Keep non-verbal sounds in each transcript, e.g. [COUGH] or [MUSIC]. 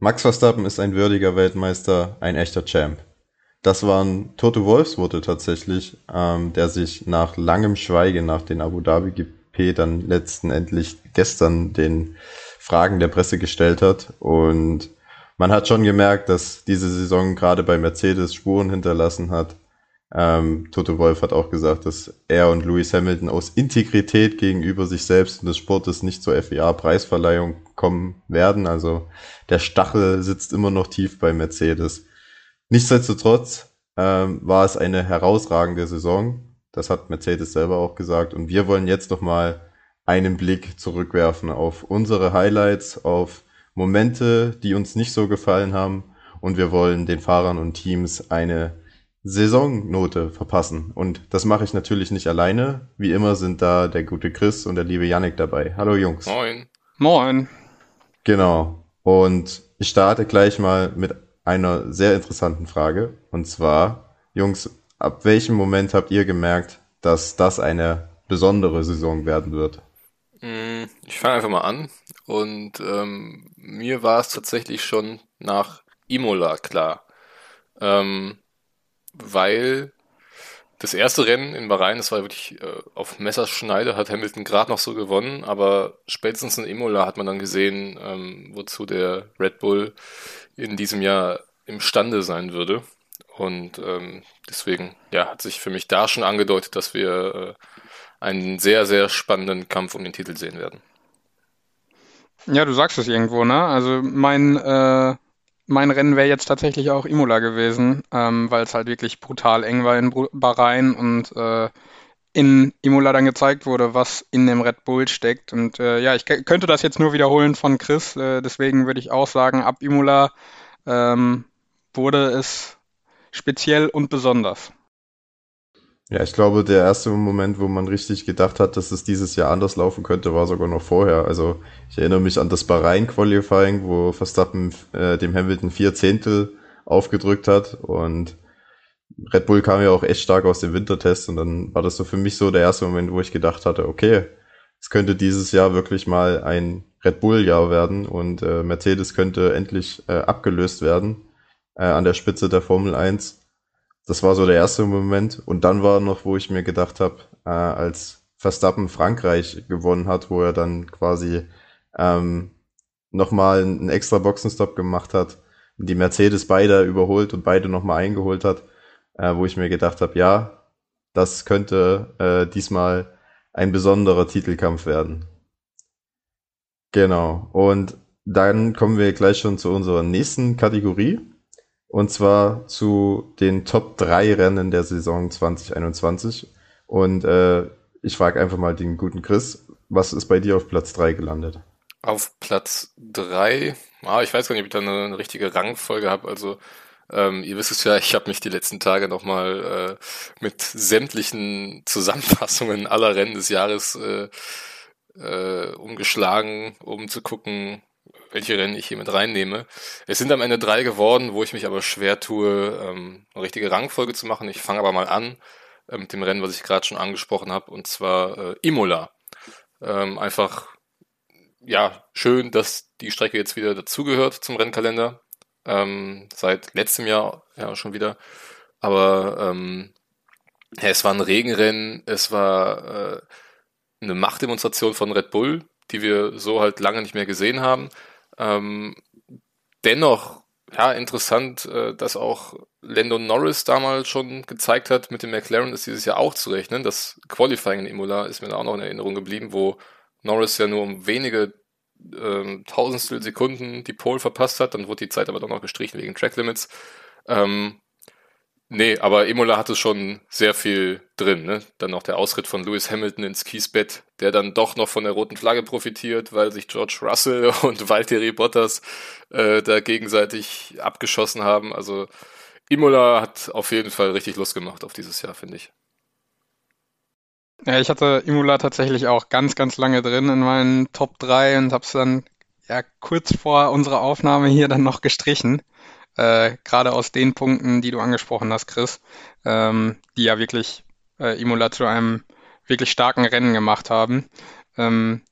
Max Verstappen ist ein würdiger Weltmeister, ein echter Champ. Das waren Toto Wolfs Worte tatsächlich, ähm, der sich nach langem Schweigen nach den Abu Dhabi GP dann letztendlich gestern den Fragen der Presse gestellt hat. Und man hat schon gemerkt, dass diese Saison gerade bei Mercedes Spuren hinterlassen hat. Ähm, Toto Wolf hat auch gesagt, dass er und Lewis Hamilton aus Integrität gegenüber sich selbst und des Sportes nicht zur FIA-Preisverleihung kommen werden. Also der Stachel sitzt immer noch tief bei Mercedes. Nichtsdestotrotz ähm, war es eine herausragende Saison. Das hat Mercedes selber auch gesagt. Und wir wollen jetzt nochmal einen Blick zurückwerfen auf unsere Highlights, auf Momente, die uns nicht so gefallen haben. Und wir wollen den Fahrern und Teams eine Saisonnote verpassen. Und das mache ich natürlich nicht alleine. Wie immer sind da der gute Chris und der liebe Yannick dabei. Hallo Jungs. Moin. Moin. Genau. Und ich starte gleich mal mit einer sehr interessanten Frage. Und zwar, Jungs, ab welchem Moment habt ihr gemerkt, dass das eine besondere Saison werden wird? Mm, ich fange einfach mal an. Und ähm, mir war es tatsächlich schon nach Imola klar. Ähm, weil das erste Rennen in Bahrain, das war wirklich äh, auf Messerschneide, hat Hamilton gerade noch so gewonnen, aber spätestens in Imola hat man dann gesehen, ähm, wozu der Red Bull in diesem Jahr imstande sein würde. Und ähm, deswegen, ja, hat sich für mich da schon angedeutet, dass wir äh, einen sehr, sehr spannenden Kampf um den Titel sehen werden. Ja, du sagst es irgendwo, ne? Also mein äh, mein Rennen wäre jetzt tatsächlich auch Imola gewesen, ähm, weil es halt wirklich brutal eng war in Bahrain und äh, in Imola dann gezeigt wurde, was in dem Red Bull steckt. Und äh, ja, ich könnte das jetzt nur wiederholen von Chris, äh, deswegen würde ich auch sagen, ab Imola ähm, wurde es speziell und besonders. Ja, ich glaube, der erste Moment, wo man richtig gedacht hat, dass es dieses Jahr anders laufen könnte, war sogar noch vorher. Also ich erinnere mich an das Bahrain-Qualifying, wo Verstappen äh, dem Hamilton vier Zehntel aufgedrückt hat und Red Bull kam ja auch echt stark aus dem Wintertest und dann war das so für mich so der erste Moment, wo ich gedacht hatte, okay, es könnte dieses Jahr wirklich mal ein Red Bull-Jahr werden und äh, Mercedes könnte endlich äh, abgelöst werden äh, an der Spitze der Formel 1. Das war so der erste Moment. Und dann war noch, wo ich mir gedacht habe, äh, als Verstappen Frankreich gewonnen hat, wo er dann quasi ähm, nochmal einen extra Boxenstopp gemacht hat, die Mercedes beide überholt und beide nochmal eingeholt hat, äh, wo ich mir gedacht habe, ja, das könnte äh, diesmal ein besonderer Titelkampf werden. Genau. Und dann kommen wir gleich schon zu unserer nächsten Kategorie. Und zwar zu den Top 3 Rennen der Saison 2021. Und äh, ich frage einfach mal den guten Chris, was ist bei dir auf Platz 3 gelandet? Auf Platz 3, ah, ich weiß gar nicht, ob ich da eine, eine richtige Rangfolge habe. Also ähm, ihr wisst es ja, ich habe mich die letzten Tage nochmal äh, mit sämtlichen [LAUGHS] Zusammenfassungen aller Rennen des Jahres äh, äh, umgeschlagen, um zu gucken, welche Rennen ich hier mit reinnehme. Es sind am Ende drei geworden, wo ich mich aber schwer tue, ähm, eine richtige Rangfolge zu machen. Ich fange aber mal an äh, mit dem Rennen, was ich gerade schon angesprochen habe, und zwar äh, Imola. Ähm, einfach, ja, schön, dass die Strecke jetzt wieder dazugehört zum Rennkalender. Ähm, seit letztem Jahr ja schon wieder. Aber ähm, es war ein Regenrennen, es war äh, eine Machtdemonstration von Red Bull, die wir so halt lange nicht mehr gesehen haben. Ähm, dennoch, ja, interessant, äh, dass auch Landon Norris damals schon gezeigt hat, mit dem McLaren ist dieses Jahr auch zu rechnen. Das Qualifying in Imola ist mir da auch noch in Erinnerung geblieben, wo Norris ja nur um wenige ähm, Tausendstel Sekunden die Pole verpasst hat. Dann wurde die Zeit aber doch noch gestrichen wegen Track Limits. Ähm, Nee, aber Imola hatte schon sehr viel drin. Ne? Dann noch der Ausritt von Lewis Hamilton ins Kiesbett, der dann doch noch von der roten Flagge profitiert, weil sich George Russell [LAUGHS] und Valtteri Bottas äh, da gegenseitig abgeschossen haben. Also Imola hat auf jeden Fall richtig Lust gemacht auf dieses Jahr, finde ich. Ja, ich hatte Imola tatsächlich auch ganz, ganz lange drin in meinen Top 3 und habe es dann ja kurz vor unserer Aufnahme hier dann noch gestrichen äh, gerade aus den Punkten, die du angesprochen hast, Chris, ähm, die ja wirklich äh, Imola zu einem wirklich starken Rennen gemacht haben. Ähm,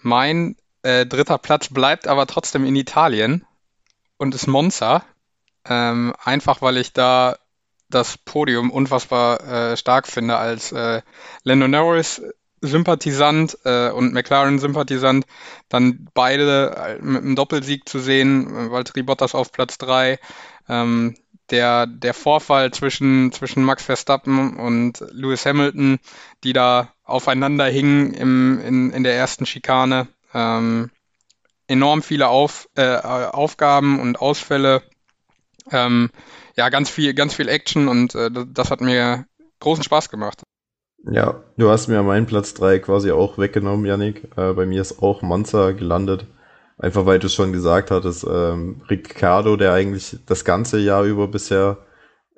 mein äh, dritter Platz bleibt aber trotzdem in Italien. und ist Monza. Ähm, einfach weil ich da das Podium unfassbar äh, stark finde als äh, Lando Norris Sympathisant äh, und McLaren Sympathisant, dann beide äh, mit einem Doppelsieg zu sehen, Valtteri Bottas auf Platz drei. Ähm, der, der Vorfall zwischen, zwischen Max Verstappen und Lewis Hamilton, die da aufeinander hingen im, in, in der ersten Schikane. Ähm, enorm viele Auf, äh, Aufgaben und Ausfälle. Ähm, ja, ganz viel, ganz viel Action und äh, das hat mir großen Spaß gemacht. Ja, du hast mir meinen Platz 3 quasi auch weggenommen, Yannick. Äh, bei mir ist auch Monza gelandet. Einfach weil du es schon gesagt hattest, ähm, Ricciardo, der eigentlich das ganze Jahr über bisher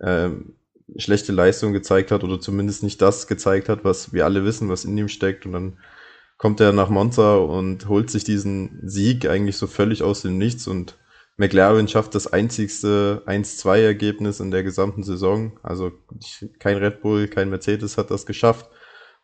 ähm, schlechte Leistung gezeigt hat oder zumindest nicht das gezeigt hat, was wir alle wissen, was in ihm steckt. Und dann kommt er nach Monza und holt sich diesen Sieg eigentlich so völlig aus dem Nichts und McLaren schafft das einzigste 1-2-Ergebnis in der gesamten Saison. Also kein Red Bull, kein Mercedes hat das geschafft,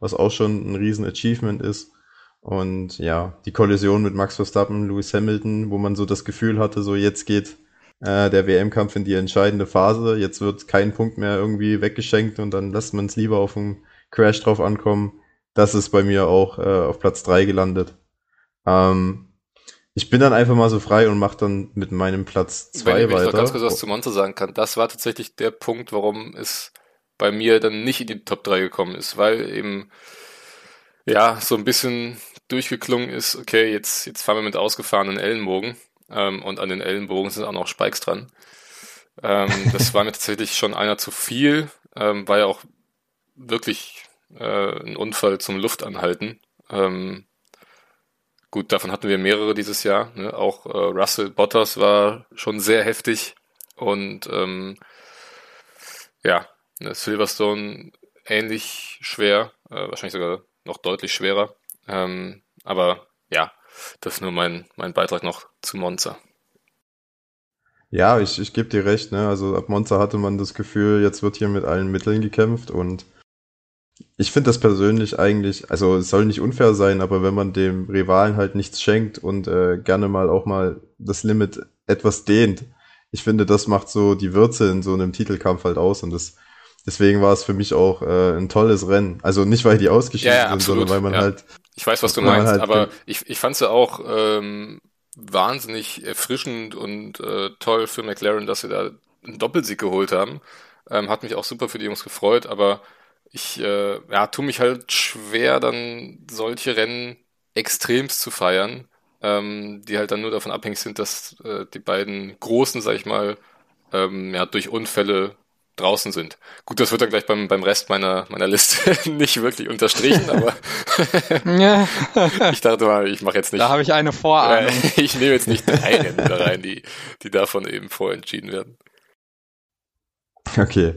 was auch schon ein riesen Achievement ist. Und ja, die Kollision mit Max Verstappen, Lewis Hamilton, wo man so das Gefühl hatte, so jetzt geht äh, der WM-Kampf in die entscheidende Phase. Jetzt wird kein Punkt mehr irgendwie weggeschenkt und dann lässt man es lieber auf einen Crash drauf ankommen. Das ist bei mir auch äh, auf Platz drei gelandet. Ähm, ich bin dann einfach mal so frei und mache dann mit meinem Platz zwei wenn, weiter. Wenn ich noch ganz kurz was zu Monza sagen kann, das war tatsächlich der Punkt, warum es bei mir dann nicht in die Top 3 gekommen ist, weil eben ja so ein bisschen durchgeklungen ist, okay, jetzt, jetzt fahren wir mit ausgefahrenen Ellenbogen ähm, und an den Ellenbogen sind auch noch Spikes dran. Ähm, [LAUGHS] das war mir tatsächlich schon einer zu viel, ähm, war ja auch wirklich äh, ein Unfall zum Luftanhalten. Ähm, Gut, davon hatten wir mehrere dieses Jahr. Ne? Auch äh, Russell Bottas war schon sehr heftig. Und ähm, ja, ne, Silverstone ähnlich schwer, äh, wahrscheinlich sogar noch deutlich schwerer. Ähm, aber ja, das ist nur mein, mein Beitrag noch zu Monza. Ja, ich, ich gebe dir recht, ne? Also ab Monza hatte man das Gefühl, jetzt wird hier mit allen Mitteln gekämpft und ich finde das persönlich eigentlich, also es soll nicht unfair sein, aber wenn man dem Rivalen halt nichts schenkt und äh, gerne mal auch mal das Limit etwas dehnt, ich finde, das macht so die Würze in so einem Titelkampf halt aus und das deswegen war es für mich auch äh, ein tolles Rennen. Also nicht, weil die ausgeschieden ja, ja, sind, sondern weil man ja. halt. Ich weiß, was du meinst, halt aber ich, ich fand es ja auch ähm, wahnsinnig erfrischend und äh, toll für McLaren, dass sie da einen Doppelsieg geholt haben. Ähm, hat mich auch super für die Jungs gefreut, aber ich äh, ja, tue mich halt schwer, dann solche Rennen extremst zu feiern, ähm, die halt dann nur davon abhängig sind, dass äh, die beiden Großen, sag ich mal, ähm, ja, durch Unfälle draußen sind. Gut, das wird dann gleich beim, beim Rest meiner, meiner Liste [LAUGHS] nicht wirklich unterstrichen, aber [LAUGHS] ich dachte mal, ich mache jetzt nicht. Da habe ich eine Vorahnung. [LAUGHS] ich nehme jetzt nicht drei Rennen da rein, die, die davon eben vorentschieden werden. Okay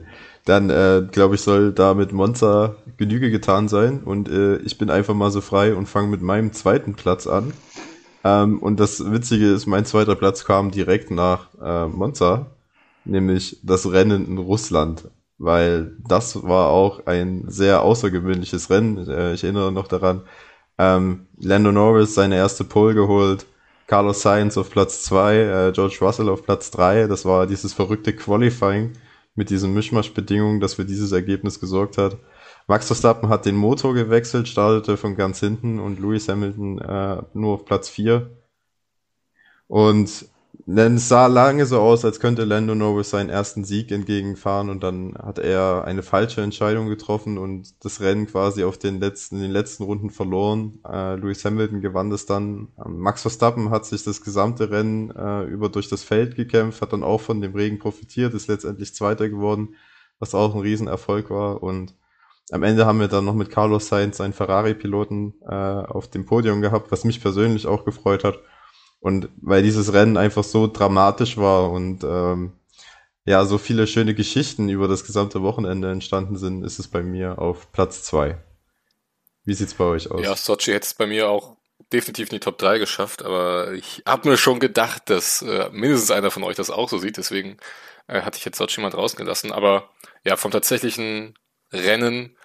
dann äh, glaube ich, soll da mit Monza Genüge getan sein. Und äh, ich bin einfach mal so frei und fange mit meinem zweiten Platz an. Ähm, und das Witzige ist, mein zweiter Platz kam direkt nach äh, Monza, nämlich das Rennen in Russland. Weil das war auch ein sehr außergewöhnliches Rennen. Äh, ich erinnere noch daran. Ähm, Lando Norris seine erste Pole geholt. Carlos Sainz auf Platz zwei, äh, George Russell auf Platz drei. Das war dieses verrückte Qualifying mit diesen Mischmaschbedingungen, das für dieses Ergebnis gesorgt hat. Max Verstappen hat den Motor gewechselt, startete von ganz hinten und Lewis Hamilton äh, nur auf Platz 4. Und es sah lange so aus, als könnte Lando Norris seinen ersten Sieg entgegenfahren und dann hat er eine falsche Entscheidung getroffen und das Rennen quasi auf den letzten, in den letzten Runden verloren. Äh, Lewis Hamilton gewann es dann. Ähm, Max Verstappen hat sich das gesamte Rennen äh, über durch das Feld gekämpft, hat dann auch von dem Regen profitiert, ist letztendlich Zweiter geworden, was auch ein Riesenerfolg war und am Ende haben wir dann noch mit Carlos Sainz einen Ferrari-Piloten äh, auf dem Podium gehabt, was mich persönlich auch gefreut hat. Und weil dieses Rennen einfach so dramatisch war und ähm, ja, so viele schöne Geschichten über das gesamte Wochenende entstanden sind, ist es bei mir auf Platz zwei. Wie sieht's bei euch aus? Ja, Sochi hätte es bei mir auch definitiv in die Top 3 geschafft, aber ich habe mir schon gedacht, dass äh, mindestens einer von euch das auch so sieht, deswegen äh, hatte ich jetzt Sochi mal draußen gelassen. Aber ja, vom tatsächlichen Rennen,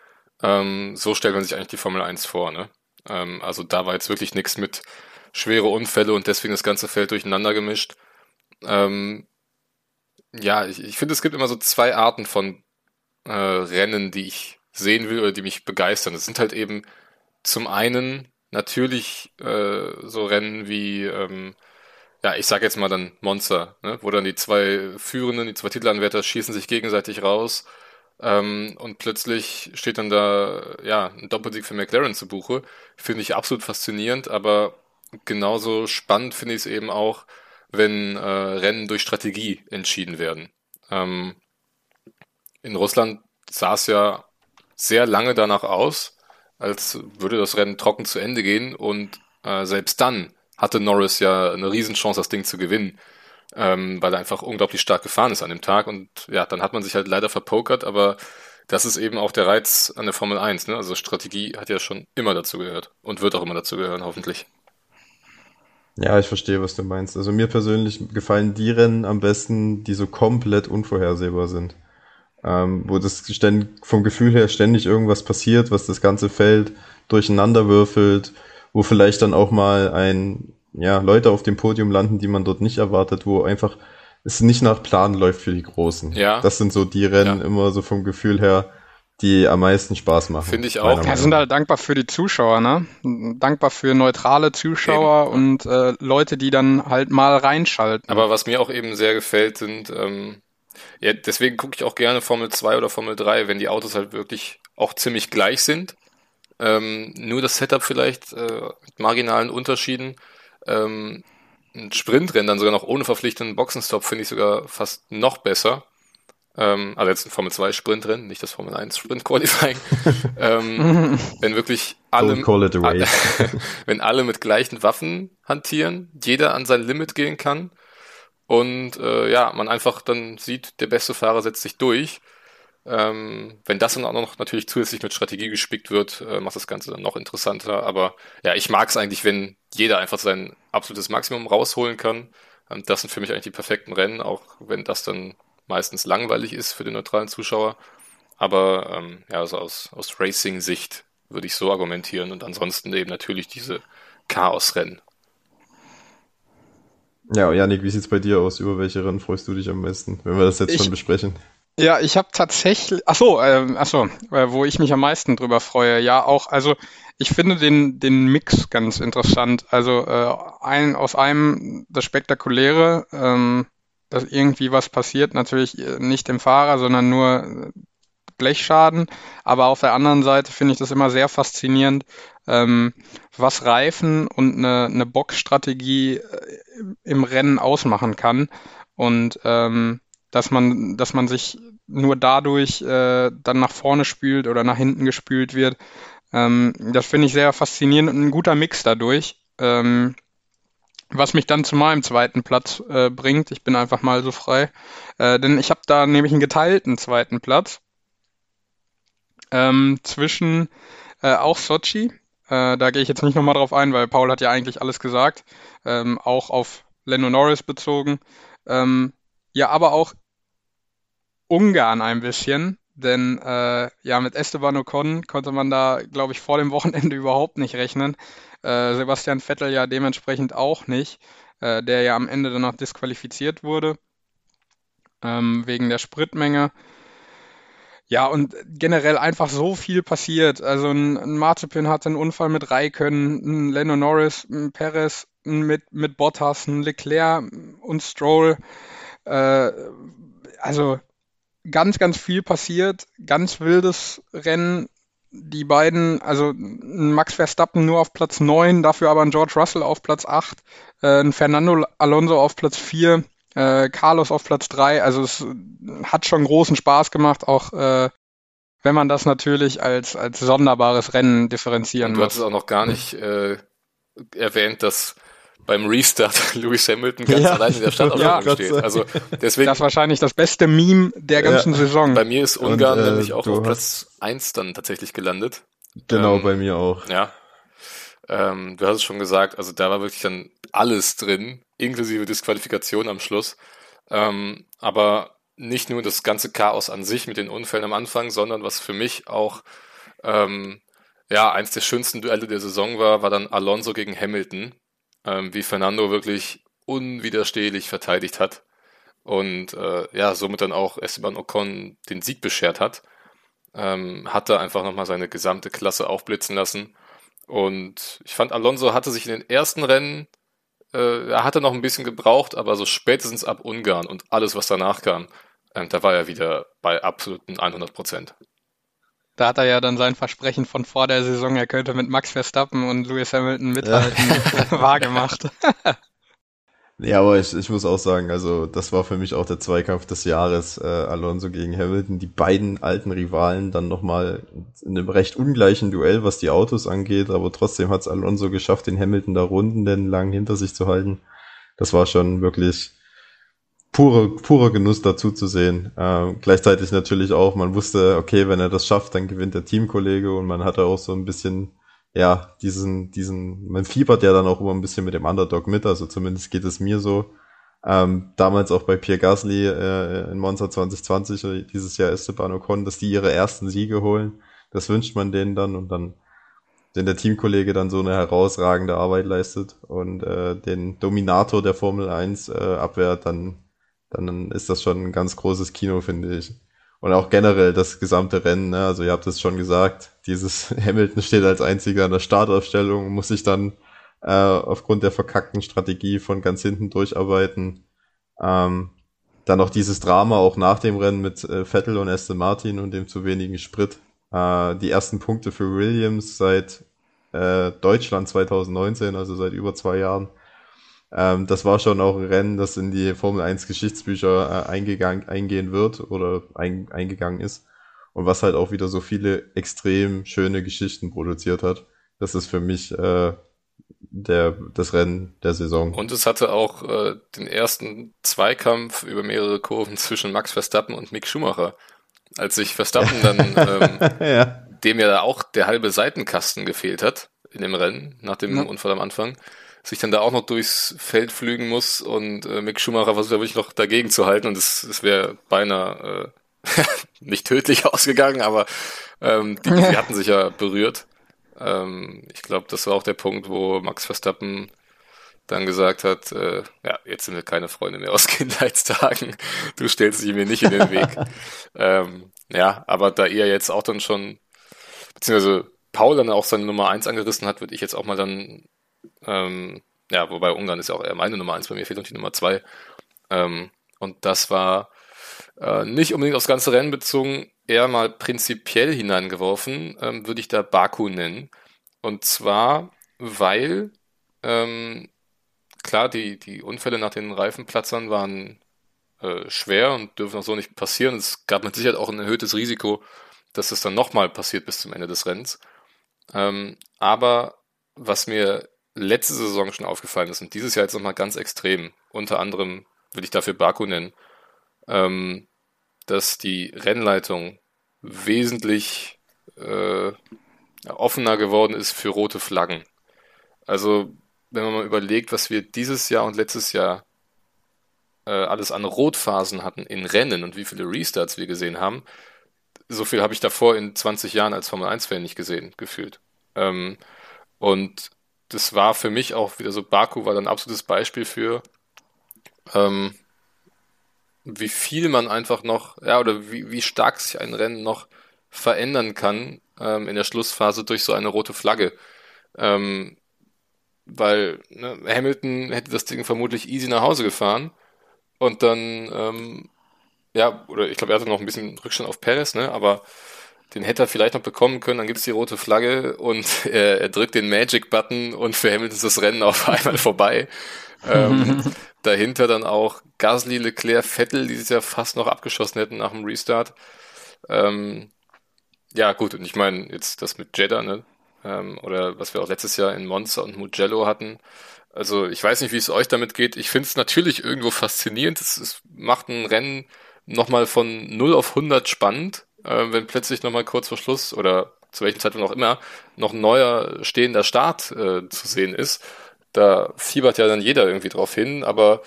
ähm, so stellt man sich eigentlich die Formel 1 vor. Ne? Ähm, also da war jetzt wirklich nichts mit schwere Unfälle und deswegen das ganze Feld durcheinander gemischt. Ähm, ja, ich, ich finde, es gibt immer so zwei Arten von äh, Rennen, die ich sehen will oder die mich begeistern. Es sind halt eben zum einen natürlich äh, so Rennen wie, ähm, ja, ich sag jetzt mal dann Monster, ne? wo dann die zwei Führenden, die zwei Titelanwärter schießen sich gegenseitig raus ähm, und plötzlich steht dann da, ja, ein Doppelsieg für McLaren zu Buche. Finde ich absolut faszinierend, aber genauso spannend finde ich es eben auch, wenn äh, Rennen durch Strategie entschieden werden. Ähm, in Russland sah es ja sehr lange danach aus, als würde das Rennen trocken zu Ende gehen und äh, selbst dann hatte Norris ja eine Riesenchance, das Ding zu gewinnen, ähm, weil er einfach unglaublich stark gefahren ist an dem Tag und ja, dann hat man sich halt leider verpokert, aber das ist eben auch der Reiz an der Formel 1, ne? Also Strategie hat ja schon immer dazu gehört und wird auch immer dazu gehören, hoffentlich. Ja, ich verstehe, was du meinst. Also mir persönlich gefallen die Rennen am besten, die so komplett unvorhersehbar sind. Ähm, wo das ständig, vom Gefühl her ständig irgendwas passiert, was das ganze Feld durcheinander würfelt, wo vielleicht dann auch mal ein, ja, Leute auf dem Podium landen, die man dort nicht erwartet, wo einfach es nicht nach Plan läuft für die Großen. Ja. Das sind so die Rennen ja. immer so vom Gefühl her, die am meisten Spaß machen. Finde ich auch. Wir sind halt dankbar für die Zuschauer, ne? Dankbar für neutrale Zuschauer eben. und äh, Leute, die dann halt mal reinschalten. Aber was mir auch eben sehr gefällt, sind, ähm, ja, deswegen gucke ich auch gerne Formel 2 oder Formel 3, wenn die Autos halt wirklich auch ziemlich gleich sind. Ähm, nur das Setup vielleicht äh, mit marginalen Unterschieden. Ähm, ein Sprintrennen dann sogar noch ohne verpflichtenden Boxenstopp finde ich sogar fast noch besser ähm, also jetzt ein Formel 2 Sprint drin, nicht das Formel 1 Sprint Qualifying, [LAUGHS] ähm, wenn wirklich alle, [LAUGHS] wenn alle mit gleichen Waffen hantieren, jeder an sein Limit gehen kann und äh, ja, man einfach dann sieht, der beste Fahrer setzt sich durch. Ähm, wenn das dann auch noch natürlich zusätzlich mit Strategie gespickt wird, äh, macht das Ganze dann noch interessanter. Aber ja, ich mag es eigentlich, wenn jeder einfach sein absolutes Maximum rausholen kann. Ähm, das sind für mich eigentlich die perfekten Rennen, auch wenn das dann meistens langweilig ist für den neutralen Zuschauer. Aber ähm, ja, also aus, aus Racing-Sicht würde ich so argumentieren und ansonsten eben natürlich diese Chaos-Rennen. Ja, Janik, wie sieht's bei dir aus? Über welche Rennen freust du dich am meisten, wenn wir das jetzt ich, schon besprechen? Ja, ich habe tatsächlich, ach so, äh, ach so, äh, wo ich mich am meisten drüber freue. Ja, auch, also ich finde den den Mix ganz interessant. Also äh, ein aus einem das Spektakuläre, ähm, dass irgendwie was passiert. Natürlich äh, nicht dem Fahrer, sondern nur äh, Blechschaden. Aber auf der anderen Seite finde ich das immer sehr faszinierend, ähm, was Reifen und eine, eine Boxstrategie äh, im Rennen ausmachen kann. Und ähm, dass man, dass man sich nur dadurch äh, dann nach vorne spült oder nach hinten gespült wird. Ähm, das finde ich sehr faszinierend und ein guter Mix dadurch. Ähm, was mich dann zu meinem zweiten Platz äh, bringt. Ich bin einfach mal so frei. Äh, denn ich habe da nämlich einen geteilten zweiten Platz. Ähm, zwischen äh, auch Sochi. Äh, da gehe ich jetzt nicht nochmal drauf ein, weil Paul hat ja eigentlich alles gesagt. Ähm, auch auf Lando Norris bezogen. Ähm, ja, aber auch Ungarn ein bisschen. Denn äh, ja, mit Esteban Ocon konnte man da, glaube ich, vor dem Wochenende [LAUGHS] überhaupt nicht rechnen. Äh, Sebastian Vettel ja dementsprechend auch nicht, äh, der ja am Ende dann noch disqualifiziert wurde ähm, wegen der Spritmenge. Ja, und generell einfach so viel passiert. Also ein, ein Mazepin hatte einen Unfall mit Raikön, ein Lando Norris, ein Perez mit, mit Bottas, ein Leclerc und Stroll. Äh, also ganz, ganz viel passiert, ganz wildes Rennen die beiden, also Max Verstappen nur auf Platz 9, dafür aber ein George Russell auf Platz 8, äh, ein Fernando Alonso auf Platz 4, äh, Carlos auf Platz 3. Also es hat schon großen Spaß gemacht, auch äh, wenn man das natürlich als, als sonderbares Rennen differenzieren du muss. Du hast es auch noch gar nicht äh, erwähnt, dass beim Restart [LAUGHS] Lewis Hamilton ganz ja. allein in der Startaufstellung ja, steht. Also deswegen. Das ist wahrscheinlich das beste Meme der ganzen ja. Saison. Bei mir ist Ungarn Und, äh, nämlich auch auf Platz 1 dann tatsächlich gelandet. Genau, ähm, bei mir auch. Ja. Ähm, du hast es schon gesagt, also da war wirklich dann alles drin, inklusive Disqualifikation am Schluss. Ähm, aber nicht nur das ganze Chaos an sich mit den Unfällen am Anfang, sondern was für mich auch ähm, ja eins der schönsten Duelle der Saison war, war dann Alonso gegen Hamilton ähm, wie Fernando wirklich unwiderstehlich verteidigt hat und äh, ja, somit dann auch Esteban Ocon den Sieg beschert hat. Ähm, hat da einfach nochmal seine gesamte Klasse aufblitzen lassen. Und ich fand, Alonso hatte sich in den ersten Rennen, äh, er hatte noch ein bisschen gebraucht, aber so spätestens ab Ungarn und alles, was danach kam, äh, da war er wieder bei absoluten 100 Prozent. Da hat er ja dann sein Versprechen von vor der Saison, er könnte mit Max Verstappen und Lewis Hamilton mithalten, ja. [LAUGHS] wahrgemacht. Ja, aber ich, ich muss auch sagen, also das war für mich auch der Zweikampf des Jahres, äh, Alonso gegen Hamilton. Die beiden alten Rivalen dann nochmal in einem recht ungleichen Duell, was die Autos angeht, aber trotzdem hat es Alonso geschafft, den Hamilton da Runden denn lang hinter sich zu halten. Das war schon wirklich pure, purer Genuss dazu zu sehen. Äh, gleichzeitig natürlich auch, man wusste, okay, wenn er das schafft, dann gewinnt der Teamkollege und man hatte auch so ein bisschen ja, diesen, diesen, man fiebert ja dann auch immer ein bisschen mit dem Underdog mit, also zumindest geht es mir so. Ähm, damals auch bei Pierre Gasly äh, in Monza 2020, äh, dieses Jahr Esteban Ocon, dass die ihre ersten Siege holen. Das wünscht man denen dann und dann, wenn der Teamkollege dann so eine herausragende Arbeit leistet und äh, den Dominator der Formel 1 äh, abwehrt, dann, dann ist das schon ein ganz großes Kino, finde ich. Und auch generell das gesamte Rennen, ne? also ihr habt es schon gesagt, dieses [LAUGHS] Hamilton steht als einziger in der Startaufstellung, muss sich dann äh, aufgrund der verkackten Strategie von ganz hinten durcharbeiten. Ähm, dann noch dieses Drama auch nach dem Rennen mit äh, Vettel und Aston Martin und dem zu wenigen Sprit. Äh, die ersten Punkte für Williams seit äh, Deutschland 2019, also seit über zwei Jahren. Ähm, das war schon auch ein Rennen, das in die Formel 1 Geschichtsbücher äh, eingegangen, eingehen wird oder ein, eingegangen ist. Und was halt auch wieder so viele extrem schöne Geschichten produziert hat. Das ist für mich äh, der, das Rennen der Saison. Und es hatte auch äh, den ersten Zweikampf über mehrere Kurven zwischen Max Verstappen und Mick Schumacher. Als sich Verstappen dann, [LAUGHS] ähm, ja. dem ja auch der halbe Seitenkasten gefehlt hat in dem Rennen, nach dem ja. Unfall am Anfang, sich dann da auch noch durchs Feld flügen muss und äh, Mick Schumacher versucht ja wirklich noch dagegen zu halten und es, es wäre beinahe äh, [LAUGHS] nicht tödlich ausgegangen, aber ähm, die, die [LAUGHS] hatten sich ja berührt. Ähm, ich glaube, das war auch der Punkt, wo Max Verstappen dann gesagt hat, äh, ja, jetzt sind wir keine Freunde mehr aus [LAUGHS] Kindheitstagen, du stellst dich mir nicht in den Weg. ähm, ja, aber da ihr jetzt auch dann schon, beziehungsweise Paul dann auch seine Nummer eins angerissen hat, würde ich jetzt auch mal dann ähm, ja, wobei Ungarn ist ja auch eher meine Nummer eins, bei mir fehlt noch die Nummer zwei. Ähm, und das war äh, nicht unbedingt aufs ganze Rennen bezogen, eher mal prinzipiell hineingeworfen, ähm, würde ich da Baku nennen. Und zwar, weil ähm, klar, die, die Unfälle nach den Reifenplatzern waren äh, schwer und dürfen auch so nicht passieren. Es gab mit Sicherheit auch ein erhöhtes Risiko, dass es dann nochmal passiert bis zum Ende des Rennens. Ähm, aber was mir letzte Saison schon aufgefallen ist und dieses Jahr jetzt nochmal ganz extrem, unter anderem will ich dafür Baku nennen, ähm, dass die Rennleitung wesentlich äh, offener geworden ist für rote Flaggen. Also, wenn man mal überlegt, was wir dieses Jahr und letztes Jahr äh, alles an Rotphasen hatten in Rennen und wie viele Restarts wir gesehen haben, so viel habe ich davor in 20 Jahren als Formel 1-Fan nicht gesehen, gefühlt. Ähm, und das war für mich auch wieder so, Baku war dann ein absolutes Beispiel für, ähm, wie viel man einfach noch, ja, oder wie, wie stark sich ein Rennen noch verändern kann ähm, in der Schlussphase durch so eine rote Flagge. Ähm, weil ne, Hamilton hätte das Ding vermutlich easy nach Hause gefahren und dann, ähm, ja, oder ich glaube, er hatte noch ein bisschen Rückstand auf Perez, ne, aber den hätte er vielleicht noch bekommen können, dann gibt's die rote Flagge und er, [LAUGHS] er drückt den Magic-Button und für Hamilton ist das Rennen auf [LAUGHS] einmal vorbei. ähm, [LAUGHS] dahinter dann auch Gasly, Leclerc, Vettel, die sich ja fast noch abgeschossen hätten nach dem Restart. Ähm, ja, gut, und ich meine, jetzt das mit Jeddah, ne? Ähm, oder was wir auch letztes Jahr in Monza und Mugello hatten. Also ich weiß nicht, wie es euch damit geht. Ich finde es natürlich irgendwo faszinierend. Es, es macht ein Rennen nochmal von 0 auf 100 spannend äh, wenn plötzlich nochmal kurz vor Schluss oder zu welchem Zeitpunkt auch immer noch ein neuer stehender Start äh, zu sehen ist. Da fiebert ja dann jeder irgendwie drauf hin, aber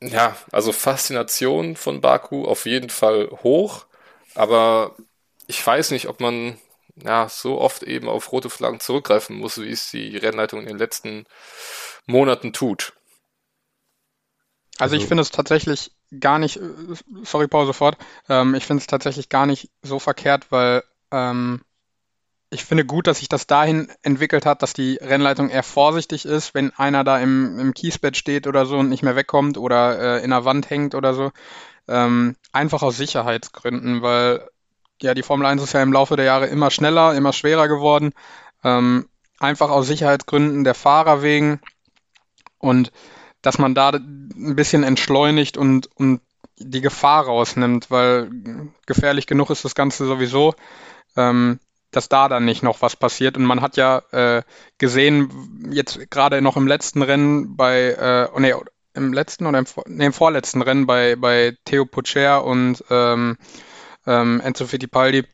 ja, also Faszination von Baku auf jeden Fall hoch, aber ich weiß nicht, ob man ja so oft eben auf rote Flaggen zurückgreifen muss, wie es die Rennleitung in den letzten Monaten tut. Also ich finde es tatsächlich gar nicht, sorry Paul sofort, ähm, ich finde es tatsächlich gar nicht so verkehrt, weil ähm, ich finde gut, dass sich das dahin entwickelt hat, dass die Rennleitung eher vorsichtig ist, wenn einer da im, im Kiesbett steht oder so und nicht mehr wegkommt oder äh, in der Wand hängt oder so. Ähm, einfach aus Sicherheitsgründen, weil ja die Formel 1 ist ja im Laufe der Jahre immer schneller, immer schwerer geworden. Ähm, einfach aus Sicherheitsgründen der Fahrer wegen und dass man da ein bisschen entschleunigt und, und die Gefahr rausnimmt, weil gefährlich genug ist das Ganze sowieso. Ähm, dass da dann nicht noch was passiert. Und man hat ja äh, gesehen, jetzt gerade noch im letzten Rennen bei, äh, oh nee, im letzten oder im, nee, im vorletzten Rennen bei, bei Theo Pucher und ähm, ähm, Enzo Fittipaldi,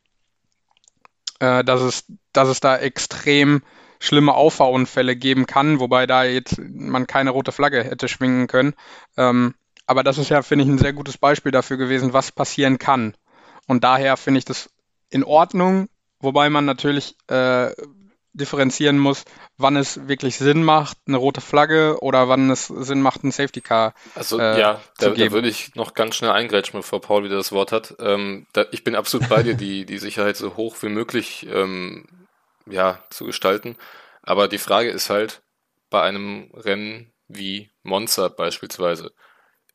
äh, dass, es, dass es da extrem schlimme Auffahrunfälle geben kann, wobei da jetzt man keine rote Flagge hätte schwingen können. Ähm, aber das ist ja, finde ich, ein sehr gutes Beispiel dafür gewesen, was passieren kann. Und daher finde ich das in Ordnung, Wobei man natürlich äh, differenzieren muss, wann es wirklich Sinn macht, eine rote Flagge oder wann es Sinn macht, ein Safety Car. Also äh, ja, da, da, würde ich noch ganz schnell eingrätschen, bevor Paul wieder das Wort hat. Ähm, da, ich bin absolut bei dir, die, die Sicherheit so hoch wie möglich ähm, ja, zu gestalten. Aber die Frage ist halt, bei einem Rennen wie Monza beispielsweise,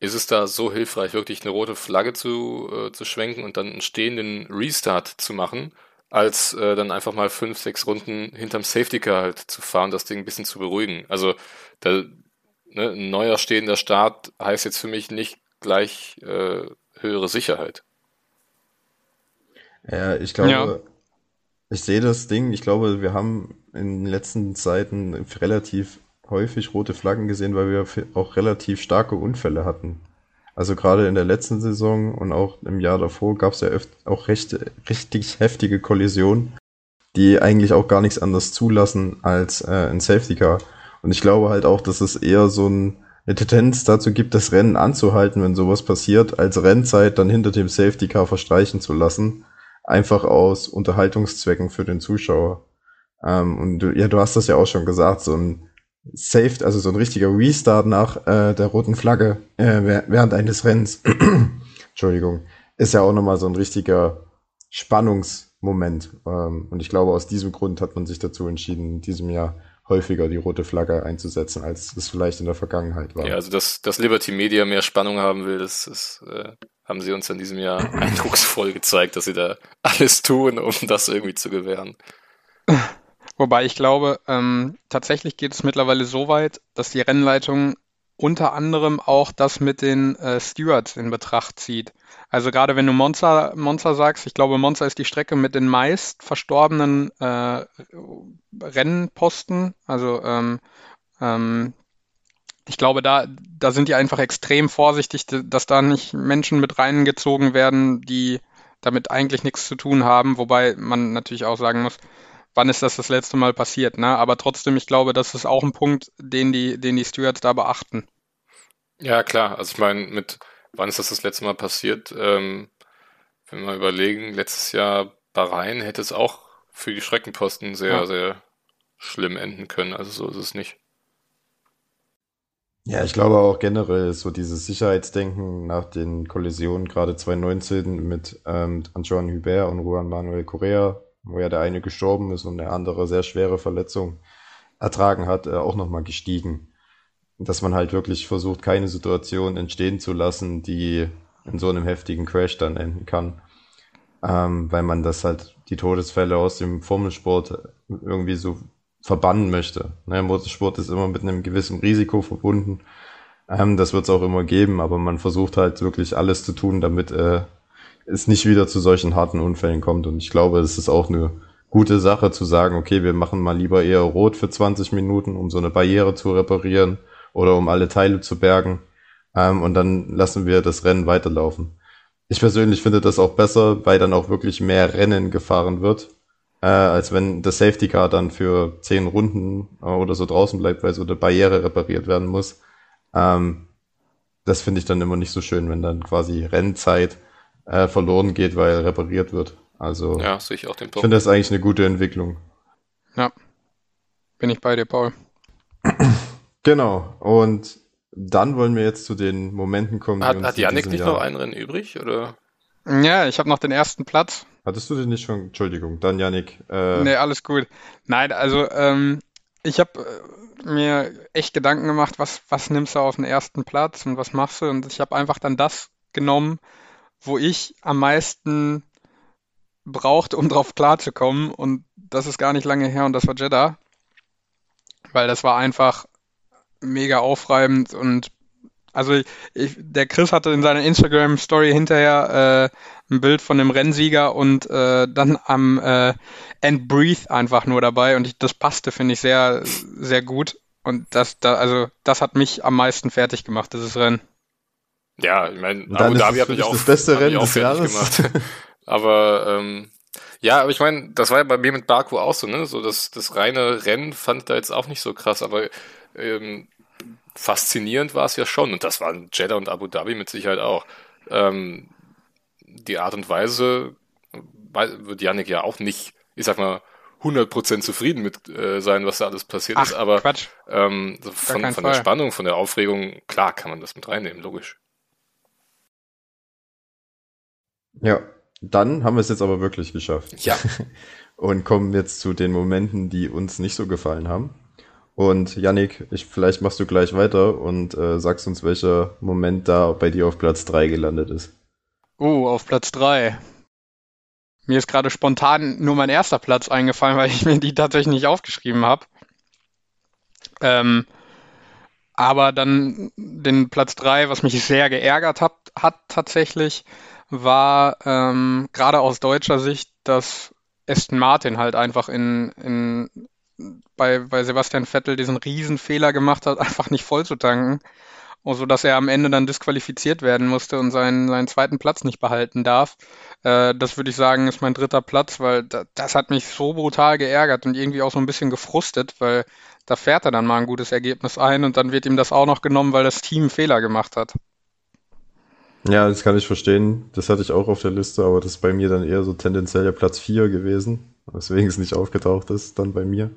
ist es da so hilfreich, wirklich eine rote Flagge zu, äh, zu schwenken und dann einen stehenden Restart zu machen? als äh, dann einfach mal fünf, sechs Runden hinterm Safety Car halt zu fahren, das Ding ein bisschen zu beruhigen. Also da, ne, ein neuer stehender Start heißt jetzt für mich nicht gleich äh, höhere Sicherheit. Ja, ich glaube, ja. Ich sehe das Ding, ich glaube, wir haben in den letzten Zeiten relativ häufig rote Flaggen gesehen, weil wir auch relativ starke Unfälle hatten. Also gerade in der letzten Saison und auch im Jahr davor gab es ja auch recht, richtig heftige Kollisionen, die eigentlich auch gar nichts anderes zulassen als äh, ein Safety Car. Und ich glaube halt auch, dass es eher so ein, eine Tendenz dazu gibt, das Rennen anzuhalten, wenn sowas passiert, als Rennzeit dann hinter dem Safety Car verstreichen zu lassen. Einfach aus Unterhaltungszwecken für den Zuschauer. Ähm, und du, ja, du hast das ja auch schon gesagt, so ein saved, also so ein richtiger Restart nach äh, der roten Flagge äh, während eines Rennens. [CLEARS THROAT] Entschuldigung, ist ja auch nochmal so ein richtiger Spannungsmoment. Ähm, und ich glaube, aus diesem Grund hat man sich dazu entschieden, in diesem Jahr häufiger die rote Flagge einzusetzen, als es vielleicht in der Vergangenheit war. Ja, also dass, dass Liberty Media mehr Spannung haben will, das, das äh, haben sie uns in diesem Jahr eindrucksvoll gezeigt, dass sie da alles tun, um das irgendwie zu gewähren. Wobei ich glaube, ähm, tatsächlich geht es mittlerweile so weit, dass die Rennleitung unter anderem auch das mit den äh, Stewards in Betracht zieht. Also gerade wenn du Monza, Monza sagst, ich glaube, Monza ist die Strecke mit den meist verstorbenen äh, Rennposten. Also ähm, ähm, ich glaube, da, da sind die einfach extrem vorsichtig, dass da nicht Menschen mit reingezogen werden, die damit eigentlich nichts zu tun haben. Wobei man natürlich auch sagen muss, wann ist das das letzte Mal passiert, ne? Aber trotzdem, ich glaube, das ist auch ein Punkt, den die, den die Stewards da beachten. Ja, klar. Also ich meine, mit wann ist das das letzte Mal passiert? Ähm, wenn wir überlegen, letztes Jahr Bahrain hätte es auch für die Schreckenposten sehr, ja. sehr schlimm enden können. Also so ist es nicht. Ja, ich glaube auch generell so dieses Sicherheitsdenken nach den Kollisionen, gerade 2019 mit ähm, Antoine Hubert und Juan Manuel Correa, wo ja der eine gestorben ist und der andere sehr schwere Verletzungen ertragen hat, äh, auch nochmal gestiegen. Dass man halt wirklich versucht, keine Situation entstehen zu lassen, die in so einem heftigen Crash dann enden kann. Ähm, weil man das halt, die Todesfälle aus dem Formelsport irgendwie so verbannen möchte. Ne, Motorsport ist immer mit einem gewissen Risiko verbunden. Ähm, das wird es auch immer geben, aber man versucht halt wirklich alles zu tun, damit äh, es nicht wieder zu solchen harten Unfällen kommt. Und ich glaube, es ist auch eine gute Sache zu sagen, okay, wir machen mal lieber eher rot für 20 Minuten, um so eine Barriere zu reparieren oder um alle Teile zu bergen. Ähm, und dann lassen wir das Rennen weiterlaufen. Ich persönlich finde das auch besser, weil dann auch wirklich mehr Rennen gefahren wird, äh, als wenn das Safety Car dann für zehn Runden äh, oder so draußen bleibt, weil so eine Barriere repariert werden muss. Ähm, das finde ich dann immer nicht so schön, wenn dann quasi Rennzeit äh, verloren geht, weil repariert wird. Also ja, sehe ich auch den Punkt. Ich finde das eigentlich eine gute Entwicklung. Ja, bin ich bei dir, Paul. [CLEARS THROAT] genau. Und dann wollen wir jetzt zu den Momenten kommen. Hat, hat Janik nicht Jahr... noch ein Rennen übrig, oder? Ja, ich habe noch den ersten Platz. Hattest du den nicht schon? Entschuldigung, dann Janik. Äh... Nee, alles gut. Nein, also ähm, ich habe äh, mir echt Gedanken gemacht, was, was nimmst du auf den ersten Platz und was machst du? Und ich habe einfach dann das genommen, wo ich am meisten brauchte, um drauf klarzukommen. Und das ist gar nicht lange her und das war Jeddah. Weil das war einfach mega aufreibend und also ich, der Chris hatte in seiner Instagram-Story hinterher äh, ein Bild von dem Rennsieger und äh, dann am äh, End Breathe einfach nur dabei und ich, das passte, finde ich, sehr, sehr gut. Und das, da, also das hat mich am meisten fertig gemacht, dieses Rennen. Ja, ich meine, Abu Dhabi hat mich auch, das beste Rennen auch fertig Jahres. gemacht. [LAUGHS] aber ähm, ja, aber ich meine, das war ja bei mir mit Baku auch so, ne? So das, das reine Rennen fand ich da jetzt auch nicht so krass, aber ähm, faszinierend war es ja schon. Und das waren Jeddah und Abu Dhabi mit Sicherheit auch. Ähm, die Art und Weise wird Yannick ja auch nicht, ich sag mal, 100% zufrieden mit äh, sein, was da alles passiert Ach, ist. Aber Quatsch. ähm, von, von der Spannung, von der Aufregung, klar kann man das mit reinnehmen, logisch. Ja, dann haben wir es jetzt aber wirklich geschafft. Ja. [LAUGHS] und kommen jetzt zu den Momenten, die uns nicht so gefallen haben. Und Yannick, ich, vielleicht machst du gleich weiter und äh, sagst uns, welcher Moment da bei dir auf Platz 3 gelandet ist. Oh, auf Platz 3. Mir ist gerade spontan nur mein erster Platz eingefallen, [LAUGHS] weil ich mir die tatsächlich nicht aufgeschrieben habe. Ähm, aber dann den Platz 3, was mich sehr geärgert hat, hat tatsächlich, war ähm, gerade aus deutscher Sicht, dass Aston Martin halt einfach in, in bei, bei Sebastian Vettel diesen Riesenfehler gemacht hat, [LAUGHS] einfach nicht voll zu tanken. So dass er am Ende dann disqualifiziert werden musste und seinen, seinen zweiten Platz nicht behalten darf. Äh, das würde ich sagen, ist mein dritter Platz, weil da, das hat mich so brutal geärgert und irgendwie auch so ein bisschen gefrustet, weil da fährt er dann mal ein gutes Ergebnis ein und dann wird ihm das auch noch genommen, weil das Team Fehler gemacht hat. Ja, das kann ich verstehen. Das hatte ich auch auf der Liste, aber das ist bei mir dann eher so tendenziell ja Platz 4 gewesen, weswegen es nicht aufgetaucht ist, dann bei mir.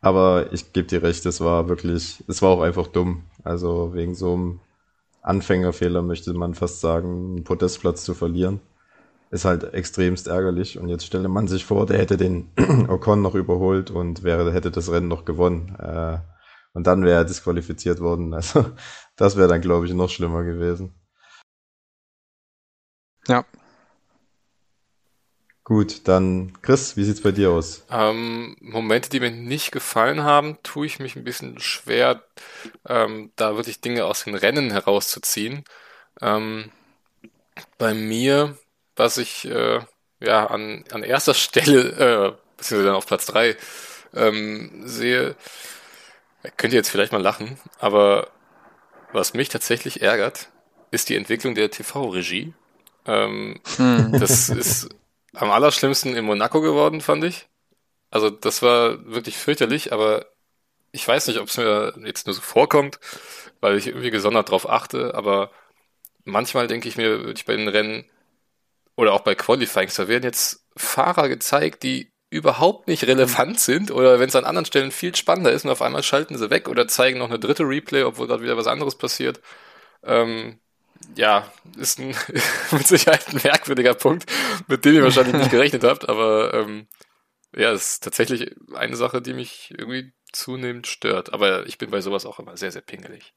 Aber ich gebe dir recht, es war wirklich, es war auch einfach dumm. Also wegen so einem Anfängerfehler möchte man fast sagen, einen Podestplatz zu verlieren. Ist halt extremst ärgerlich. Und jetzt stelle man sich vor, der hätte den [CLEARS THROAT] Ocon noch überholt und wäre, hätte das Rennen noch gewonnen. Äh, und dann wäre er disqualifiziert worden. [LAUGHS] Also das wäre dann, glaube ich, noch schlimmer gewesen. Ja, Gut, dann Chris, wie sieht's bei dir aus? Ähm, Momente, die mir nicht gefallen haben, tue ich mich ein bisschen schwer, ähm, da wirklich Dinge aus den Rennen herauszuziehen. Ähm, bei mir, was ich äh, ja an, an erster [LAUGHS] Stelle, äh, beziehungsweise dann auf Platz drei ähm, sehe, könnt ihr jetzt vielleicht mal lachen, aber was mich tatsächlich ärgert, ist die Entwicklung der TV-Regie. Ähm, hm. Das ist am allerschlimmsten in Monaco geworden, fand ich. Also das war wirklich fürchterlich, aber ich weiß nicht, ob es mir jetzt nur so vorkommt, weil ich irgendwie gesondert drauf achte, aber manchmal denke ich mir, würde ich bei den Rennen oder auch bei Qualifyings, da werden jetzt Fahrer gezeigt, die überhaupt nicht relevant sind oder wenn es an anderen Stellen viel spannender ist und auf einmal schalten sie weg oder zeigen noch eine dritte Replay, obwohl dort wieder was anderes passiert. Ähm, ja, ist ein, [LAUGHS] mit Sicherheit ein merkwürdiger Punkt, mit dem ihr wahrscheinlich nicht [LAUGHS] gerechnet habt, aber ähm, ja, es ist tatsächlich eine Sache, die mich irgendwie zunehmend stört. Aber ich bin bei sowas auch immer sehr, sehr pingelig.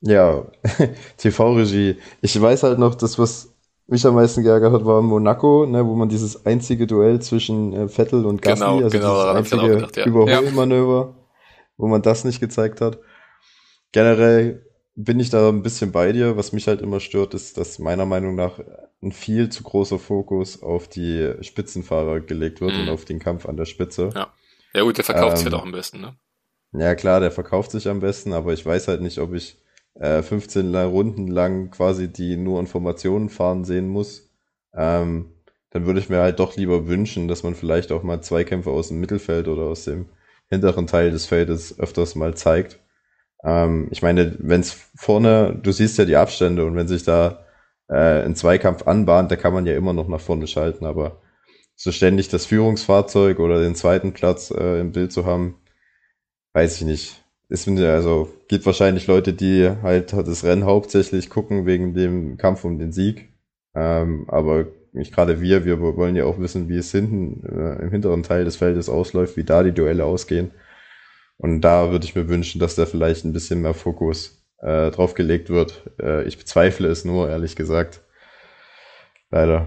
Ja, [LAUGHS] TV-Regie. Ich weiß halt noch, das, was mich am meisten geärgert hat, war Monaco, ne, wo man dieses einzige Duell zwischen äh, Vettel und Gasly, genau, also genau, dieses einzige gedacht, ja. Überholmanöver, ja. wo man das nicht gezeigt hat generell bin ich da ein bisschen bei dir. Was mich halt immer stört, ist, dass meiner Meinung nach ein viel zu großer Fokus auf die Spitzenfahrer gelegt wird mhm. und auf den Kampf an der Spitze. Ja, ja gut, der verkauft ähm, sich halt auch am besten, ne? Ja klar, der verkauft sich am besten, aber ich weiß halt nicht, ob ich äh, 15 Runden lang quasi die nur Informationen fahren sehen muss. Ähm, dann würde ich mir halt doch lieber wünschen, dass man vielleicht auch mal Zweikämpfe aus dem Mittelfeld oder aus dem hinteren Teil des Feldes öfters mal zeigt. Ähm, ich meine, wenn es vorne, du siehst ja die Abstände und wenn sich da äh, ein Zweikampf anbahnt, da kann man ja immer noch nach vorne schalten, aber so ständig das Führungsfahrzeug oder den zweiten Platz äh, im Bild zu haben, weiß ich nicht. ja also, gibt wahrscheinlich Leute, die halt das Rennen hauptsächlich gucken wegen dem Kampf um den Sieg. Ähm, aber nicht gerade wir, wir wollen ja auch wissen, wie es hinten äh, im hinteren Teil des Feldes ausläuft, wie da die Duelle ausgehen. Und da würde ich mir wünschen, dass da vielleicht ein bisschen mehr Fokus äh, drauf gelegt wird. Äh, ich bezweifle es nur, ehrlich gesagt. Leider.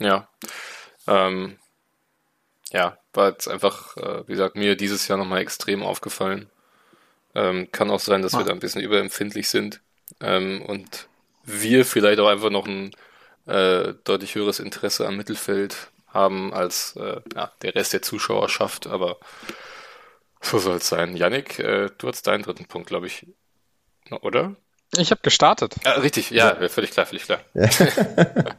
Ja. Ähm, ja, war jetzt einfach, äh, wie gesagt, mir dieses Jahr nochmal extrem aufgefallen. Ähm, kann auch sein, dass ah. wir da ein bisschen überempfindlich sind ähm, und wir vielleicht auch einfach noch ein äh, deutlich höheres Interesse am Mittelfeld haben als äh, ja, der Rest der Zuschauerschaft, aber so soll es sein. Yannick, äh, du hast deinen dritten Punkt, glaube ich, oder? Ich habe gestartet. Ah, richtig, ja, völlig klar, völlig klar. [LAUGHS]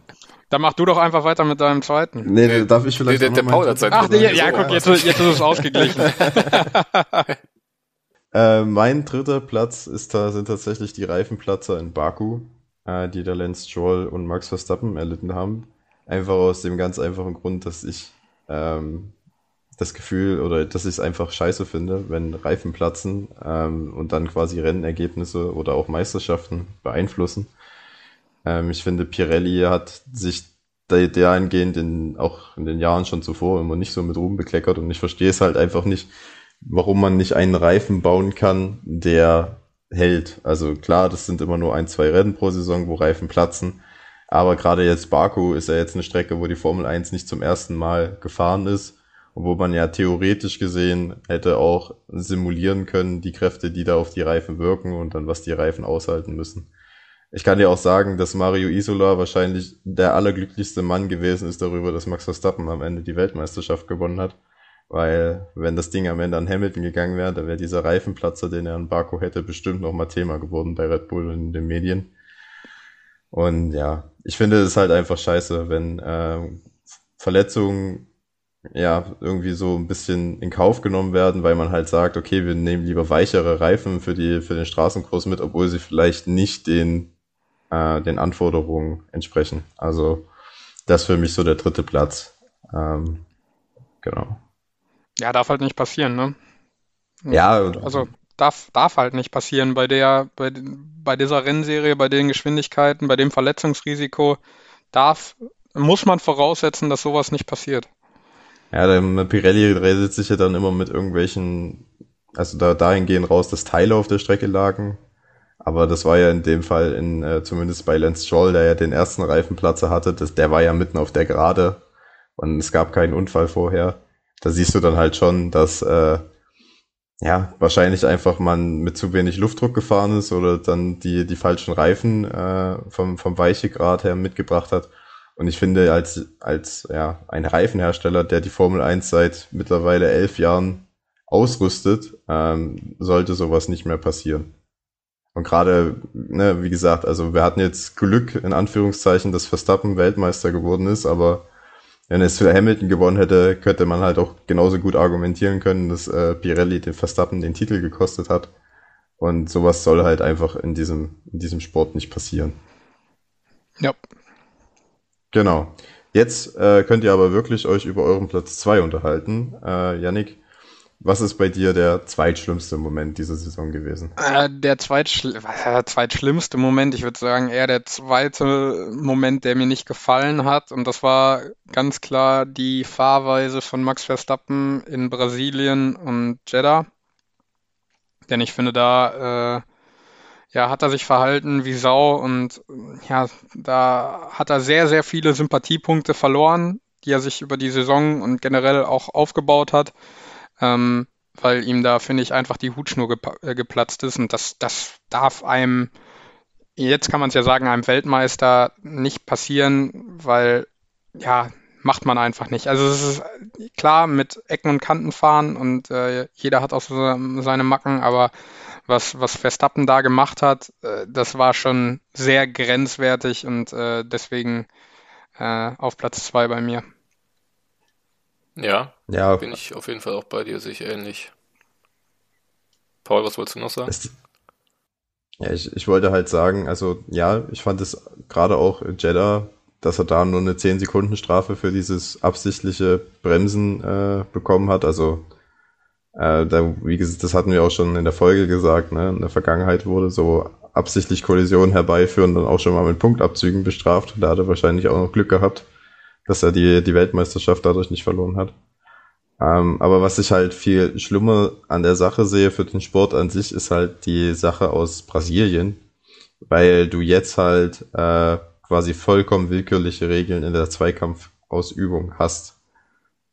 Dann mach du doch einfach weiter mit deinem zweiten. Nee, nee darf ich vielleicht. Nee, der, der Paul hat seinen Ach, ja, ja, guck, jetzt, jetzt ist es ausgeglichen. [LAUGHS] äh, mein dritter Platz ist da, sind tatsächlich die Reifenplatzer in Baku, äh, die der Lance Stroll und Max Verstappen erlitten haben. Einfach aus dem ganz einfachen Grund, dass ich ähm, das Gefühl oder dass ich es einfach scheiße finde, wenn Reifen platzen ähm, und dann quasi Rennergebnisse oder auch Meisterschaften beeinflussen. Ähm, ich finde, Pirelli hat sich dahingehend in, auch in den Jahren schon zuvor immer nicht so mit Ruhm bekleckert und ich verstehe es halt einfach nicht, warum man nicht einen Reifen bauen kann, der hält. Also klar, das sind immer nur ein, zwei Rennen pro Saison, wo Reifen platzen. Aber gerade jetzt Baku ist ja jetzt eine Strecke, wo die Formel 1 nicht zum ersten Mal gefahren ist wo man ja theoretisch gesehen hätte auch simulieren können, die Kräfte, die da auf die Reifen wirken und dann was die Reifen aushalten müssen. Ich kann dir auch sagen, dass Mario Isola wahrscheinlich der allerglücklichste Mann gewesen ist darüber, dass Max Verstappen am Ende die Weltmeisterschaft gewonnen hat. Weil, wenn das Ding am Ende an Hamilton gegangen wäre, dann wäre dieser Reifenplatzer, den er an Baku hätte, bestimmt nochmal Thema geworden bei Red Bull und in den Medien. Und ja, ich finde es halt einfach scheiße, wenn äh, Verletzungen ja irgendwie so ein bisschen in Kauf genommen werden, weil man halt sagt, okay, wir nehmen lieber weichere Reifen für die für den Straßenkurs mit, obwohl sie vielleicht nicht den äh, den Anforderungen entsprechen. Also das ist für mich so der dritte Platz. Ähm, genau. Ja, darf halt nicht passieren, ne? Ja. Also darf, darf halt nicht passieren bei der, bei, bei dieser Rennserie, bei den Geschwindigkeiten, bei dem Verletzungsrisiko darf, muss man voraussetzen, dass sowas nicht passiert. Ja, der Pirelli redet sich ja dann immer mit irgendwelchen, also da dahingehend raus, dass Teile auf der Strecke lagen. Aber das war ja in dem Fall in, äh, zumindest bei Lance Stroll, der ja den ersten Reifenplatzer hatte, das, der war ja mitten auf der Gerade und es gab keinen Unfall vorher. Da siehst du dann halt schon, dass äh, ja wahrscheinlich einfach man mit zu wenig Luftdruck gefahren ist oder dann die die falschen Reifen äh, vom vom Weichegrad her mitgebracht hat. Und ich finde, als, als ja, ein Reifenhersteller, der die Formel 1 seit mittlerweile elf Jahren ausrüstet, ähm, sollte sowas nicht mehr passieren. Und gerade, ne, wie gesagt, also wir hatten jetzt Glück, in Anführungszeichen, dass Verstappen Weltmeister geworden ist, aber wenn es für Hamilton gewonnen hätte, könnte man halt auch genauso gut argumentieren können, dass äh, Pirelli den Verstappen den Titel gekostet hat. Und sowas soll halt einfach in diesem, in diesem Sport nicht passieren. Ja, Genau. Jetzt äh, könnt ihr aber wirklich euch über euren Platz zwei unterhalten. Äh, Yannick, was ist bei dir der zweitschlimmste Moment dieser Saison gewesen? Äh, der zweitschl zweitschlimmste Moment, ich würde sagen eher der zweite Moment, der mir nicht gefallen hat. Und das war ganz klar die Fahrweise von Max Verstappen in Brasilien und Jeddah. Denn ich finde, da äh, ja, hat er sich verhalten wie Sau und ja, da hat er sehr, sehr viele Sympathiepunkte verloren, die er sich über die Saison und generell auch aufgebaut hat, ähm, weil ihm da, finde ich, einfach die Hutschnur gep äh, geplatzt ist und das, das darf einem, jetzt kann man es ja sagen, einem Weltmeister nicht passieren, weil ja, macht man einfach nicht. Also es ist klar mit Ecken und Kanten fahren und äh, jeder hat auch so seine Macken, aber was, was Verstappen da gemacht hat, äh, das war schon sehr grenzwertig und äh, deswegen äh, auf Platz zwei bei mir. Ja, ja, bin ich auf jeden Fall auch bei dir, sich ähnlich. Paul, was wolltest du noch sagen? ja, ich, ich wollte halt sagen, also ja, ich fand es gerade auch Jeddah, dass er da nur eine 10 Sekunden Strafe für dieses absichtliche Bremsen äh, bekommen hat. Also Äh, da, wie gesagt, das hatten wir auch schon in der Folge gesagt, ne? In der Vergangenheit wurde so absichtlich Kollisionen herbeiführen, dann auch schon mal mit Punktabzügen bestraft. Da hat er wahrscheinlich auch noch Glück gehabt, dass er die, die Weltmeisterschaft dadurch nicht verloren hat. Ähm, aber was ich halt viel schlimmer an der Sache sehe für den Sport an sich, ist halt die Sache aus Brasilien, weil du jetzt halt äh, quasi vollkommen willkürliche Regeln in der Zweikampfausübung hast.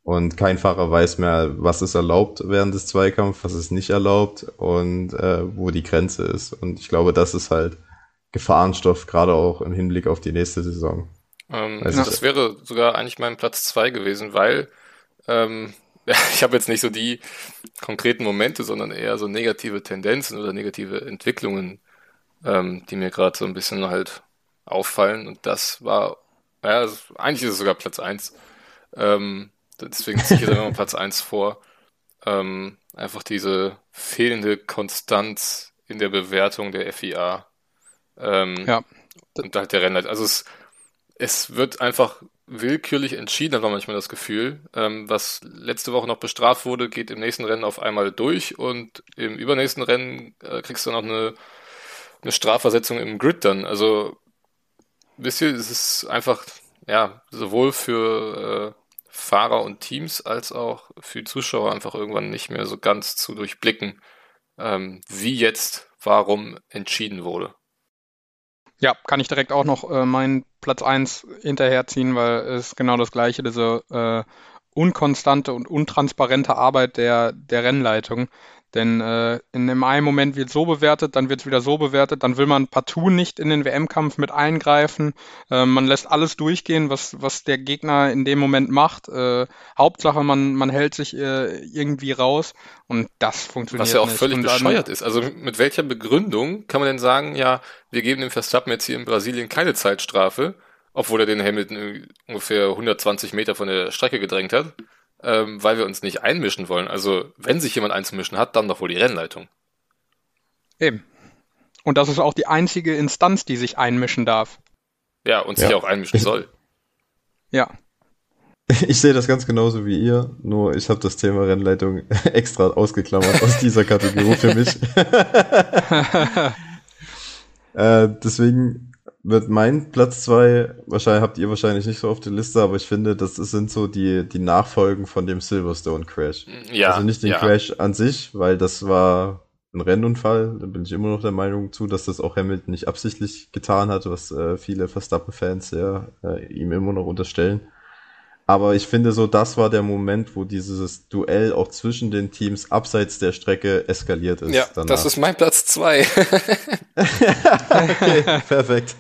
Und kein Fahrer weiß mehr, was ist erlaubt während des Zweikampfs, was ist nicht erlaubt und äh, wo die Grenze ist. Und ich glaube, das ist halt Gefahrenstoff, gerade auch im Hinblick auf die nächste Saison. Ähm, also das wäre sogar eigentlich mein Platz zwei gewesen, weil ähm, [LAUGHS] ich habe jetzt nicht so die konkreten Momente, sondern eher so negative Tendenzen oder negative Entwicklungen, ähm, die mir gerade so ein bisschen halt auffallen. Und das war, ja, also eigentlich ist es sogar Platz eins. Ähm, deswegen ziehe ich jetzt immer Platz eins vor. Ähm, einfach diese fehlende Konstanz in der Bewertung der FIA. Ähm, ja. Und halt der Rennleit. Also es, es wird einfach willkürlich entschieden, hat man manchmal das Gefühl. Ähm, was letzte Woche noch bestraft wurde, geht im nächsten Rennen auf einmal durch und im übernächsten Rennen äh, kriegst du noch eine, eine Strafversetzung im Grid dann. Also, wisst ihr, es ist einfach, ja, sowohl für äh, Fahrer und Teams als auch für Zuschauer einfach irgendwann nicht mehr so ganz zu durchblicken, ähm, wie jetzt, warum entschieden wurde. Ja, kann ich direkt auch noch äh, meinen Platz 1 hinterherziehen, weil es genau das gleiche, diese äh, unkonstante und untransparente Arbeit der, der Rennleitung. Denn äh, in dem einen Moment wird so bewertet, dann wird es wieder so bewertet, dann will man partout nicht in den WM-Kampf mit eingreifen. Äh, man lässt alles durchgehen, was, was der Gegner in dem Moment macht. Äh, Hauptsache, man, man hält sich äh, irgendwie raus und das funktioniert Was ja auch nicht. völlig bescheuert ist. Also mit welcher Begründung kann man denn sagen, ja, wir geben dem Verstappen jetzt hier in Brasilien keine Zeitstrafe, obwohl er den Hamilton ungefähr 120 Meter von der Strecke gedrängt hat? Ähm, weil wir uns nicht einmischen wollen. Also, wenn sich jemand einzumischen hat, dann doch wohl die Rennleitung. Eben. Und das ist auch die einzige Instanz, die sich einmischen darf. Ja, und sich ja. auch einmischen soll. Ja. [LAUGHS] Ich sehe das ganz genauso wie ihr, nur ich habe das Thema Rennleitung [LAUGHS] extra ausgeklammert aus dieser Kategorie für mich. [LAUGHS] äh, deswegen wird mein Platz zwei, wahrscheinlich habt ihr wahrscheinlich nicht so auf der Liste, aber ich finde, das sind so die, die Nachfolgen von dem Silverstone Crash. Ja. Also nicht den ja. Crash an sich, weil das war ein Rennunfall. Da bin ich immer noch der Meinung zu, dass das auch Hamilton nicht absichtlich getan hat, was äh, viele Verstappen-Fans ja äh, ihm immer noch unterstellen. Aber ich finde so, das war der Moment, wo dieses Duell auch zwischen den Teams abseits der Strecke eskaliert ist. Ja, danach. das ist mein Platz zwei. [LAUGHS] okay, perfekt.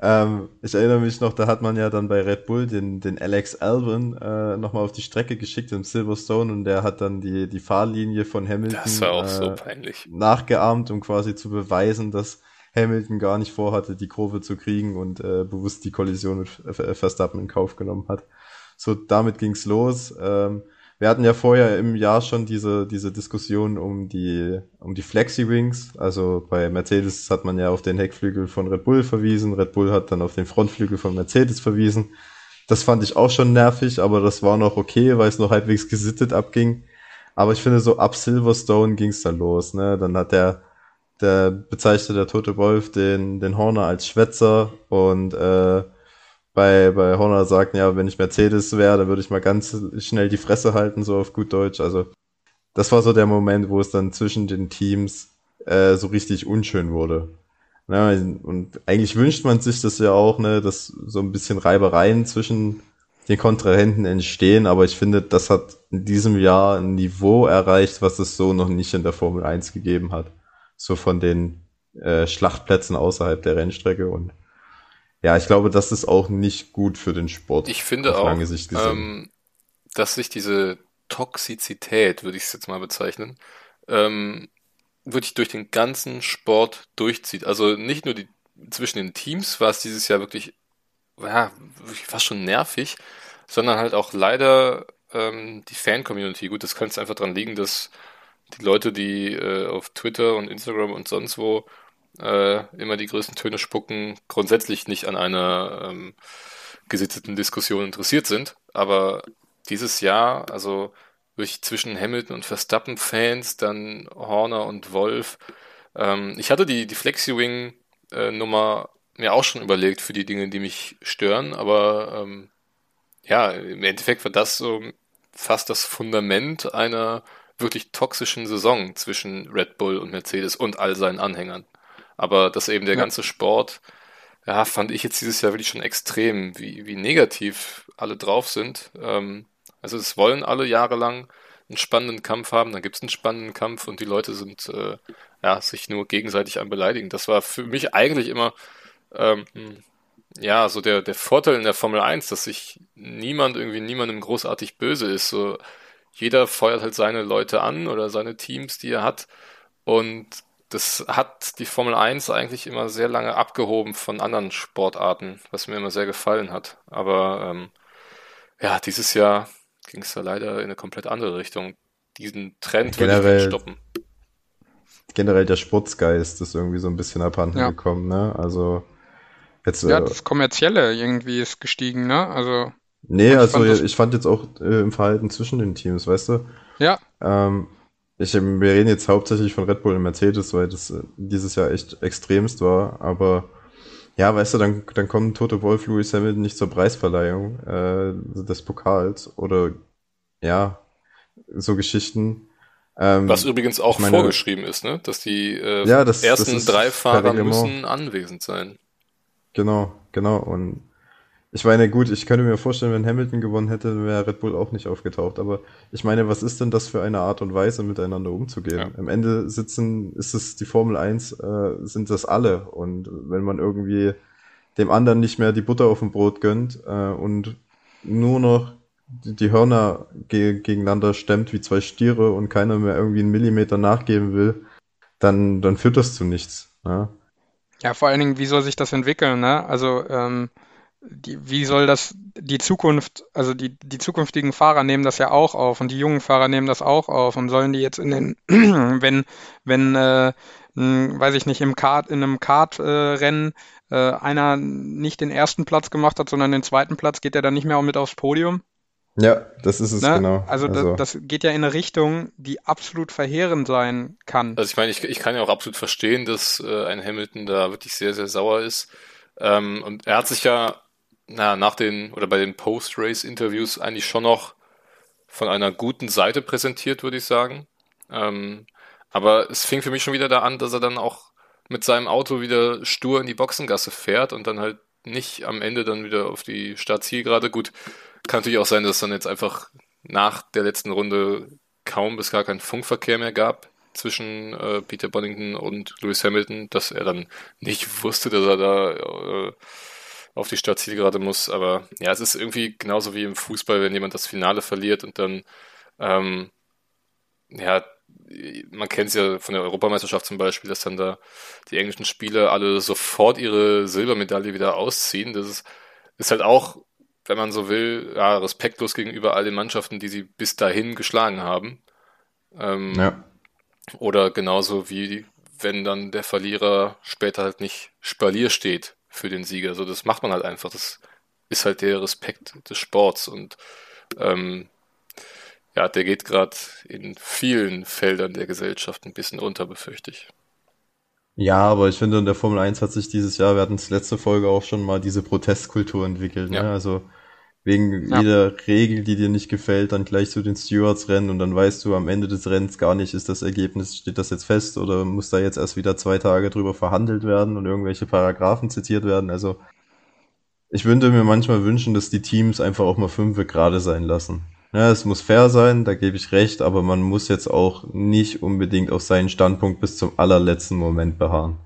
ähm, ich erinnere mich noch, da hat man ja dann bei Red Bull den, den Alex Albon äh, nochmal auf die Strecke geschickt im Silverstone und der hat dann die, die Fahrlinie von Hamilton das war auch äh, so peinlich. nachgeahmt, um quasi zu beweisen, dass Hamilton gar nicht vorhatte, die Kurve zu kriegen und äh, bewusst die Kollision mit Verstappen in Kauf genommen hat. So, damit ging's los. Ähm, wir hatten ja vorher im Jahr schon diese, diese Diskussion um die, um die Flexi-Wings. Also bei Mercedes hat man ja auf den Heckflügel von Red Bull verwiesen. Red Bull hat dann auf den Frontflügel von Mercedes verwiesen. Das fand ich auch schon nervig, aber das war noch okay, weil es noch halbwegs gesittet abging. Aber ich finde, so ab Silverstone ging's dann los. Ne? Dann hat der der bezeichnet der tote Wolf den, den Horner als Schwätzer und äh, bei, bei Horner sagt, ja, wenn ich Mercedes wäre, dann würde ich mal ganz schnell die Fresse halten, so auf gut Deutsch. Also das war so der Moment, wo es dann zwischen den Teams äh, so richtig unschön wurde. Ja, und eigentlich wünscht man sich das ja auch, ne, dass so ein bisschen Reibereien zwischen den Kontrahenten entstehen, aber ich finde, das hat in diesem Jahr ein Niveau erreicht, was es so noch nicht in der Formel 1 gegeben hat so von den äh, Schlachtplätzen außerhalb der Rennstrecke und ja, ich glaube, das ist auch nicht gut für den Sport. Ich finde auch, ähm, dass sich diese Toxizität, würde ich es jetzt mal bezeichnen, ähm, wirklich durch den ganzen Sport durchzieht. Also nicht nur die zwischen den Teams war es dieses Jahr wirklich, ja, wirklich fast schon nervig, sondern halt auch leider ähm, die Fan-Community. Gut, das könnte einfach dran liegen, dass die Leute, die äh, auf Twitter und Instagram und sonst wo äh, immer die größten Töne spucken, grundsätzlich nicht an einer ähm, gesitteten Diskussion interessiert sind. Aber dieses Jahr, also wirklich zwischen Hamilton und Verstappen-Fans, dann Horner und Wolf. Ähm, ich hatte die, die Flexi-Wing-Nummer mir auch schon überlegt für die Dinge, die mich stören, aber ähm, ja, im Endeffekt war das so fast das Fundament einer wirklich toxischen Saison zwischen Red Bull und Mercedes und all seinen Anhängern. Aber dass eben der ja. ganze Sport, ja, fand ich jetzt dieses Jahr wirklich schon extrem, wie, wie negativ alle drauf sind. Ähm, also es wollen alle jahrelang einen spannenden Kampf haben, dann gibt es einen spannenden Kampf und die Leute sind äh, ja sich nur gegenseitig am beleidigen. Das war für mich eigentlich immer ähm, ja so der, der Vorteil in der Formel 1, dass sich niemand irgendwie niemandem großartig böse ist. So jeder feuert halt seine Leute an oder seine Teams, die er hat. Und das hat die Formel 1 eigentlich immer sehr lange abgehoben von anderen Sportarten, was mir immer sehr gefallen hat. Aber ähm, ja, dieses Jahr ging es da leider in eine komplett andere Richtung. Diesen Trend generell, will ich stoppen. Generell der Sportsgeist ist irgendwie so ein bisschen abhanden ja. gekommen, ne? Also jetzt, ja, äh, das Kommerzielle irgendwie ist gestiegen, ne? Also Nee, ich also fand ich fand jetzt auch äh, im Verhalten zwischen den Teams, weißt du? Ja. Ähm, ich, wir reden jetzt hauptsächlich von Red Bull und Mercedes, weil das äh, dieses Jahr echt extremst war, aber ja, weißt du, dann, dann kommen Tote Wolf, Louis Hamilton nicht zur Preisverleihung äh, des Pokals oder ja, so Geschichten. Ähm, Was übrigens auch meine, vorgeschrieben ist, ne? Dass die äh, ja, das, ersten das drei Fahrer müssen anwesend sein. Genau, genau. Und ich meine, gut, ich könnte mir vorstellen, wenn Hamilton gewonnen hätte, wäre Red Bull auch nicht aufgetaucht. Aber ich meine, was ist denn das für eine Art und Weise, miteinander umzugehen? Ja. Am Ende sitzen, ist es die Formel 1, äh, sind das alle. Und wenn man irgendwie dem anderen nicht mehr die Butter auf dem Brot gönnt äh, und nur noch die, die Hörner ge gegeneinander stemmt wie zwei Stiere und keiner mehr irgendwie einen Millimeter nachgeben will, dann, dann führt das zu nichts. Ja, ja vor allen Dingen, wie soll sich das entwickeln? Ne? Also ähm die, wie soll das die Zukunft, also die, die zukünftigen Fahrer nehmen das ja auch auf und die jungen Fahrer nehmen das auch auf und sollen die jetzt in den, [CLEARS THROAT] wenn, wenn, äh, weiß ich nicht, im Kart, in einem Kartrennen äh, äh, einer nicht den ersten Platz gemacht hat, sondern den zweiten Platz, geht er dann nicht mehr auch mit aufs Podium? Ja, das ist es ne? genau. Also, also. Das, das, geht ja in eine Richtung, die absolut verheerend sein kann. Also ich meine, ich, ich kann ja auch absolut verstehen, dass äh, ein Hamilton da wirklich sehr, sehr sauer ist. Ähm, und er hat sich ja na, nach den oder bei den Post-Race-Interviews eigentlich schon noch von einer guten Seite präsentiert, würde ich sagen. Ähm, aber es fing für mich schon wieder da an, dass er dann auch mit seinem Auto wieder stur in die Boxengasse fährt und dann halt nicht am Ende dann wieder auf die Startzielgerade. Gut, kann natürlich auch sein, dass es dann jetzt einfach nach der letzten Runde kaum bis gar keinen Funkverkehr mehr gab zwischen äh, Peter Bonington und Lewis Hamilton, dass er dann nicht wusste, dass er da äh, auf die Startzielgerade muss. Aber ja, es ist irgendwie genauso wie im Fußball, wenn jemand das Finale verliert und dann, ähm, ja, man kennt es ja von der Europameisterschaft zum Beispiel, dass dann da die englischen Spieler alle sofort ihre Silbermedaille wieder ausziehen. Das ist, ist halt auch, wenn man so will, ja, respektlos gegenüber all den Mannschaften, die sie bis dahin geschlagen haben. Ähm, ja. Oder genauso wie wenn dann der Verlierer später halt nicht Spalier steht für den Sieger. So, das macht man halt einfach. Das ist halt der Respekt des Sports und ähm, ja, der geht gerade in vielen Feldern der Gesellschaft ein bisschen unter, befürchte ich. Ja, aber ich finde, in der Formel 1 hat sich dieses Jahr, wir hatten es letzte Folge auch schon mal, diese Protestkultur entwickelt. Ne? Ja. Also wegen ja. jeder Regel, die dir nicht gefällt, dann gleich zu den Stewards rennen und dann weißt du am Ende des Rennens gar nicht, ist das Ergebnis, steht das jetzt fest oder muss da jetzt erst wieder zwei Tage drüber verhandelt werden und irgendwelche Paragraphen zitiert werden. Also ich würde mir manchmal wünschen, dass die Teams einfach auch mal fünf gerade sein lassen. Ja, es muss fair sein, da gebe ich recht, aber man muss jetzt auch nicht unbedingt auf seinen Standpunkt bis zum allerletzten Moment beharren.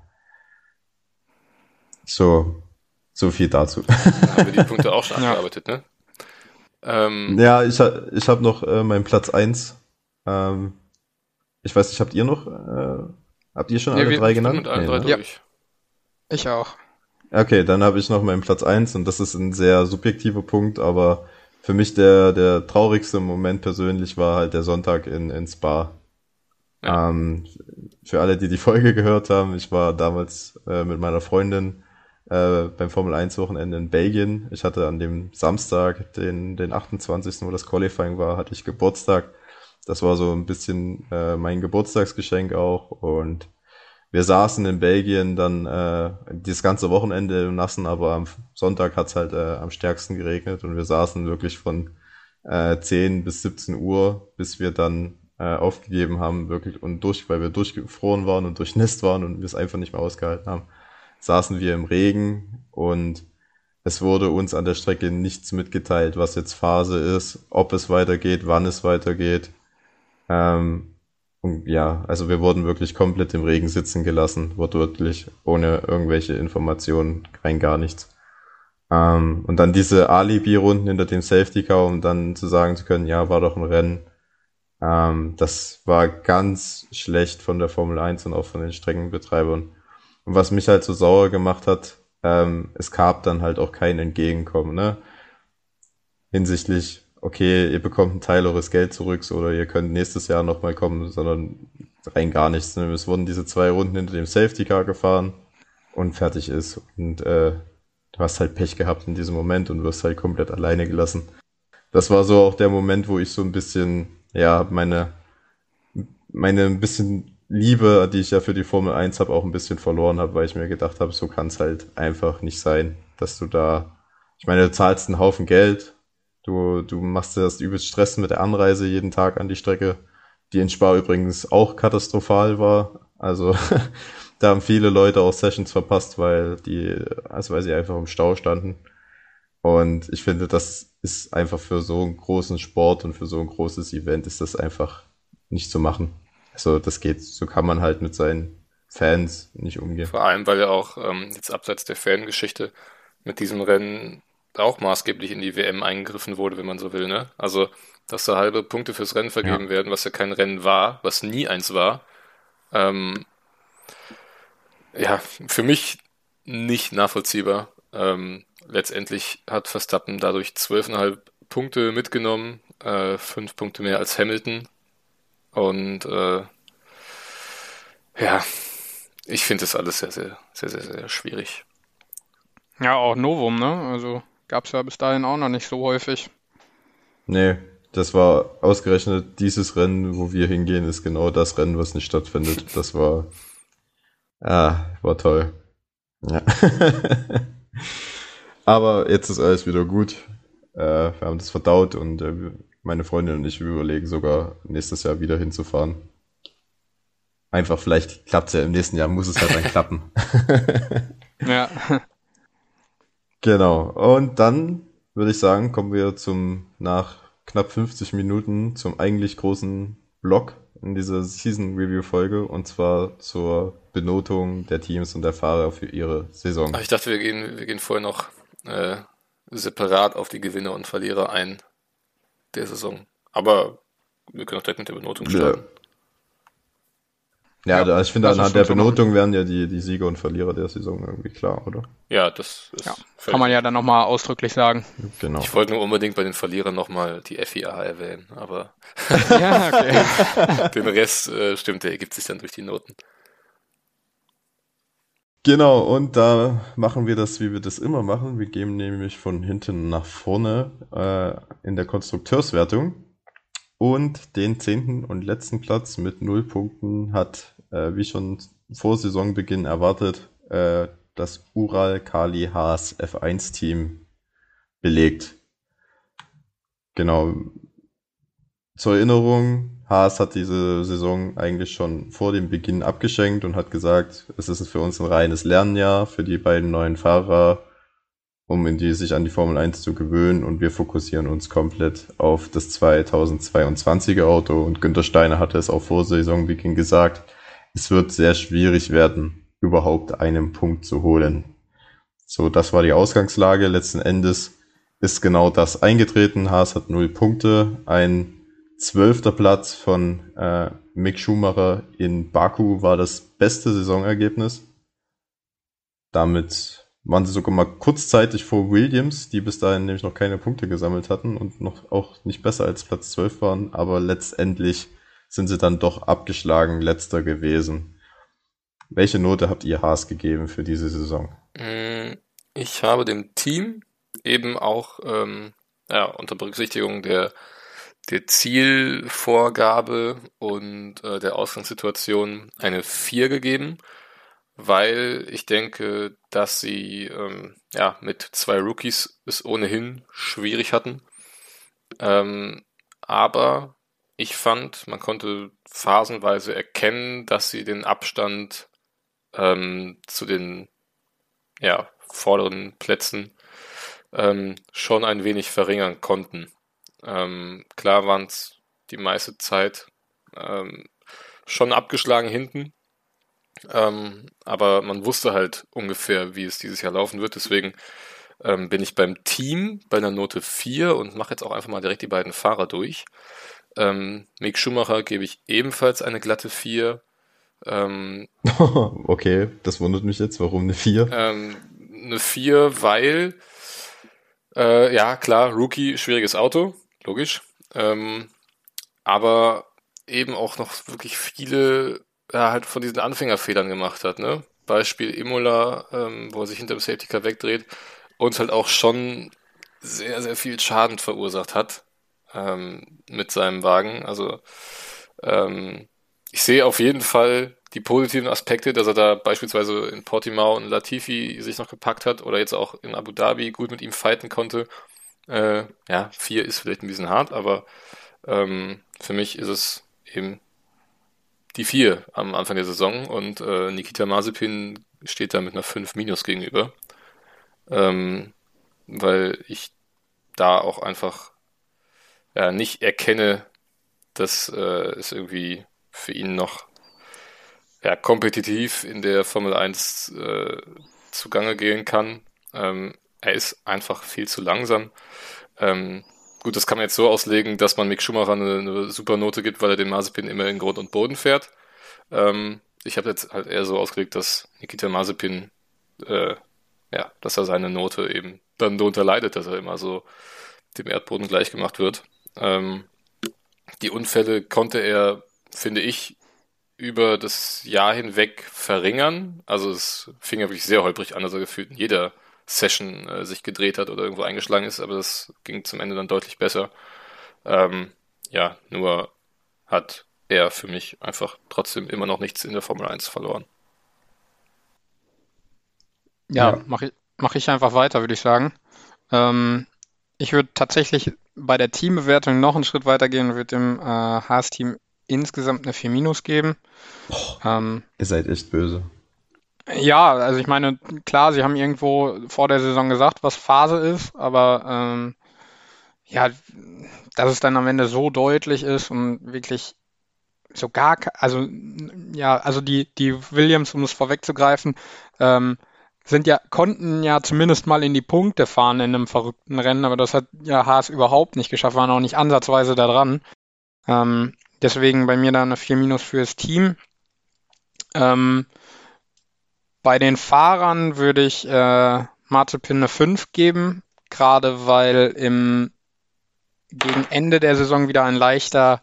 So, so viel dazu. Da haben wir die Punkte auch schon angearbeitet, ne? Ähm, ja, ich, ich habe noch äh, meinen Platz 1. Ähm, ich weiß nicht, habt ihr noch, äh, habt ihr schon ja, alle drei genannt? Mit allen nee, drei ne? Ja. Ich auch. Okay, dann habe ich noch meinen Platz 1 und das ist ein sehr subjektiver Punkt, aber für mich der, der traurigste Moment persönlich war halt der Sonntag in, in Spa. Ja. Ähm, für alle, die die Folge gehört haben, ich war damals äh, mit meiner Freundin äh, beim Formel 1 Wochenende in Belgien. Ich hatte an dem Samstag, den, den 28., wo das Qualifying war, hatte ich Geburtstag. Das war so ein bisschen äh, mein Geburtstagsgeschenk auch. Und wir saßen in Belgien dann äh, das ganze Wochenende im Nassen, aber am Sonntag hat's halt äh, am stärksten geregnet und wir saßen wirklich von äh, 10 bis 17 Uhr, bis wir dann äh, aufgegeben haben, wirklich und durch, weil wir durchgefroren waren und durchnässt waren und wir es einfach nicht mehr ausgehalten haben, saßen wir im Regen und es wurde uns an der Strecke nichts mitgeteilt, was jetzt Phase ist, ob es weitergeht, wann es weitergeht. Ähm, und ja, also wir wurden wirklich komplett im Regen sitzen gelassen, wortwörtlich, ohne irgendwelche Informationen, rein gar nichts. Ähm, und dann diese Alibi-Runden hinter dem Safety Car, um dann zu sagen zu können, ja, war doch ein Rennen. Ähm, das war ganz schlecht von der Formel 1 und auch von den Streckenbetreibern. Und was mich halt so sauer gemacht hat, ähm, es gab dann halt auch kein Entgegenkommen, ne? Hinsichtlich, okay, ihr bekommt einen Teil eures Geld zurück so, oder ihr könnt nächstes Jahr nochmal kommen, sondern rein gar nichts. Ne? Es wurden diese zwei Runden hinter dem Safety Car gefahren und fertig ist. Und äh, du hast halt Pech gehabt in diesem Moment und wirst halt komplett alleine gelassen. Das war so auch der Moment, wo ich so ein bisschen, ja, meine, meine ein bisschen Liebe, die ich ja für die Formel 1 habe, auch ein bisschen verloren habe, weil ich mir gedacht habe, so kann es halt einfach nicht sein, dass du da, ich meine, du zahlst einen Haufen Geld, du, du machst dir das übelst Stress mit der Anreise jeden Tag an die Strecke, die in Spa übrigens auch katastrophal war. Also [LAUGHS] da haben viele Leute auch Sessions verpasst, weil die, also weil sie einfach im Stau standen. Und ich finde, das ist einfach für so einen großen Sport und für so ein großes Event ist das einfach nicht zu machen. Also das geht, so kann man halt mit seinen Fans nicht umgehen. Vor allem, weil er auch ähm, jetzt abseits der Fangeschichte mit diesem Rennen auch maßgeblich in die WM eingegriffen wurde, wenn man so will. Ne? Also, dass da halbe Punkte fürs Rennen vergeben ja. werden, was ja kein Rennen war, was nie eins war. Ähm, ja, für mich nicht nachvollziehbar. Ähm, letztendlich hat Verstappen dadurch zwölfeinhalb Punkte mitgenommen, äh, fünf Punkte mehr als Hamilton. Und äh, ja, ich finde das alles sehr, sehr, sehr, sehr, sehr schwierig. Ja, auch Novum, ne? Also gab es ja bis dahin auch noch nicht so häufig. Nee, das war ausgerechnet dieses Rennen, wo wir hingehen, ist genau das Rennen, was nicht stattfindet. Das war, ja, war toll. Ja. [LAUGHS] Aber jetzt ist alles wieder gut. Äh, wir haben das verdaut und äh, meine Freundin und ich, überlegen sogar nächstes Jahr wieder hinzufahren. Einfach, vielleicht klappt es ja im nächsten Jahr, muss es halt dann klappen. [LAUGHS] ja. Genau. Und dann würde ich sagen, kommen wir zum nach knapp 50 Minuten zum eigentlich großen Block in dieser Season Review Folge und zwar zur Benotung der Teams und der Fahrer für ihre Saison. Ich dachte, wir gehen, wir gehen vorher noch äh, separat auf die Gewinner und Verlierer ein der Saison. Aber wir können auch direkt mit der Benotung starten. Ja, ja ich finde, anhand der Benotung werden ja die, die Sieger und Verlierer der Saison irgendwie klar, oder? Ja, das ist. Ja, kann man ja dann nochmal ausdrücklich sagen. Genau. Ich wollte nur unbedingt bei den Verlierern nochmal die FIA erwähnen, aber. ja, okay. [LAUGHS] den Rest äh, stimmt, der ergibt sich dann durch die Noten. Genau, und da machen wir das, wie wir das immer machen. Wir gehen nämlich von hinten nach vorne äh, in der Konstrukteurswertung. Und den zehnten und letzten Platz mit null Punkten hat, äh, wie schon vor Saisonbeginn erwartet, äh, das Ural Kali Haas F1 Team belegt. Genau. Zur Erinnerung, Haas hat diese Saison eigentlich schon vor dem Beginn abgeschenkt und hat gesagt, es ist für uns ein reines Lernjahr für die beiden neuen Fahrer, um in die, sich an die Formel 1 zu gewöhnen und wir fokussieren uns komplett auf das 2022er Auto und Günter Steiner hatte es auch vor Saisonbeginn gesagt, es wird sehr schwierig werden, überhaupt einen Punkt zu holen. So, das war die Ausgangslage. Letzten Endes ist genau das eingetreten. Haas hat null Punkte, ein Zwölfter Platz von äh, Mick Schumacher in Baku war das beste Saisonergebnis. Damit waren sie sogar mal kurzzeitig vor Williams, die bis dahin nämlich noch keine Punkte gesammelt hatten und noch auch nicht besser als Platz 12 waren, aber letztendlich sind sie dann doch abgeschlagen, letzter gewesen. Welche Note habt ihr Haas gegeben für diese Saison? Mm, ich habe dem Team eben auch ähm, ja, unter Berücksichtigung der der Zielvorgabe und äh, der Ausgangssituation eine 4 gegeben, weil ich denke, dass sie ähm, ja, mit zwei Rookies es ohnehin schwierig hatten. Ähm, aber ich fand, man konnte phasenweise erkennen, dass sie den Abstand ähm, zu den ja, vorderen Plätzen ähm, schon ein wenig verringern konnten. Ähm, klar waren es die meiste Zeit ähm, schon abgeschlagen hinten, ähm, aber man wusste halt ungefähr, wie es dieses Jahr laufen wird. Deswegen ähm, bin ich beim Team bei einer Note 4 und mache jetzt auch einfach mal direkt die beiden Fahrer durch. Ähm, Mick Schumacher gebe ich ebenfalls eine glatte 4. Ähm, [LAUGHS] okay, das wundert mich jetzt. Warum eine 4? Ähm, eine 4, weil, äh, ja, klar, Rookie, schwieriges Auto, logisch. Ähm, aber eben auch noch wirklich viele ja, halt von diesen Anfängerfehlern gemacht hat, ne? Beispiel Imola, ähm, wo er sich hinter dem Safety Car wegdreht und halt auch schon sehr, sehr viel Schaden verursacht hat ähm, mit seinem Wagen. Also ähm, ich sehe auf jeden Fall die positiven Aspekte, dass er da beispielsweise in Portimao und Latifi sich noch gepackt hat oder jetzt auch in Abu Dhabi gut mit ihm fighten konnte. Äh, ja, vier ist vielleicht ein bisschen hart, aber ähm, für mich ist es eben die vier am Anfang der Saison und äh, Nikita Mazepin steht da mit einer 5 minus gegenüber. Ähm, weil ich da auch einfach ja, nicht erkenne, dass äh, es irgendwie für ihn noch ja, kompetitiv in der Formel 1 äh, zugange gehen kann. Ähm, er ist einfach viel zu langsam. Ähm, gut, das kann man jetzt so auslegen, dass man Mick Schumacher eine, eine super Note gibt, weil er den Mazepin immer in Grund und Boden fährt. Ähm, ich habe jetzt halt eher so ausgelegt, dass Nikita Mazepin, äh, ja, dass er seine Note eben dann darunter leidet, dass er immer so dem Erdboden gleich gemacht wird. Ähm, die Unfälle konnte er, finde ich, über das Jahr hinweg verringern. Also es fing wirklich sehr holprig an, er gefühlt in jeder Session äh, sich gedreht hat oder irgendwo eingeschlagen ist, aber das ging zum Ende dann deutlich besser. Ähm, ja, nur hat er für mich einfach trotzdem immer noch nichts in der Formel 1 verloren. Ja, ja. mache ich, mach ich einfach weiter, würde ich sagen. Ähm, ich würde tatsächlich bei der Teambewertung noch einen Schritt weiter gehen und würde dem äh, Haas-Team insgesamt eine 4 Minus geben. Boah, ähm, ihr seid echt böse. Ja, also ich meine, klar, sie haben irgendwo vor der Saison gesagt, was Phase ist, aber ähm, ja, dass es dann am Ende so deutlich ist und wirklich so gar, also ja, also die, die Williams, um es vorwegzugreifen, ähm, sind ja, konnten ja zumindest mal in die Punkte fahren in einem verrückten Rennen, aber das hat ja Haas überhaupt nicht geschafft, waren auch nicht ansatzweise da dran. Ähm, deswegen bei mir da eine 4 Minus fürs Team. Ähm, bei den Fahrern würde ich äh, Mazepin eine 5 geben, gerade weil im gegen Ende der Saison wieder ein leichter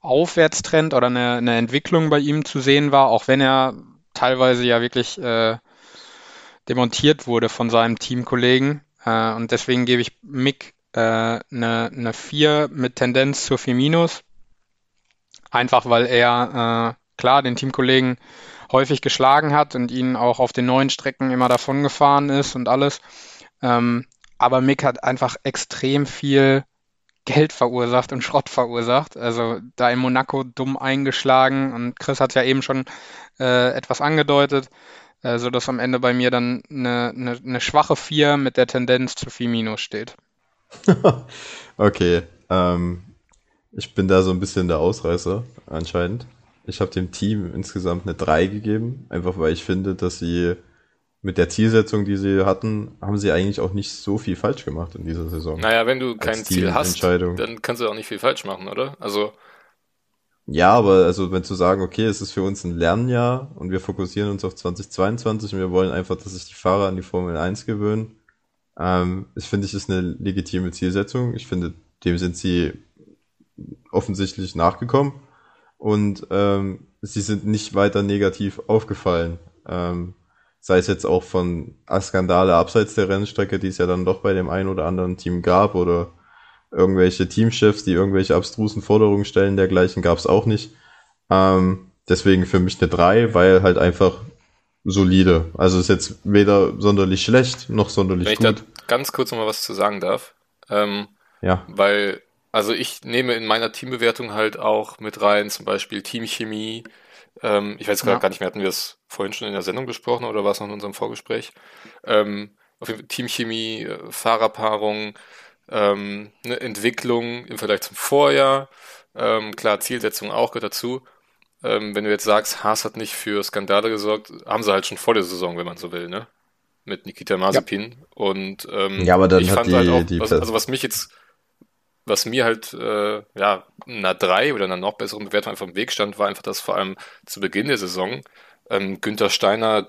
Aufwärtstrend oder eine, eine Entwicklung bei ihm zu sehen war, auch wenn er teilweise ja wirklich äh, demontiert wurde von seinem Teamkollegen. Äh, und deswegen gebe ich Mick äh, eine, eine 4 mit Tendenz zur 4 minus. Einfach weil er äh, klar den Teamkollegen häufig geschlagen hat und ihn auch auf den neuen Strecken immer davon gefahren ist und alles. Ähm, aber Mick hat einfach extrem viel Geld verursacht und Schrott verursacht. Also da in Monaco dumm eingeschlagen und Chris hat ja eben schon äh, etwas angedeutet, äh, so dass am Ende bei mir dann eine, eine, eine schwache 4 mit der Tendenz zu 4 Minus steht. [LAUGHS] okay, ähm, ich bin da so ein bisschen der Ausreißer anscheinend. Ich habe dem Team insgesamt eine 3 gegeben, einfach weil ich finde, dass sie mit der Zielsetzung, die sie hatten, haben sie eigentlich auch nicht so viel falsch gemacht in dieser Saison. Naja, wenn du kein Ziel hast, dann kannst du auch nicht viel falsch machen, oder? Also. Ja, aber also wenn zu sagen, okay, es ist für uns ein Lernjahr und wir fokussieren uns auf 2022 und wir wollen einfach, dass sich die Fahrer an die Formel 1 gewöhnen, ähm, das finde ich ist eine legitime Zielsetzung. Ich finde, dem sind sie offensichtlich nachgekommen und ähm, sie sind nicht weiter negativ aufgefallen. Ähm, sei es jetzt auch von Skandale abseits der Rennstrecke, die es ja dann doch bei dem einen oder anderen Team gab oder irgendwelche Teamchefs, die irgendwelche abstrusen Forderungen stellen, dergleichen gab es auch nicht. Ähm, deswegen für mich eine 3, weil halt einfach solide. Also ist jetzt weder sonderlich schlecht noch sonderlich Wenn gut. ich da ganz kurz noch mal was zu sagen darf. Ähm, ja. Weil, also ich nehme in meiner Teambewertung halt auch mit rein, zum Beispiel Teamchemie. Ähm, ich weiß ja. gar nicht mehr, hatten wir das vorhin schon in der Sendung besprochen oder war es noch in unserem Vorgespräch? Ähm, auf jeden Fall Teamchemie, äh, Fahrerpaarung, ähm, eine Entwicklung im Vergleich zum Vorjahr. Ähm, klar, Zielsetzung auch gehört dazu. Ähm, wenn du jetzt sagst, Haas hat nicht für Skandale gesorgt, haben sie halt schon vor der Saison, wenn man so will, ne? Mit Nikita Mazepin. Ja. Und ähm, ja, aber dann ich fand die, halt auch, die also, also was mich jetzt, was mir halt äh, ja einer drei oder einer noch besseren Bewertung einfach im Weg stand, war einfach, dass vor allem zu Beginn der Saison ähm, Günther Steiner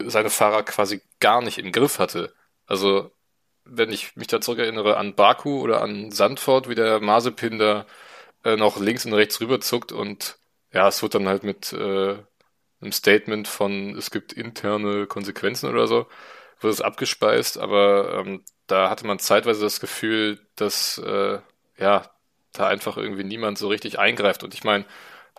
seine Fahrer quasi gar nicht im Griff hatte. Also wenn ich mich da zurückerinnere an Baku oder an Sandford, wie der Mazepin da äh, noch links und rechts rüberzuckt und ja, es wird dann halt mit äh, einem Statement von, es gibt interne Konsequenzen oder so, wird es abgespeist, aber ähm, da hatte man zeitweise das Gefühl, dass äh, ja, da einfach irgendwie niemand so richtig eingreift. Und ich meine,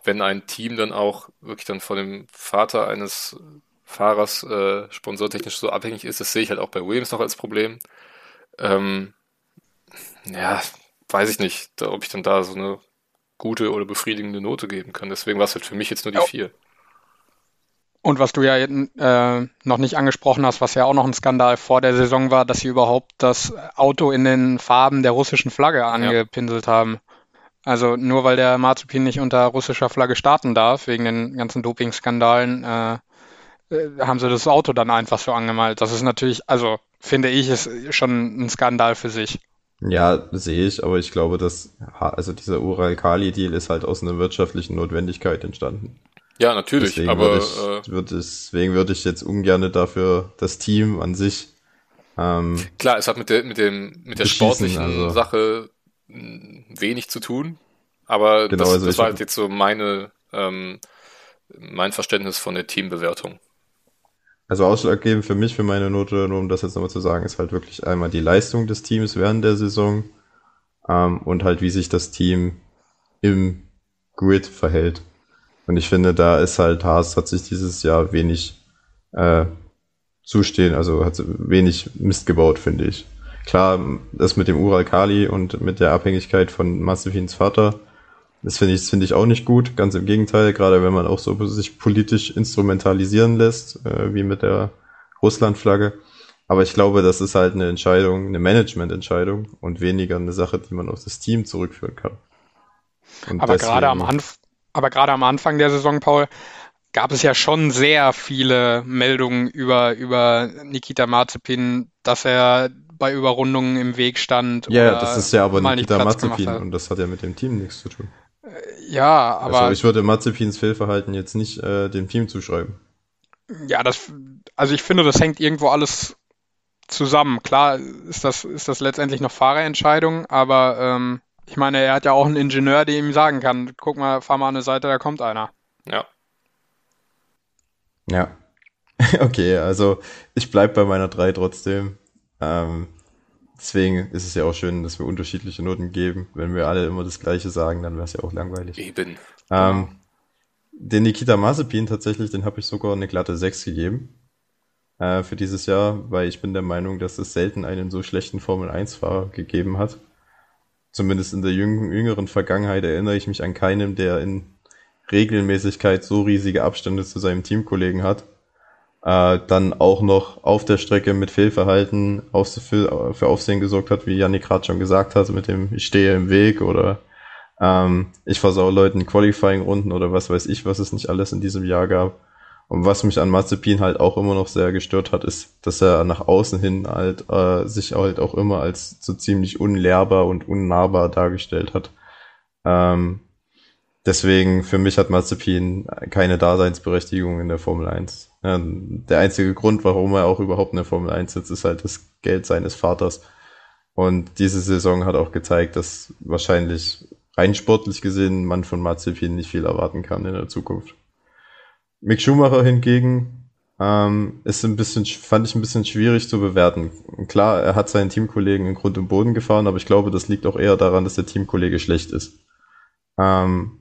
wenn ein Team dann auch wirklich dann von dem Vater eines Fahrers äh, sponsortechnisch so abhängig ist, das sehe ich halt auch bei Williams noch als Problem. Ähm, ja, weiß ich nicht, ob ich dann da so eine gute oder befriedigende Note geben kann. Deswegen war es halt für mich jetzt nur die ja. vier. Und was du ja äh, noch nicht angesprochen hast, was ja auch noch ein Skandal vor der Saison war, dass sie überhaupt das Auto in den Farben der russischen Flagge angepinselt ja. haben. Also nur weil der Marzipin nicht unter russischer Flagge starten darf, wegen den ganzen Doping-Skandalen, äh, äh, haben sie das Auto dann einfach so angemalt. Das ist natürlich, also finde ich, ist schon ein Skandal für sich. Ja, sehe ich, aber ich glaube, dass also dieser Ural-Kali-Deal ist halt aus einer wirtschaftlichen Notwendigkeit entstanden. Ja, natürlich, deswegen aber würde ich, äh, würde, deswegen würde ich jetzt ungern dafür das Team an sich ähm, Klar, es hat mit der mit dem mit der sportlichen also. Sache wenig zu tun, aber genau, das, also das war halt jetzt so meine ähm, mein Verständnis von der Teambewertung. Also ausschlaggebend für mich, für meine Note, nur um das jetzt nochmal zu sagen, ist halt wirklich einmal die Leistung des Teams während der Saison ähm, und halt wie sich das Team im Grid verhält. Und ich finde, da ist halt Haas hat sich dieses Jahr wenig äh, zustehen, also hat wenig Mist gebaut, finde ich. Klar, das mit dem Ural Kali und mit der Abhängigkeit von Massivins Vater das finde ich, das finde ich auch nicht gut. Ganz im Gegenteil, gerade wenn man auch so sich politisch instrumentalisieren lässt, äh, wie mit der Russland-Flagge. Aber ich glaube, das ist halt eine Entscheidung, eine Management-Entscheidung und weniger eine Sache, die man auf das Team zurückführen kann. Und aber gerade am Anfang, aber gerade am Anfang der Saison, Paul, gab es ja schon sehr viele Meldungen über, über Nikita Marzipin, dass er bei Überrundungen im Weg stand. Ja, das ist ja aber Nikita Marzipin und das hat ja mit dem Team nichts zu tun. Ja, aber. Also ich würde Mazepins Fehlverhalten jetzt nicht äh, dem Team zuschreiben. Ja, das, also ich finde, das hängt irgendwo alles zusammen. Klar ist das, ist das letztendlich noch Fahrerentscheidung, aber ähm, ich meine, er hat ja auch einen Ingenieur, der ihm sagen kann, guck mal, fahr mal an eine Seite, da kommt einer. Ja. Ja. [LAUGHS] okay, also ich bleibe bei meiner 3 trotzdem. Ähm, Deswegen ist es ja auch schön, dass wir unterschiedliche Noten geben. Wenn wir alle immer das Gleiche sagen, dann wäre es ja auch langweilig. Eben. Ähm, den Nikita Mazepin tatsächlich, den habe ich sogar eine glatte 6 gegeben äh, für dieses Jahr, weil ich bin der Meinung, dass es selten einen so schlechten Formel-1-Fahrer gegeben hat. Zumindest in der jüngeren Vergangenheit erinnere ich mich an keinem, der in Regelmäßigkeit so riesige Abstände zu seinem Teamkollegen hat äh, dann auch noch auf der Strecke mit Fehlverhalten auf, für, für Aufsehen gesorgt hat, wie Yannick gerade schon gesagt hat, mit dem ich stehe im Weg oder ähm, ich versau Leuten Qualifying-Runden oder was weiß ich, was es nicht alles in diesem Jahr gab. Und was mich an Mazepin halt auch immer noch sehr gestört hat, ist, dass er nach außen hin halt äh, sich halt auch immer als so ziemlich unlehrbar und unnahbar dargestellt hat. Ähm, deswegen, für mich hat Mazepin keine Daseinsberechtigung in der Formel 1. Ja, der einzige Grund, warum er auch überhaupt in der Formel 1 sitzt, ist halt das Geld seines Vaters. Und diese Saison hat auch gezeigt, dass wahrscheinlich rein sportlich gesehen man von Mazepin nicht viel erwarten kann in der Zukunft. Mick Schumacher hingegen ähm, ist ein bisschen, fand ich ein bisschen schwierig zu bewerten. Klar, er hat seinen Teamkollegen in Grund und Boden gefahren, aber ich glaube, das liegt auch eher daran, dass der Teamkollege schlecht ist. Ähm,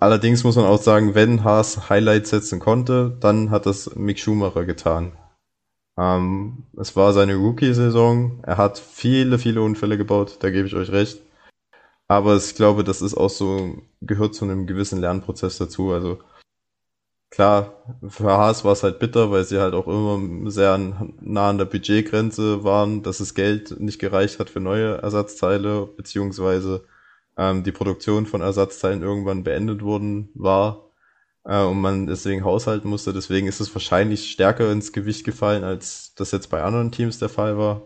allerdings muss man auch sagen, wenn Haas Highlights setzen konnte, dann hat das Mick Schumacher getan. Ähm, es war seine Rookie-Saison. Er hat viele, viele Unfälle gebaut, da gebe ich euch recht. Aber ich glaube, das ist auch so, gehört zu einem gewissen Lernprozess dazu. Also klar, für Haas war es halt bitter, weil sie halt auch immer sehr nah an der Budgetgrenze waren, dass das Geld nicht gereicht hat für neue Ersatzteile, beziehungsweise ähm, die Produktion von Ersatzteilen irgendwann beendet worden war äh, und man deswegen haushalten musste. Deswegen ist es wahrscheinlich stärker ins Gewicht gefallen, als das jetzt bei anderen Teams der Fall war.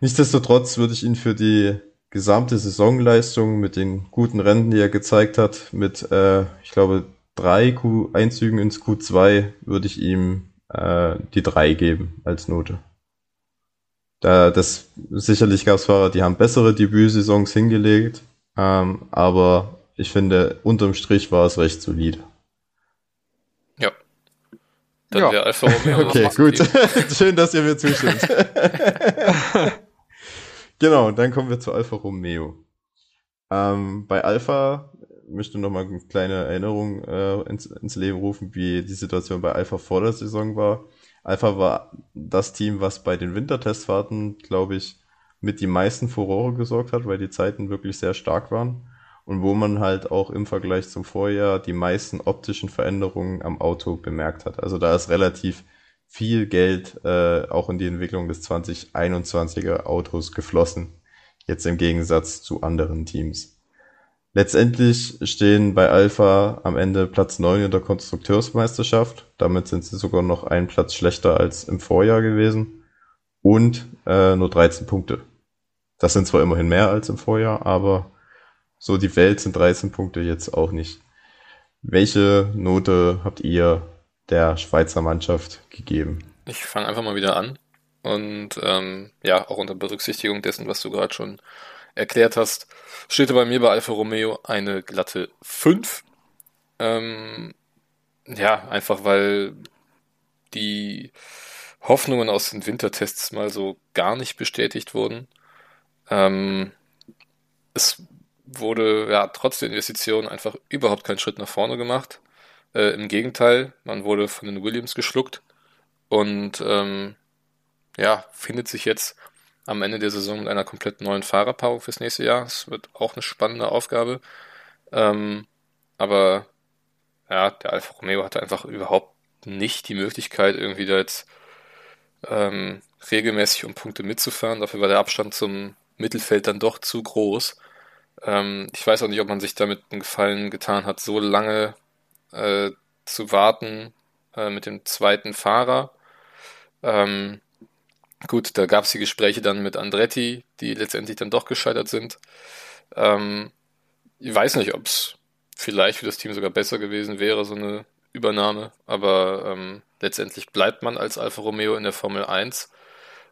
Nichtsdestotrotz würde ich ihn für die gesamte Saisonleistung mit den guten Rennen, die er gezeigt hat, mit, äh, ich glaube, drei Q Einzügen ins Q2 würde ich ihm äh, die drei geben als Note. Da das sicherlich gab es Fahrer, die haben bessere Debütsaisons hingelegt, ähm, aber ich finde, unterm Strich war es recht solide. Ja. Dann ja. wäre Alfa Romeo. [LAUGHS] okay, gut. [LAUGHS] Schön, dass ihr mir zustimmt. [LAUGHS] genau, dann kommen wir zu Alfa Romeo. Ähm, bei Alfa möchte noch mal eine kleine Erinnerung äh, ins, ins Leben rufen, wie die Situation bei Alpha vor der Saison war. Alpha war das Team, was bei den Wintertestfahrten, glaube ich, mit die meisten Furore gesorgt hat, weil die Zeiten wirklich sehr stark waren und wo man halt auch im Vergleich zum Vorjahr die meisten optischen Veränderungen am Auto bemerkt hat. Also da ist relativ viel Geld äh, auch in die Entwicklung des 2021er Autos geflossen. Jetzt im Gegensatz zu anderen Teams. Letztendlich stehen bei Alpha am Ende Platz 9 in der Konstrukteursmeisterschaft. Damit sind sie sogar noch einen Platz schlechter als im Vorjahr gewesen. Und äh, nur 13 Punkte. Das sind zwar immerhin mehr als im Vorjahr, aber so die Welt sind 13 Punkte jetzt auch nicht. Welche Note habt ihr der Schweizer Mannschaft gegeben? Ich fange einfach mal wieder an. Und ähm, ja, auch unter Berücksichtigung dessen, was du gerade schon erklärt hast, steht bei mir bei Alfa Romeo eine glatte 5. Ähm, ja, einfach weil die Hoffnungen aus den Wintertests mal so gar nicht bestätigt wurden. Ähm, es wurde ja trotz der Investitionen einfach überhaupt kein Schritt nach vorne gemacht. Äh, Im Gegenteil, man wurde von den Williams geschluckt und ähm, ja, findet sich jetzt am Ende der Saison mit einer komplett neuen Fahrerpaarung fürs nächste Jahr. Es wird auch eine spannende Aufgabe. Ähm, aber ja, der Alfa Romeo hatte einfach überhaupt nicht die Möglichkeit, irgendwie da jetzt ähm, regelmäßig um Punkte mitzufahren. Dafür war der Abstand zum Mittelfeld dann doch zu groß. Ähm, ich weiß auch nicht, ob man sich damit einen Gefallen getan hat, so lange äh, zu warten äh, mit dem zweiten Fahrer. Ähm, Gut, da gab es die Gespräche dann mit Andretti, die letztendlich dann doch gescheitert sind. Ähm, ich weiß nicht, ob es vielleicht für das Team sogar besser gewesen wäre, so eine Übernahme, aber ähm, letztendlich bleibt man als Alfa Romeo in der Formel 1.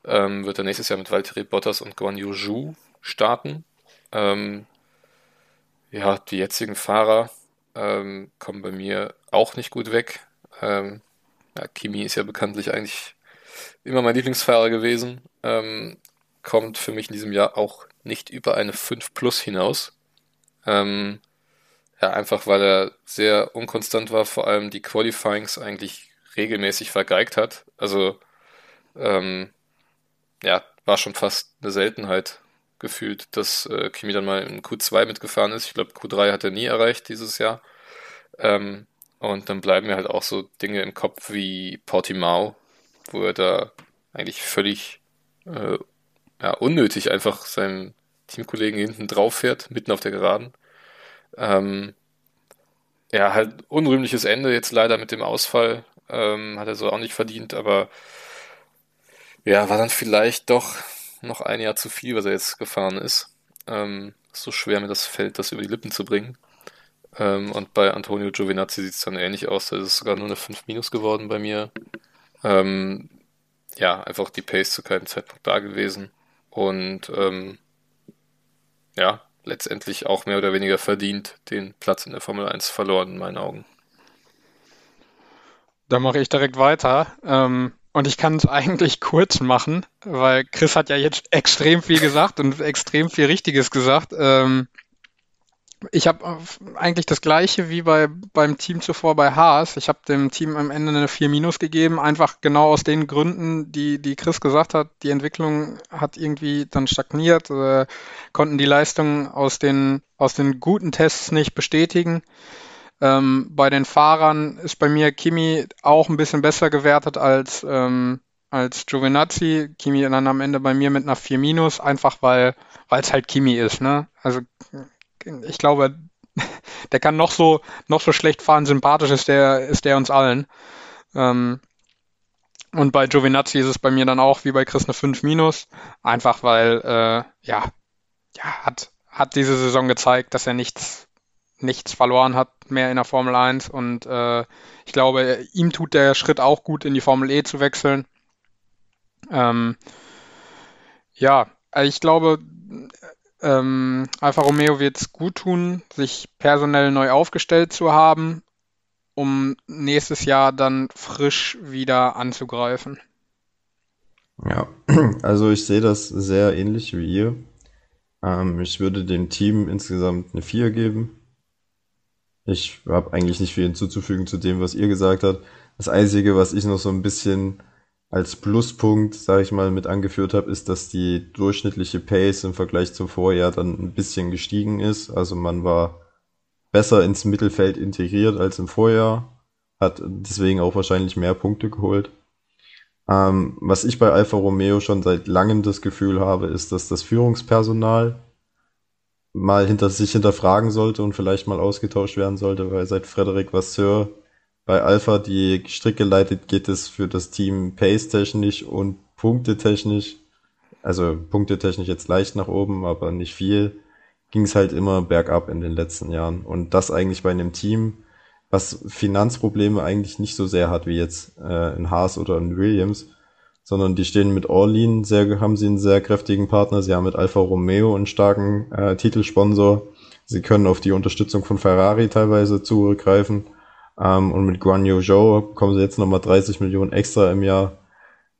Ähm, wird er nächstes Jahr mit Valtteri Bottas und Guan Yu Zhu starten. Ähm, ja, die jetzigen Fahrer ähm, kommen bei mir auch nicht gut weg. Ähm, ja, Kimi ist ja bekanntlich eigentlich immer mein Lieblingsfahrer gewesen. Ähm, kommt für mich in diesem Jahr auch nicht über eine 5 Plus hinaus. Ähm, ja, einfach weil er sehr unkonstant war, vor allem die Qualifyings eigentlich regelmäßig vergeigt hat. Also, ähm, ja, war schon fast eine Seltenheit gefühlt, dass äh, Kimi dann mal in Q2 mitgefahren ist. Ich glaube, Q3 hat er nie erreicht dieses Jahr. Ähm, und dann bleiben mir halt auch so Dinge im Kopf wie Portimao, wo er da eigentlich völlig äh, ja, unnötig einfach seinen Teamkollegen hinten drauf fährt, mitten auf der Geraden. Ähm, ja, halt unrühmliches Ende jetzt leider mit dem Ausfall. Ähm, hat er so auch nicht verdient, aber ja, war dann vielleicht doch noch ein Jahr zu viel, was er jetzt gefahren ist. Ähm, so schwer mir das fällt, das über die Lippen zu bringen. Ähm, und bei Antonio Giovinazzi sieht es dann ähnlich aus. Da ist es sogar nur eine 5 Minus geworden bei mir. Ähm, ja, einfach die Pace zu keinem Zeitpunkt da gewesen. Und ähm, ja, letztendlich auch mehr oder weniger verdient den Platz in der Formel 1 verloren, in meinen Augen. Da mache ich direkt weiter. Ähm, und ich kann es [LAUGHS] eigentlich kurz machen, weil Chris hat ja jetzt extrem viel gesagt und extrem viel Richtiges gesagt. Ähm, ich habe eigentlich das gleiche wie bei, beim Team zuvor bei Haas. Ich habe dem Team am Ende eine 4 Minus gegeben, einfach genau aus den Gründen, die, die Chris gesagt hat. Die Entwicklung hat irgendwie dann stagniert, äh, konnten die Leistungen aus den, aus den guten Tests nicht bestätigen. Ähm, bei den Fahrern ist bei mir Kimi auch ein bisschen besser gewertet als, ähm, als Giovinazzi. Kimi dann am Ende bei mir mit einer 4 Minus, einfach weil es halt Kimi ist. Ne? Also ich glaube, [LAUGHS] der kann noch so, noch so schlecht fahren, sympathisch ist der, ist der uns allen. Ähm, und bei Giovinazzi ist es bei mir dann auch wie bei Chris eine 5 minus, einfach weil, äh, ja, ja, hat, hat diese Saison gezeigt, dass er nichts nichts verloren hat mehr in der Formel 1 und äh, ich glaube, ihm tut der Schritt auch gut, in die Formel E zu wechseln. Ähm, ja, ich glaube, ähm, Alfa Romeo wird es gut tun, sich personell neu aufgestellt zu haben, um nächstes Jahr dann frisch wieder anzugreifen. Ja, [CLEARS THROAT] also ich sehe das sehr ähnlich wie ihr. Ähm, ich würde dem Team insgesamt eine 4 geben. Ich habe eigentlich nicht viel hinzuzufügen zu dem, was ihr gesagt habt. Das Einzige, was ich noch so ein bisschen als Pluspunkt, sage ich mal, mit angeführt habe, ist, dass die durchschnittliche Pace im Vergleich zum Vorjahr dann ein bisschen gestiegen ist. Also man war besser ins Mittelfeld integriert als im Vorjahr, hat deswegen auch wahrscheinlich mehr Punkte geholt. Ähm, was ich bei Alfa Romeo schon seit langem das Gefühl habe, ist, dass das Führungspersonal mal hinter sich hinterfragen sollte und vielleicht mal ausgetauscht werden sollte, weil seit Frederic Vasseur bei Alpha die Stricke leitet, geht es für das Team pace-technisch und punktetechnisch, also punktetechnisch jetzt leicht nach oben, aber nicht viel, ging es halt immer bergab in den letzten Jahren. Und das eigentlich bei einem Team, was Finanzprobleme eigentlich nicht so sehr hat wie jetzt äh, in Haas oder in Williams, sondern die stehen mit Orlean, sehr, haben sie einen sehr kräftigen Partner. Sie haben mit Alfa Romeo einen starken äh, Titelsponsor. Sie können auf die Unterstützung von Ferrari teilweise zurückgreifen. Ähm, und mit Guan Yu Zhou bekommen sie jetzt nochmal 30 Millionen extra im Jahr.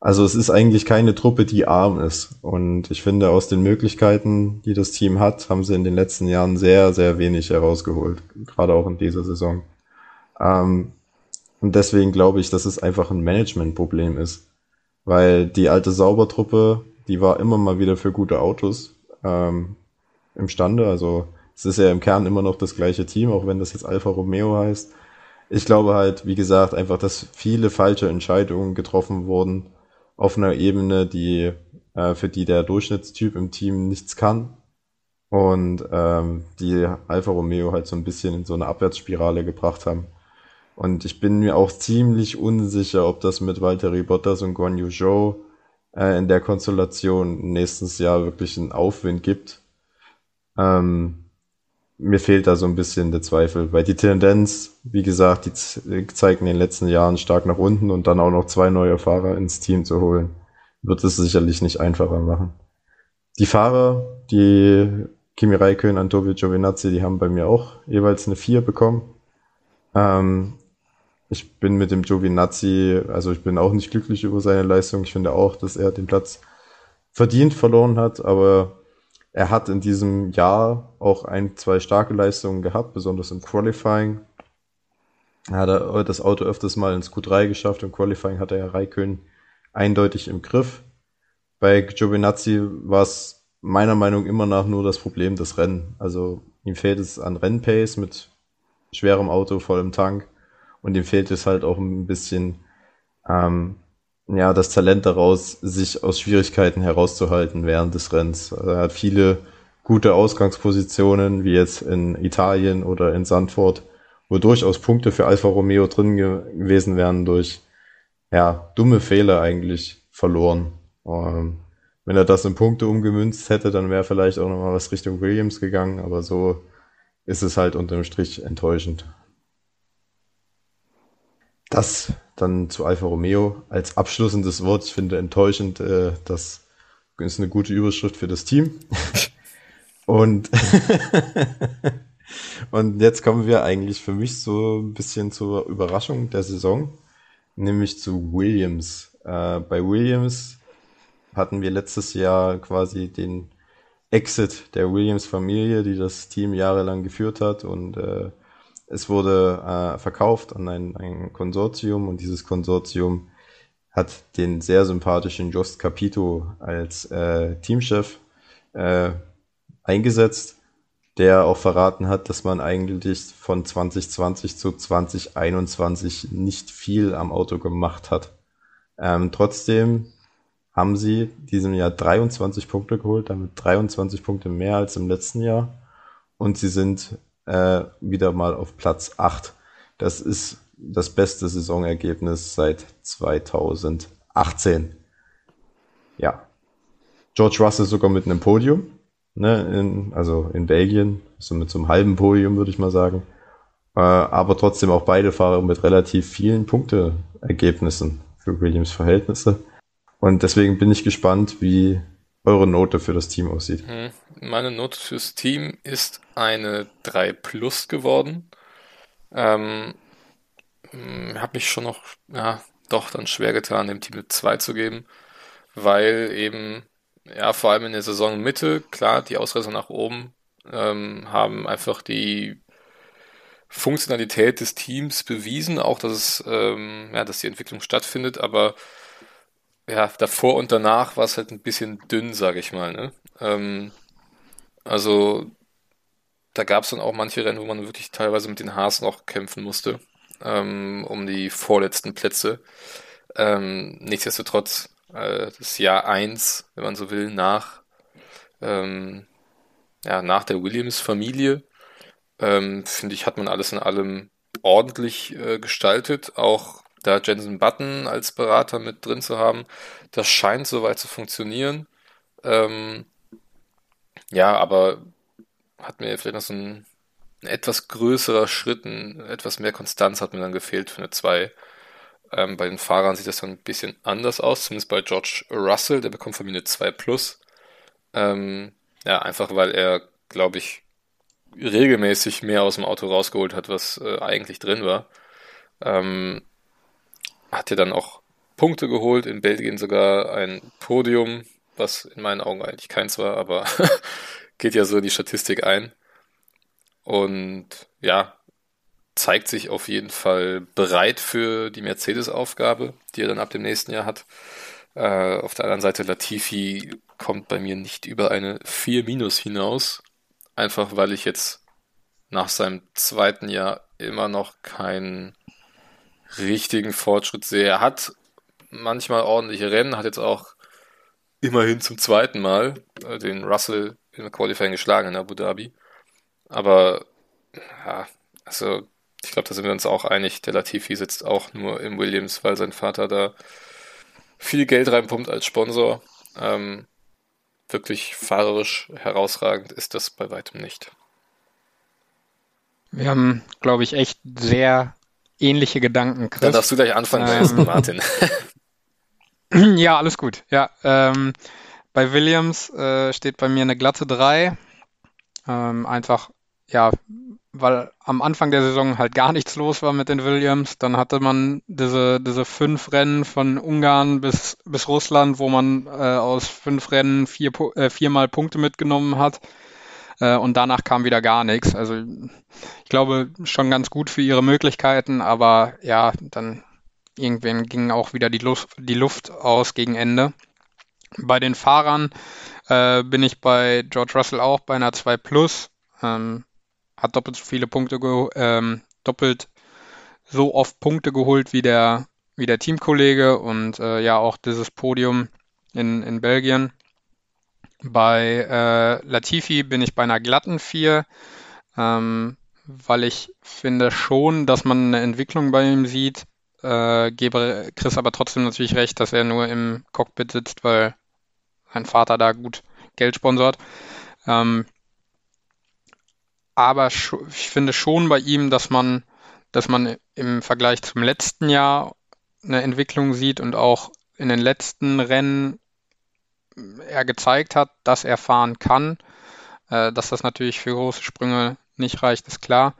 Also es ist eigentlich keine Truppe, die arm ist. Und ich finde, aus den Möglichkeiten, die das Team hat, haben sie in den letzten Jahren sehr, sehr wenig herausgeholt. Gerade auch in dieser Saison. Ähm, und deswegen glaube ich, dass es einfach ein Managementproblem ist weil die alte Saubertruppe, die war immer mal wieder für gute Autos ähm, imstande. Also es ist ja im Kern immer noch das gleiche Team, auch wenn das jetzt Alfa Romeo heißt. Ich glaube halt, wie gesagt, einfach, dass viele falsche Entscheidungen getroffen wurden auf einer Ebene, die äh, für die der Durchschnittstyp im Team nichts kann und ähm, die Alfa Romeo halt so ein bisschen in so eine Abwärtsspirale gebracht haben. Und ich bin mir auch ziemlich unsicher, ob das mit Valtteri Bottas und Guan Yu Zhou äh, in der Konstellation nächstes Jahr wirklich einen Aufwind gibt. Ähm, mir fehlt da so ein bisschen der Zweifel, weil die Tendenz, wie gesagt, die zeigt in den letzten Jahren stark nach unten und dann auch noch zwei neue Fahrer ins Team zu holen, wird es sicherlich nicht einfacher machen. Die Fahrer, die Kimi Räikkönen, Antonio Giovinazzi, die haben bei mir auch jeweils eine 4 bekommen. Ähm, ich bin mit dem Giovinazzi, also ich bin auch nicht glücklich über seine Leistung. Ich finde auch, dass er den Platz verdient verloren hat, aber er hat in diesem Jahr auch ein, zwei starke Leistungen gehabt, besonders im Qualifying. Er hat das Auto öfters mal ins Q3 geschafft. Im Qualifying hat er ja Raikön eindeutig im Griff. Bei Giovinazzi war es meiner Meinung immer nach nur das Problem des Rennen. Also ihm fehlt es an Rennpace mit schwerem Auto, vollem Tank. Und ihm fehlt es halt auch ein bisschen, ähm, ja, das Talent daraus, sich aus Schwierigkeiten herauszuhalten während des Rennens. Er hat viele gute Ausgangspositionen, wie jetzt in Italien oder in Sandford, wo durchaus Punkte für Alfa Romeo drin gewesen wären durch, ja, dumme Fehler eigentlich verloren. Ähm, wenn er das in Punkte umgemünzt hätte, dann wäre vielleicht auch nochmal was Richtung Williams gegangen, aber so ist es halt unterm Strich enttäuschend. Das dann zu Alfa Romeo als abschließendes Wort. Ich finde enttäuschend, äh, das ist eine gute Überschrift für das Team. [LAUGHS] Und, [LAUGHS] und jetzt kommen wir eigentlich für mich so ein bisschen zur Überraschung der Saison. nämlich zu Williams. Äh, bei Williams hatten wir letztes Jahr quasi den Exit der Williams-Familie, die das Team jahrelang geführt hat und äh, es wurde äh, verkauft an ein, ein Konsortium und dieses Konsortium hat den sehr sympathischen Just Capito als äh, Teamchef äh, eingesetzt, der auch verraten hat, dass man eigentlich von 2020 zu 2021 nicht viel am Auto gemacht hat. Ähm, trotzdem haben sie diesem Jahr 23 Punkte geholt, damit 23 Punkte mehr als im letzten Jahr. Und sie sind äh, wieder mal auf Platz 8. Das ist das beste Saisonergebnis seit 2018. Ja. George Russell sogar mit einem Podium, ne, in, also in Belgien, so mit so einem halben Podium, würde ich mal sagen. Äh, aber trotzdem auch beide Fahrer mit relativ vielen Punkteergebnissen für Williams Verhältnisse. Und deswegen bin ich gespannt, wie eure Note für das Team aussieht. Hm, meine Note fürs Team ist eine 3 Plus geworden. Ähm, hm, habe mich schon noch, ja, doch dann schwer getan, dem Team eine 2 zu geben, weil eben, ja, vor allem in der Saisonmitte, klar, die Ausreißer nach oben ähm, haben einfach die Funktionalität des Teams bewiesen, auch dass es, ähm, ja, dass die Entwicklung stattfindet, aber ja, davor und danach war es halt ein bisschen dünn, sage ich mal. Ne? Ähm, also da gab es dann auch manche Rennen, wo man wirklich teilweise mit den Haas noch kämpfen musste, ähm, um die vorletzten Plätze. Ähm, nichtsdestotrotz, äh, das Jahr 1, wenn man so will, nach, ähm, ja, nach der Williams-Familie, ähm, finde ich, hat man alles in allem ordentlich äh, gestaltet. Auch da Jensen Button als Berater mit drin zu haben, das scheint soweit zu funktionieren. Ähm, ja, aber hat mir vielleicht noch so ein, ein, etwas größerer Schritt, ein, etwas mehr Konstanz hat mir dann gefehlt für eine 2. Ähm, bei den Fahrern sieht das dann ein bisschen anders aus, zumindest bei George Russell, der bekommt von mir eine 2 Plus. Ähm, ja, einfach weil er, glaube ich, regelmäßig mehr aus dem Auto rausgeholt hat, was äh, eigentlich drin war. Ähm, hat ja dann auch Punkte geholt, in Belgien sogar ein Podium, was in meinen Augen eigentlich keins war, aber [LAUGHS] geht ja so in die Statistik ein. Und ja, zeigt sich auf jeden Fall bereit für die Mercedes-Aufgabe, die er dann ab dem nächsten Jahr hat. Äh, auf der anderen Seite, Latifi kommt bei mir nicht über eine 4 Minus hinaus, einfach weil ich jetzt nach seinem zweiten Jahr immer noch kein richtigen Fortschritt sehe. Er hat manchmal ordentliche Rennen, hat jetzt auch immerhin zum zweiten Mal äh, den Russell in der Qualifying geschlagen in Abu Dhabi. Aber ja, also ich glaube, da sind wir uns auch einig. Der Latifi sitzt auch nur im Williams, weil sein Vater da viel Geld reinpumpt als Sponsor. Ähm, wirklich fahrerisch herausragend ist das bei weitem nicht. Wir haben, glaube ich, echt sehr ähnliche Gedanken, Chris. Dann darfst du gleich anfangen, ähm, Martin. [LAUGHS] ja, alles gut. Ja, ähm, bei Williams äh, steht bei mir eine glatte 3. Ähm, einfach, ja, weil am Anfang der Saison halt gar nichts los war mit den Williams. Dann hatte man diese, diese fünf Rennen von Ungarn bis, bis Russland, wo man äh, aus fünf Rennen vier, äh, viermal Punkte mitgenommen hat. Äh, und danach kam wieder gar nichts. Also ich glaube schon ganz gut für ihre Möglichkeiten, aber ja, dann irgendwann ging auch wieder die Luft, die Luft aus gegen Ende. Bei den Fahrern äh, bin ich bei George Russell auch bei einer 2 Plus. Ähm, hat doppelt so viele Punkte, ähm, doppelt so oft Punkte geholt wie der, wie der Teamkollege und äh, ja auch dieses Podium in, in Belgien. Bei äh, Latifi bin ich bei einer glatten 4, ähm, weil ich finde schon, dass man eine Entwicklung bei ihm sieht. Äh, gebe Chris aber trotzdem natürlich recht, dass er nur im Cockpit sitzt, weil sein Vater da gut Geld sponsort. Ähm, aber ich finde schon bei ihm, dass man, dass man im Vergleich zum letzten Jahr eine Entwicklung sieht und auch in den letzten Rennen er gezeigt hat, dass er fahren kann. Äh, dass das natürlich für große Sprünge nicht reicht, ist klar.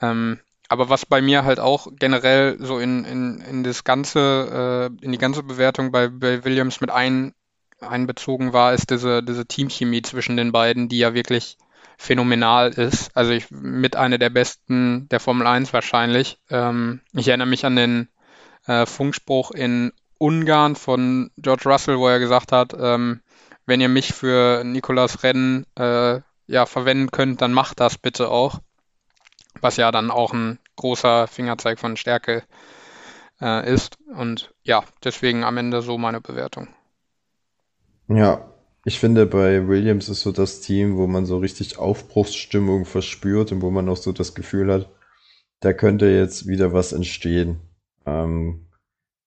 Ähm, aber was bei mir halt auch generell so in, in, in das ganze, äh, in die ganze Bewertung bei, bei Williams mit ein, einbezogen war, ist diese, diese Teamchemie zwischen den beiden, die ja wirklich phänomenal ist. Also ich mit einer der besten der Formel 1 wahrscheinlich. Ähm, ich erinnere mich an den äh, Funkspruch in Ungarn von George Russell, wo er gesagt hat, ähm, wenn ihr mich für Nicolas Rennen äh, ja, verwenden könnt, dann macht das bitte auch. Was ja dann auch ein großer Fingerzeig von Stärke äh, ist. Und ja, deswegen am Ende so meine Bewertung. Ja, ich finde, bei Williams ist so das Team, wo man so richtig Aufbruchsstimmung verspürt und wo man auch so das Gefühl hat, da könnte jetzt wieder was entstehen. Ähm,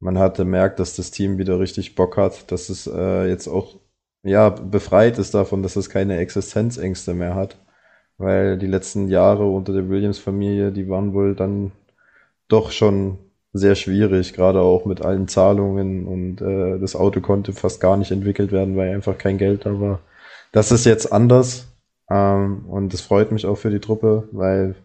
man hatte merkt, dass das Team wieder richtig Bock hat, dass es äh, jetzt auch ja befreit ist davon, dass es keine Existenzängste mehr hat, weil die letzten Jahre unter der Williams-Familie, die waren wohl dann doch schon sehr schwierig, gerade auch mit allen Zahlungen und äh, das Auto konnte fast gar nicht entwickelt werden, weil einfach kein Geld da war. Das ist jetzt anders ähm, und das freut mich auch für die Truppe, weil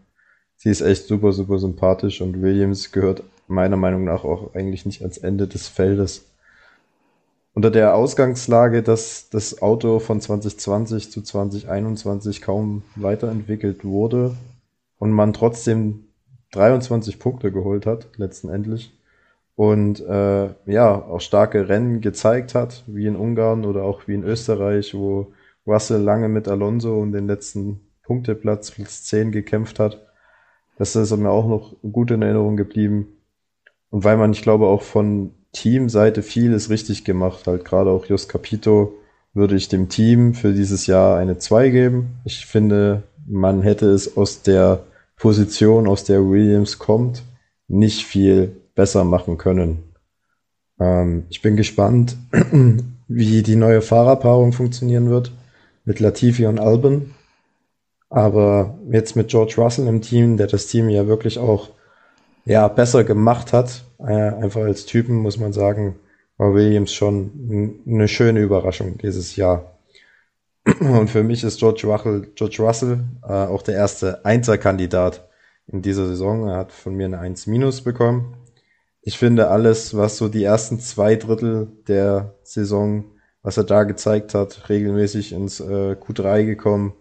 sie ist echt super, super sympathisch und Williams gehört meiner Meinung nach auch eigentlich nicht ans Ende des Feldes. Unter der Ausgangslage, dass das Auto von 2020 zu 2021 kaum weiterentwickelt wurde und man trotzdem 23 Punkte geholt hat, letztendlich. Und äh, ja, auch starke Rennen gezeigt hat, wie in Ungarn oder auch wie in Österreich, wo Russell lange mit Alonso um den letzten Punkteplatz, Platz 10 gekämpft hat. Das ist mir auch noch gut in Erinnerung geblieben. Und weil man, ich glaube, auch von Teamseite vieles richtig gemacht hat, gerade auch Jos Capito, würde ich dem Team für dieses Jahr eine 2 geben. Ich finde, man hätte es aus der Position, aus der Williams kommt, nicht viel besser machen können. Ähm, ich bin gespannt, [CLEARS THROAT] wie die neue Fahrerpaarung funktionieren wird mit Latifi und Albon. Aber jetzt mit George Russell im Team, der das Team ja wirklich auch ja, besser gemacht hat, äh, einfach als Typen, muss man sagen, war Williams schon eine schöne Überraschung dieses Jahr. [CLEARS THROAT] Und für mich ist George Russell, George Russell äh, auch der erste Einser-Kandidat in dieser Saison. Er hat von mir eine 1 minus bekommen. Ich finde alles, was so die ersten zwei Drittel der Saison, was er da gezeigt hat, regelmäßig ins äh, Q3 gekommen,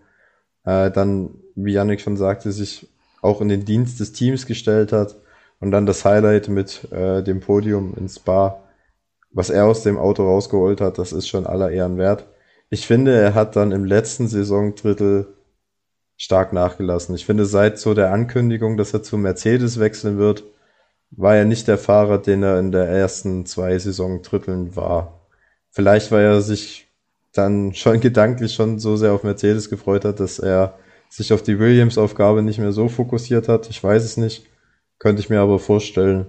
äh, dann, wie Yannick schon sagte, sich auch in den Dienst des Teams gestellt hat und dann das Highlight mit äh, dem Podium ins Bar, was er aus dem Auto rausgeholt hat, das ist schon aller Ehren wert ich finde, er hat dann im letzten Saisondrittel stark nachgelassen. Ich finde, seit so der Ankündigung, dass er zu Mercedes wechseln wird, war er nicht der Fahrer, den er in der ersten zwei Saisondritteln war. Vielleicht, weil er sich dann schon [LAUGHS] gedanklich schon so sehr auf Mercedes gefreut hat, dass er sich auf die Williams-Aufgabe nicht mehr so fokussiert hat. Ich weiß es nicht. Könnte ich mir aber vorstellen.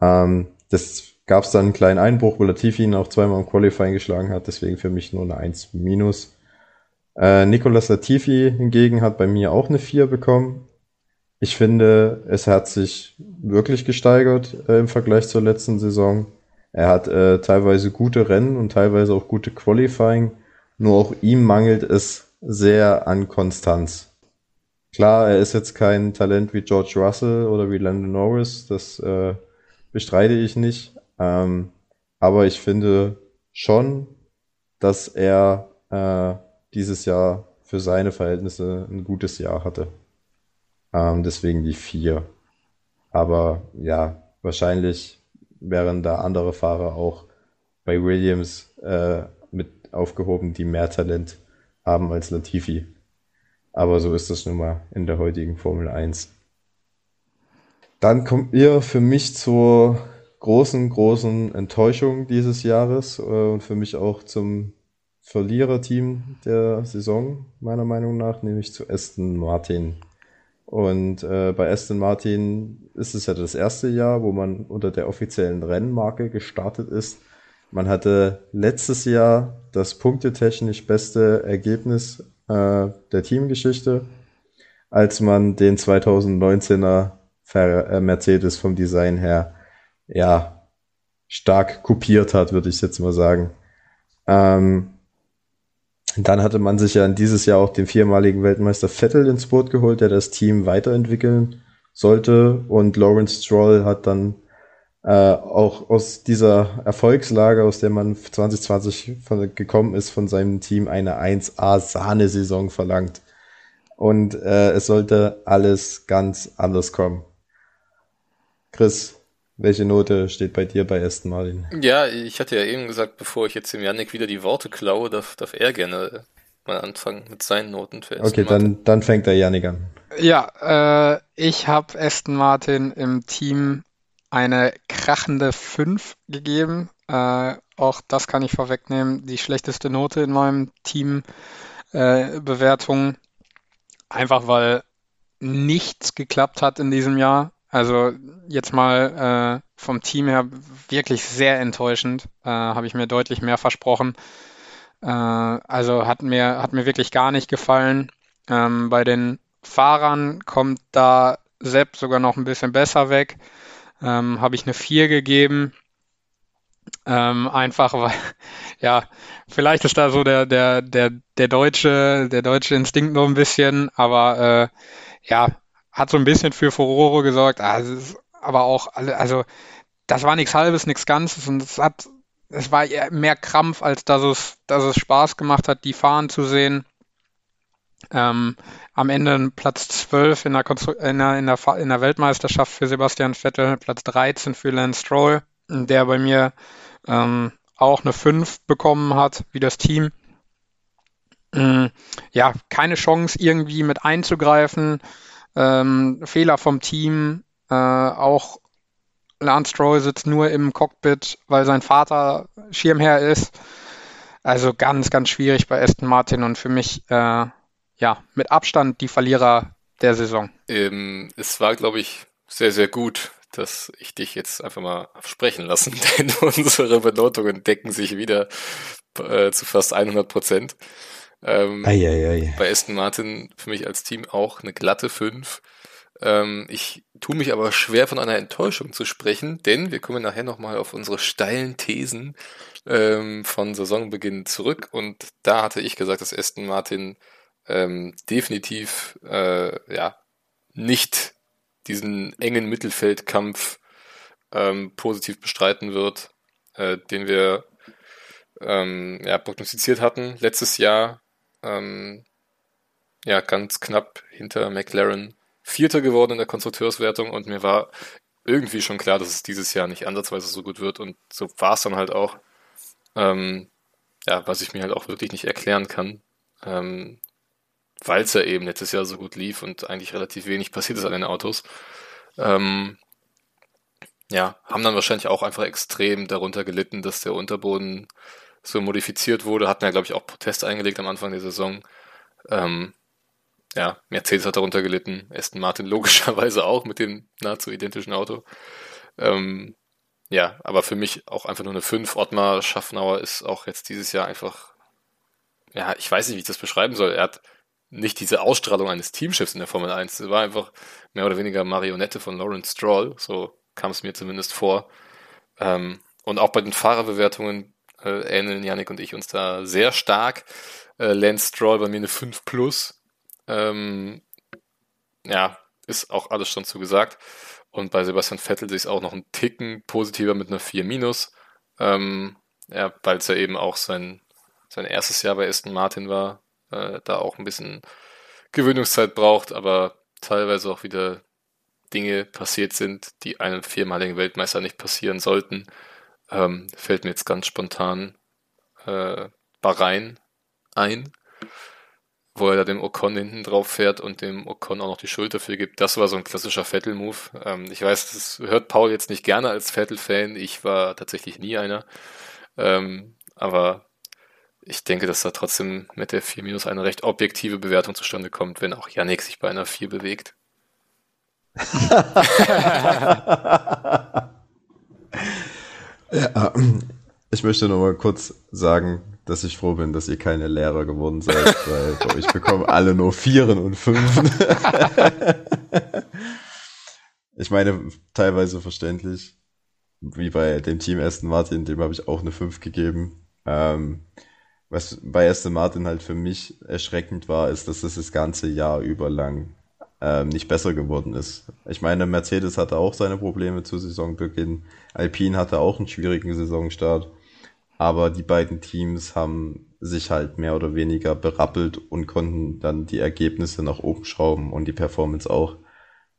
Ähm, das gab es dann einen kleinen Einbruch, wo Latifi ihn auch zweimal im Qualifying geschlagen hat, deswegen für mich nur eine 1 minus. Äh, Nicolas Latifi hingegen hat bei mir auch eine 4 bekommen. Ich finde, es hat sich wirklich gesteigert äh, im Vergleich zur letzten Saison. Er hat äh, teilweise gute Rennen und teilweise auch gute Qualifying. Nur auch ihm mangelt es sehr an Konstanz. Klar, er ist jetzt kein Talent wie George Russell oder wie Landon Norris, das äh, bestreite ich nicht. Ähm, aber ich finde schon, dass er äh, dieses Jahr für seine Verhältnisse ein gutes Jahr hatte. Ähm, deswegen die vier. Aber ja, wahrscheinlich wären da andere Fahrer auch bei Williams äh, mit aufgehoben, die mehr Talent haben als Latifi. Aber so ist das nun mal in der heutigen Formel 1. Dann kommt ihr für mich zur großen, großen Enttäuschung dieses Jahres äh, und für mich auch zum Verliererteam der Saison, meiner Meinung nach, nämlich zu Aston Martin. Und äh, bei Aston Martin ist es ja das erste Jahr, wo man unter der offiziellen Rennmarke gestartet ist. Man hatte letztes Jahr das punktetechnisch beste Ergebnis äh, der Teamgeschichte, als man den 2019er äh, Mercedes vom Design her ja, stark kopiert hat, würde ich jetzt mal sagen. Ähm, dann hatte man sich ja in dieses Jahr auch den viermaligen Weltmeister Vettel ins Boot geholt, der das Team weiterentwickeln sollte. Und Lawrence Stroll hat dann äh, auch aus dieser Erfolgslage, aus der man 2020 von, gekommen ist, von seinem Team eine 1A-Sahne-Saison verlangt. Und äh, es sollte alles ganz anders kommen. Chris, welche Note steht bei dir bei Aston Martin? Ja, ich hatte ja eben gesagt, bevor ich jetzt dem Yannick wieder die Worte klaue, darf, darf er gerne mal anfangen mit seinen Noten für Aston Okay, dann, dann fängt der Yannick an. Ja, äh, ich habe Aston Martin im Team eine krachende 5 gegeben. Äh, auch das kann ich vorwegnehmen. Die schlechteste Note in meinem Team äh, Bewertung. Einfach weil nichts geklappt hat in diesem Jahr. Also jetzt mal äh, vom Team her wirklich sehr enttäuschend. Äh, Habe ich mir deutlich mehr versprochen. Äh, also hat mir, hat mir wirklich gar nicht gefallen. Ähm, bei den Fahrern kommt da Sepp sogar noch ein bisschen besser weg. Ähm, Habe ich eine 4 gegeben. Ähm, einfach weil, [LAUGHS] ja, vielleicht ist da so der, der, der, der deutsche, der deutsche Instinkt noch ein bisschen, aber äh, ja, hat so ein bisschen für Furore gesorgt. Also, aber auch also das war nichts Halbes, nichts Ganzes und es hat, es war mehr Krampf, als dass es, dass es Spaß gemacht hat, die Fahren zu sehen. Ähm, am Ende Platz 12 in der, in, der, in, der, in der Weltmeisterschaft für Sebastian Vettel, Platz 13 für Lance Stroll, der bei mir ähm, auch eine 5 bekommen hat, wie das Team. Ähm, ja, keine Chance irgendwie mit einzugreifen ähm, Fehler vom Team, äh, auch Lance Stroll sitzt nur im Cockpit, weil sein Vater Schirmherr ist. Also ganz, ganz schwierig bei Aston Martin und für mich äh, ja mit Abstand die Verlierer der Saison. Ähm, es war, glaube ich, sehr, sehr gut, dass ich dich jetzt einfach mal sprechen lassen, [LAUGHS] denn unsere Benotungen decken sich wieder äh, zu fast 100 Prozent. Ähm, ei, ei, ei. Bei Aston Martin für mich als Team auch eine glatte 5. Ähm, ich tue mich aber schwer von einer Enttäuschung zu sprechen, denn wir kommen nachher nochmal auf unsere steilen Thesen ähm, von Saisonbeginn zurück und da hatte ich gesagt, dass Aston Martin ähm, definitiv äh, ja nicht diesen engen Mittelfeldkampf ähm, positiv bestreiten wird, äh, den wir ähm, ja, prognostiziert hatten letztes Jahr ähm, ja, ganz knapp hinter McLaren Vierter geworden in der Konstrukteurswertung und mir war irgendwie schon klar, dass es dieses Jahr nicht ansatzweise so gut wird und so war es dann halt auch. Ähm, ja, was ich mir halt auch wirklich nicht erklären kann, ähm, weil es ja eben letztes Jahr so gut lief und eigentlich relativ wenig passiert ist an den Autos. Ähm, ja, haben dann wahrscheinlich auch einfach extrem darunter gelitten, dass der Unterboden so modifiziert wurde, hatten ja, glaube ich, auch Proteste eingelegt am Anfang der Saison. Ähm, ja, Mercedes hat darunter gelitten, Aston Martin logischerweise auch mit dem nahezu identischen Auto. Ähm, ja, aber für mich auch einfach nur eine 5. Ottmar Schaffnauer ist auch jetzt dieses Jahr einfach, ja, ich weiß nicht, wie ich das beschreiben soll. Er hat nicht diese Ausstrahlung eines Teamchefs in der Formel 1. Er war einfach mehr oder weniger Marionette von Lawrence Stroll, so kam es mir zumindest vor. Ähm, und auch bei den Fahrerbewertungen äh, ähneln Yannick und ich uns da sehr stark. Äh, Lance Stroll bei mir eine 5 plus. Ähm, ja, ist auch alles schon zugesagt. Und bei Sebastian Vettel sich es auch noch ein Ticken positiver mit einer 4 minus. Ähm, ja, weil es ja eben auch sein, sein erstes Jahr bei Aston Martin war, äh, da auch ein bisschen Gewöhnungszeit braucht, aber teilweise auch wieder Dinge passiert sind, die einem viermaligen Weltmeister nicht passieren sollten. Ähm, fällt mir jetzt ganz spontan äh, Bahrain ein, wo er da dem Ocon hinten drauf fährt und dem Ocon auch noch die Schuld dafür gibt. Das war so ein klassischer Vettel-Move. Ähm, ich weiß, das hört Paul jetzt nicht gerne als Vettel-Fan. Ich war tatsächlich nie einer. Ähm, aber ich denke, dass da trotzdem mit der 4 minus eine recht objektive Bewertung zustande kommt, wenn auch Yannick sich bei einer 4 bewegt. Ja, ich möchte noch mal kurz sagen, dass ich froh bin, dass ihr keine Lehrer geworden seid, weil bei euch bekommen alle nur Vieren und Fünfen. ich meine, teilweise verständlich, wie bei dem Team Aston Martin, dem habe ich auch eine 5 gegeben. Ähm, was bei Aston Martin halt für mich erschreckend war, ist, dass es das ganze Jahr über lang ähm, nicht besser geworden ist. Ich meine, Mercedes hatte auch seine Probleme zu Saisonbeginn. Alpine hatte auch einen schwierigen Saisonstart. Aber die beiden Teams haben sich halt mehr oder weniger berappelt und konnten dann die Ergebnisse nach oben schrauben und die Performance auch.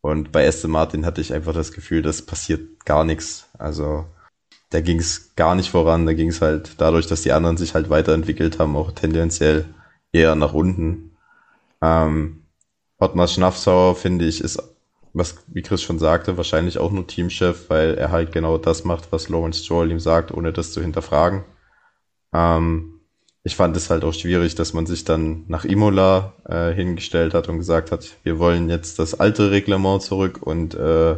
Und bei Aston Martin hatte ich einfach das Gefühl, das passiert gar nichts. Also da ging es gar nicht voran. Da ging es halt dadurch, dass die anderen sich halt weiterentwickelt haben, auch tendenziell eher nach unten. Ähm, Ottmar Schnaffsauer, finde ich, ist, was, wie Chris schon sagte, wahrscheinlich auch nur Teamchef, weil er halt genau das macht, was Lawrence Stroll ihm sagt, ohne das zu hinterfragen. Ähm, ich fand es halt auch schwierig, dass man sich dann nach Imola äh, hingestellt hat und gesagt hat, wir wollen jetzt das alte Reglement zurück und äh,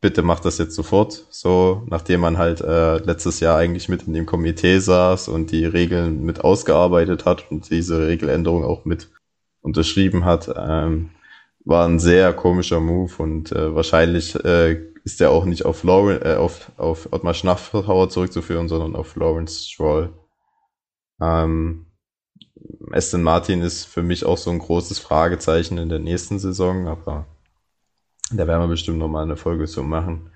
bitte macht das jetzt sofort. So, nachdem man halt äh, letztes Jahr eigentlich mit in dem Komitee saß und die Regeln mit ausgearbeitet hat und diese Regeländerung auch mit unterschrieben hat, ähm, war ein sehr komischer Move und äh, wahrscheinlich äh, ist der auch nicht auf, Lauren, äh, auf, auf Ottmar Schnaffhauer zurückzuführen, sondern auf Lawrence Stroll. Ähm, Aston Martin ist für mich auch so ein großes Fragezeichen in der nächsten Saison, aber da werden wir bestimmt nochmal eine Folge zu machen.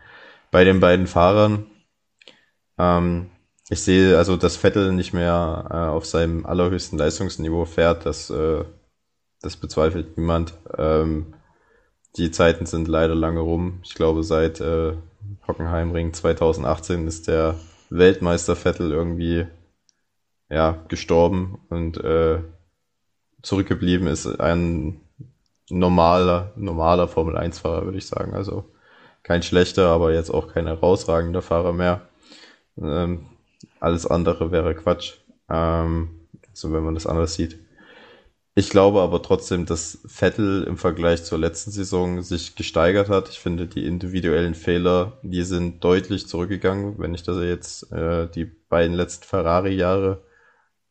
Bei den beiden Fahrern, ähm, ich sehe also, dass Vettel nicht mehr äh, auf seinem allerhöchsten Leistungsniveau fährt, das, äh, das bezweifelt niemand. Ähm, die Zeiten sind leider lange rum. Ich glaube, seit äh, Hockenheimring 2018 ist der Weltmeister Vettel irgendwie ja, gestorben und äh, zurückgeblieben ist ein normaler, normaler Formel 1-Fahrer, würde ich sagen. Also kein schlechter, aber jetzt auch kein herausragender Fahrer mehr. Ähm, alles andere wäre Quatsch. Ähm, so wenn man das anders sieht. Ich glaube aber trotzdem, dass Vettel im Vergleich zur letzten Saison sich gesteigert hat. Ich finde, die individuellen Fehler, die sind deutlich zurückgegangen, wenn ich das jetzt äh, die beiden letzten Ferrari-Jahre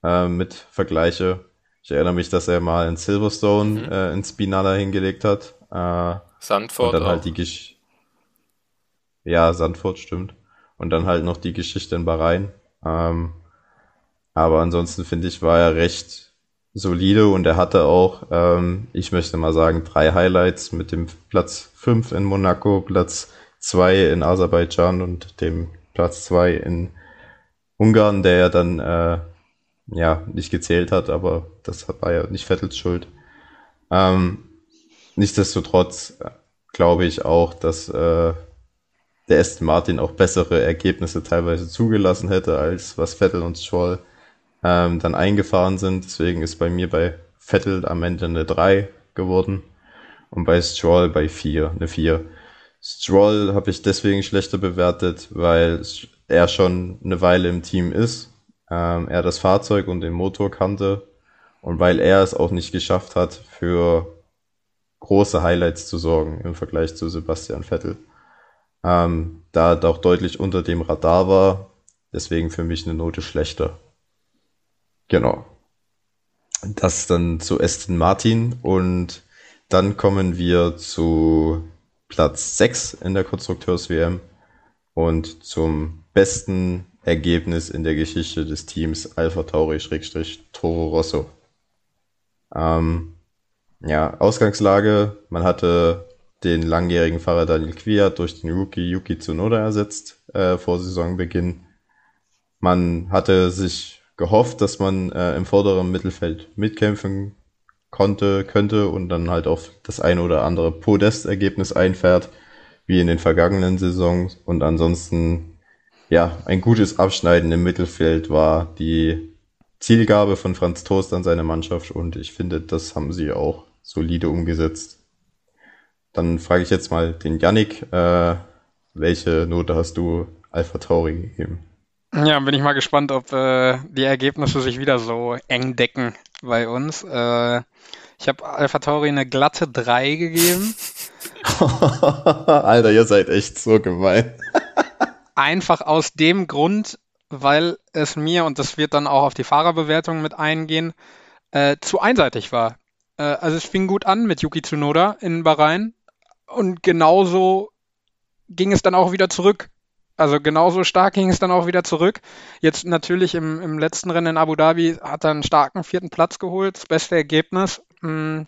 äh, mit vergleiche. Ich erinnere mich, dass er mal in Silverstone mhm. äh, in Spinala hingelegt hat. Äh, Sandford. Und dann halt auch. halt die Gesch Ja, Sandford stimmt. Und dann halt noch die Geschichte in Bahrain. Ähm, aber ansonsten finde ich, war er recht solide und er hatte auch, ähm, ich möchte mal sagen, drei Highlights mit dem Platz 5 in Monaco, Platz 2 in Aserbaidschan und dem Platz 2 in Ungarn, der ja dann äh, ja, nicht gezählt hat, aber das war ja nicht Vettels Schuld. Ähm, nichtsdestotrotz äh, glaube ich auch, dass äh, der Aston Martin auch bessere Ergebnisse teilweise zugelassen hätte, als was Vettel und Stroll ähm, dann eingefahren sind. Deswegen ist bei mir bei Vettel am Ende eine 3 geworden und bei Stroll bei 4, eine 4. Stroll habe ich deswegen schlechter bewertet, weil er schon eine Weile im Team ist ähm, er das Fahrzeug und den Motor kannte und weil er es auch nicht geschafft hat, für große Highlights zu sorgen im Vergleich zu Sebastian Vettel. Ähm, da er auch deutlich unter dem Radar war, deswegen für mich eine Note schlechter. Genau. Das dann zu Aston Martin und dann kommen wir zu Platz 6 in der Konstrukteurs-WM und zum besten Ergebnis in der Geschichte des Teams Alpha Tauri-Toro Rosso. Ähm, ja, Ausgangslage, man hatte den langjährigen Fahrer Daniel Kwiat durch den Rookie Yuki Tsunoda ersetzt äh, vor Saisonbeginn. Man hatte sich gehofft, dass man äh, im vorderen Mittelfeld mitkämpfen konnte, könnte und dann halt auf das eine oder andere Podestergebnis einfährt, wie in den vergangenen Saisons. Und ansonsten ja, ein gutes Abschneiden im Mittelfeld war die Zielgabe von Franz Toast an seine Mannschaft und ich finde, das haben sie auch solide umgesetzt. Dann frage ich jetzt mal den Yannick, äh, welche Note hast du Alpha Tauri gegeben? Ja, bin ich mal gespannt, ob äh, die Ergebnisse sich wieder so eng decken bei uns. Äh, ich habe Alpha Tauri eine glatte 3 gegeben. [LAUGHS] Alter, ihr seid echt so gemein. [LAUGHS] Einfach aus dem Grund, weil es mir, und das wird dann auch auf die Fahrerbewertung mit eingehen, äh, zu einseitig war. Äh, also es fing gut an mit Yuki Tsunoda in Bahrain und genauso ging es dann auch wieder zurück. Also genauso stark ging es dann auch wieder zurück. Jetzt natürlich im, im letzten Rennen in Abu Dhabi hat er einen starken vierten Platz geholt, das beste Ergebnis. Hm,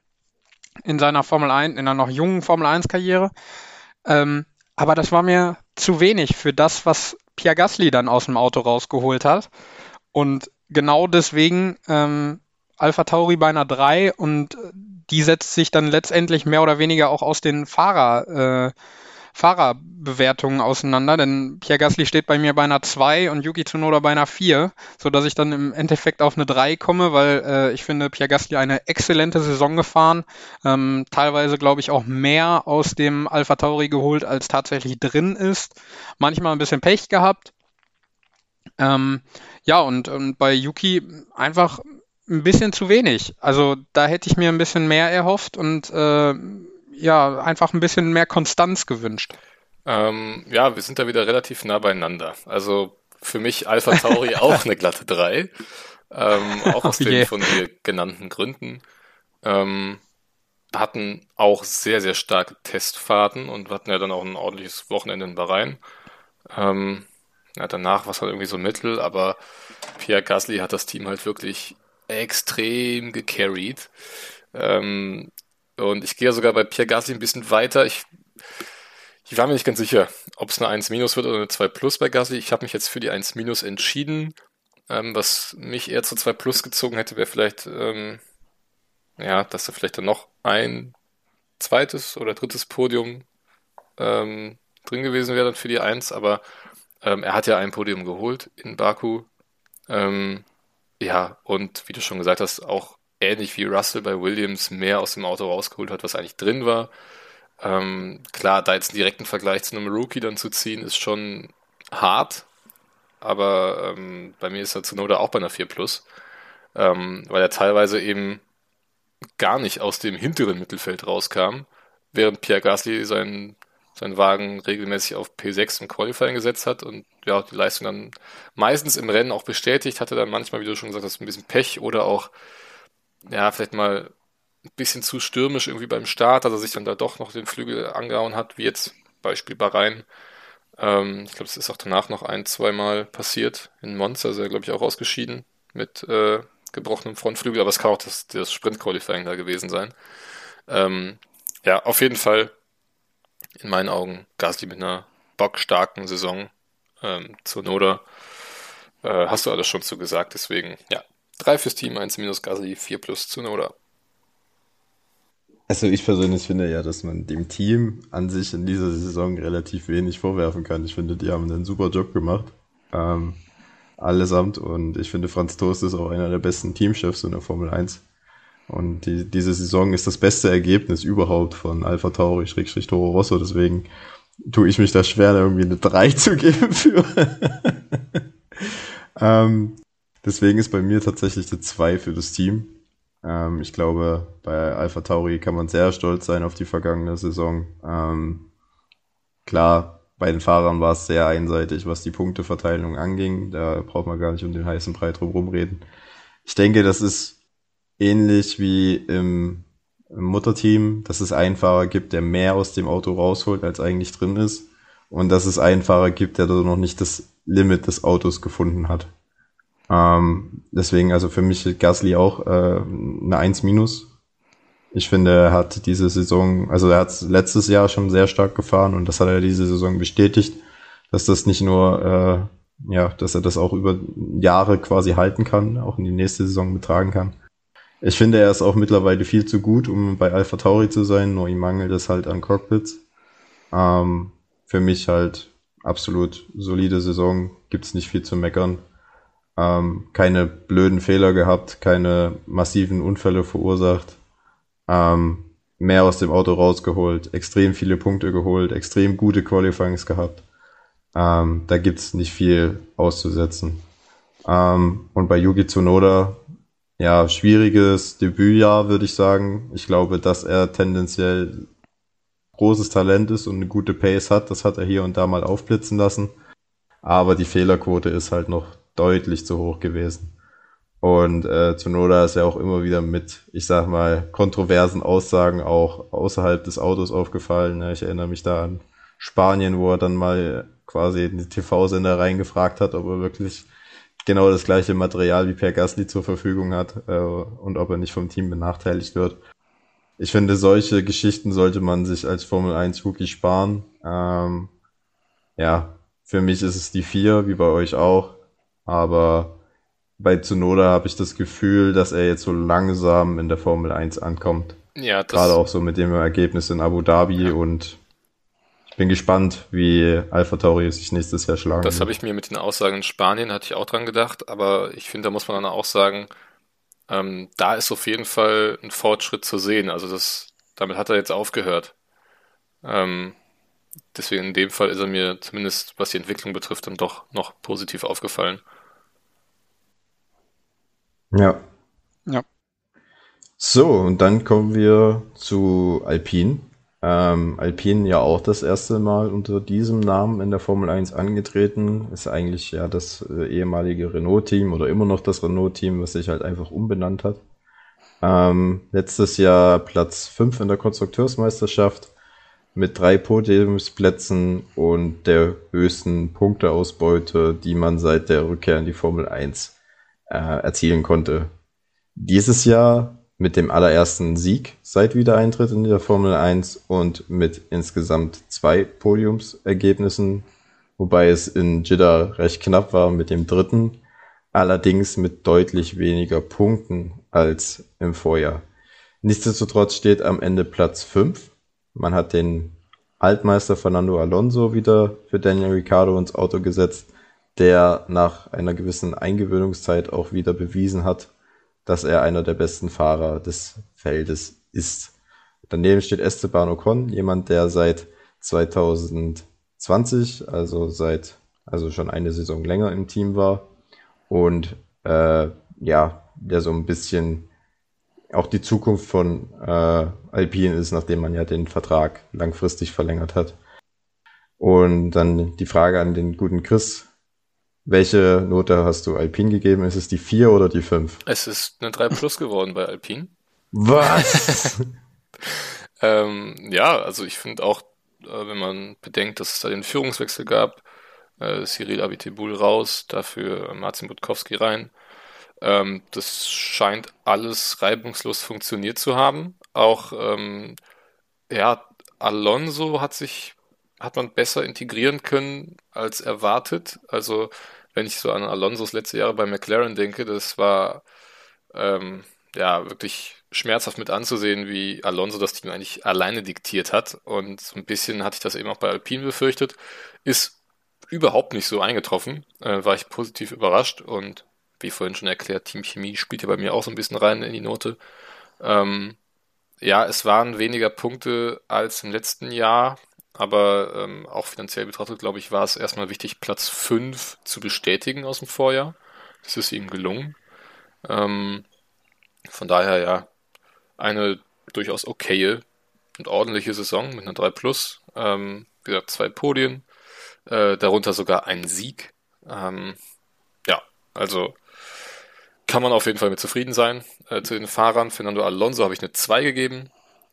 in seiner Formel 1, in einer noch jungen Formel 1 Karriere. Ähm, aber das war mir zu wenig für das, was Pierre Gasly dann aus dem Auto rausgeholt hat. Und genau deswegen ähm, Alpha Tauri bei einer 3 und die setzt sich dann letztendlich mehr oder weniger auch aus den Fahrer, äh, Fahrerbewertungen auseinander, denn Pierre Gasly steht bei mir bei einer 2 und Yuki Tsunoda bei einer 4, sodass ich dann im Endeffekt auf eine 3 komme, weil äh, ich finde, Pierre Gasly eine exzellente Saison gefahren, ähm, teilweise glaube ich auch mehr aus dem Alpha Tauri geholt, als tatsächlich drin ist, manchmal ein bisschen Pech gehabt. Ähm, ja, und, und bei Yuki einfach ein bisschen zu wenig. Also da hätte ich mir ein bisschen mehr erhofft und äh, ja, einfach ein bisschen mehr Konstanz gewünscht. Ähm, ja, wir sind da wieder relativ nah beieinander. Also für mich Alpha Tauri [LAUGHS] auch eine glatte 3. Ähm, auch aus [LAUGHS] oh den von dir genannten Gründen. Ähm, hatten auch sehr, sehr starke Testfahrten und hatten ja dann auch ein ordentliches Wochenende in Bahrain. Ähm, ja, danach war es halt irgendwie so mittel, aber Pierre Gasly hat das Team halt wirklich extrem gecarried. Ähm, und ich gehe sogar bei Pierre Gasly ein bisschen weiter. Ich, ich war mir nicht ganz sicher, ob es eine 1 minus wird oder eine 2 plus bei Gasly. Ich habe mich jetzt für die 1 minus entschieden. Ähm, was mich eher zu 2 plus gezogen hätte, wäre vielleicht, ähm, ja, dass er vielleicht dann noch ein zweites oder drittes Podium ähm, drin gewesen wäre dann für die 1, aber ähm, er hat ja ein Podium geholt in Baku. Ähm, ja, und wie du schon gesagt hast, auch ähnlich wie Russell bei Williams mehr aus dem Auto rausgeholt hat, was eigentlich drin war. Ähm, klar, da jetzt einen direkten Vergleich zu einem Rookie dann zu ziehen, ist schon hart. Aber ähm, bei mir ist er zu Noda auch bei einer 4 Plus, ähm, weil er teilweise eben gar nicht aus dem hinteren Mittelfeld rauskam, während Pierre Gasly seinen seinen Wagen regelmäßig auf P6 im Qualifying gesetzt hat und ja, die Leistung dann meistens im Rennen auch bestätigt, hatte dann manchmal, wie du schon gesagt hast, ein bisschen Pech oder auch, ja, vielleicht mal ein bisschen zu stürmisch irgendwie beim Start, dass er sich dann da doch noch den Flügel angehauen hat, wie jetzt Beispiel Bahrain. Ähm, ich glaube, es ist auch danach noch ein, zweimal passiert. In Monza ist er, glaube ich, auch ausgeschieden mit äh, gebrochenem Frontflügel, aber es kann auch das, das Sprint-Qualifying da gewesen sein. Ähm, ja, auf jeden Fall in meinen Augen Gasly mit einer bockstarken Saison. Ähm, zur Noda äh, hast du alles schon zu gesagt, deswegen ja, 3 fürs Team, 1 minus Gasly, 4 plus zu Noda. Also ich persönlich finde ja, dass man dem Team an sich in dieser Saison relativ wenig vorwerfen kann. Ich finde, die haben einen super Job gemacht. Ähm, allesamt. Und ich finde, Franz Toast ist auch einer der besten Teamchefs in der Formel 1. Und die, diese Saison ist das beste Ergebnis überhaupt von Alpha Tauri, Schrägstrich Toro Rosso. Deswegen tue ich mich da schwer, da irgendwie eine 3 [LAUGHS] zu geben für. [LAUGHS] ähm, deswegen ist bei mir tatsächlich eine 2 für das Team. Ähm, ich glaube, bei Alpha Tauri kann man sehr stolz sein auf die vergangene Saison. Ähm, klar, bei den Fahrern war es sehr einseitig, was die Punkteverteilung anging. Da braucht man gar nicht um den heißen Brei drum rumreden. Ich denke, das ist ähnlich wie im, im Mutterteam, dass es einen Fahrer gibt, der mehr aus dem Auto rausholt, als eigentlich drin ist. Und dass es einen Fahrer gibt, der da noch nicht das Limit des Autos gefunden hat. Ähm, deswegen also für mich Gasly auch äh, eine 1 minus. Ich finde, er hat diese Saison, also er hat letztes Jahr schon sehr stark gefahren und das hat er diese Saison bestätigt, dass das nicht nur, äh, ja, dass er das auch über Jahre quasi halten kann, auch in die nächste Saison betragen kann. Ich finde, er ist auch mittlerweile viel zu gut, um bei Alpha Tauri zu sein, nur ihm mangelt es halt an Cockpits. Ähm, für mich halt absolut solide Saison, gibt's nicht viel zu meckern. Ähm, keine blöden Fehler gehabt, keine massiven Unfälle verursacht. Ähm, mehr aus dem Auto rausgeholt, extrem viele Punkte geholt, extrem gute Qualifyings gehabt. Ähm, da gibt's nicht viel auszusetzen. Ähm, und bei Yugi Tsunoda ja, schwieriges Debütjahr, würde ich sagen. Ich glaube, dass er tendenziell großes Talent ist und eine gute Pace hat. Das hat er hier und da mal aufblitzen lassen. Aber die Fehlerquote ist halt noch deutlich zu hoch gewesen. Und äh, Tsunoda ist ja auch immer wieder mit, ich sag mal, kontroversen Aussagen auch außerhalb des Autos aufgefallen. Ich erinnere mich da an Spanien, wo er dann mal quasi in die TV-Sender reingefragt hat, ob er wirklich genau das gleiche Material wie Per Gasly zur Verfügung hat äh, und ob er nicht vom Team benachteiligt wird. ich finde, solche Geschichten sollte man sich als Formel 1 Rookie sparen. Ähm, ja, für mich ist es die 4, wie bei euch auch. Aber bei Tsunoda habe ich das Gefühl, dass er jetzt so langsam in der Formel 1 ankommt. Ja, das Gerade auch so mit dem Ergebnis in Abu Dhabi ja. und ich bin gespannt, wie Alpha Tauri sich nächstes Jahr schlagen Das habe ich mir mit den Aussagen in Spanien, hatte ich auch dran gedacht, aber ich finde, da muss man dann auch sagen, ähm, da ist auf jeden Fall ein Fortschritt zu sehen. Also das, damit hat er jetzt aufgehört. Ähm, deswegen in dem Fall ist er mir zumindest, was die Entwicklung betrifft, dann doch noch positiv aufgefallen. Ja. Ja. So, und dann kommen wir zu Alpine. Ähm, Alpine ja auch das erste Mal unter diesem Namen in der Formel 1 angetreten. Ist eigentlich ja das äh, ehemalige Renault-Team oder immer noch das Renault-Team, was sich halt einfach umbenannt hat. Ähm, letztes Jahr Platz 5 in der Konstrukteursmeisterschaft mit drei Podiumsplätzen und der höchsten Punkteausbeute, die man seit der Rückkehr in die Formel 1 äh, erzielen konnte. Dieses Jahr mit dem allerersten Sieg seit Wiedereintritt in der Formel 1 und mit insgesamt zwei Podiumsergebnissen, wobei es in Jeddah recht knapp war mit dem dritten, allerdings mit deutlich weniger Punkten als im Vorjahr. Nichtsdestotrotz steht am Ende Platz 5. Man hat den Altmeister Fernando Alonso wieder für Daniel Ricciardo ins Auto gesetzt, der nach einer gewissen Eingewöhnungszeit auch wieder bewiesen hat, dass er einer der besten Fahrer des Feldes ist. Daneben steht Esteban Ocon, jemand, der seit 2020, also seit, also schon eine Saison länger im Team war und äh, ja, der so ein bisschen auch die Zukunft von äh, Alpine ist, nachdem man ja den Vertrag langfristig verlängert hat. Und dann die Frage an den guten Chris, welche Note hast du Alpine gegeben? Ist es die 4 oder die 5? Es ist eine 3 Plus geworden bei Alpine. Was? [LAUGHS] ähm, ja, also ich finde auch, äh, wenn man bedenkt, dass es da den Führungswechsel gab, äh, Cyril Abiteboul raus, dafür Marcin Budkowski rein. Ähm, das scheint alles reibungslos funktioniert zu haben. Auch ähm, ja, Alonso hat sich hat man besser integrieren können als erwartet. Also wenn ich so an Alonsos letzte Jahre bei McLaren denke, das war ähm, ja wirklich schmerzhaft mit anzusehen, wie Alonso das Team eigentlich alleine diktiert hat. Und so ein bisschen hatte ich das eben auch bei Alpine befürchtet. Ist überhaupt nicht so eingetroffen. Äh, war ich positiv überrascht und wie vorhin schon erklärt, Team Chemie spielt ja bei mir auch so ein bisschen rein in die Note. Ähm, ja, es waren weniger Punkte als im letzten Jahr. Aber ähm, auch finanziell betrachtet, glaube ich, war es erstmal wichtig, Platz 5 zu bestätigen aus dem Vorjahr. Das ist ihm gelungen. Ähm, von daher ja eine durchaus okaye und ordentliche Saison mit einer 3 Plus. Ähm, wie gesagt, zwei Podien, äh, darunter sogar ein Sieg. Ähm, ja, also kann man auf jeden Fall mit zufrieden sein. Äh, zu den Fahrern, Fernando Alonso habe ich eine 2 gegeben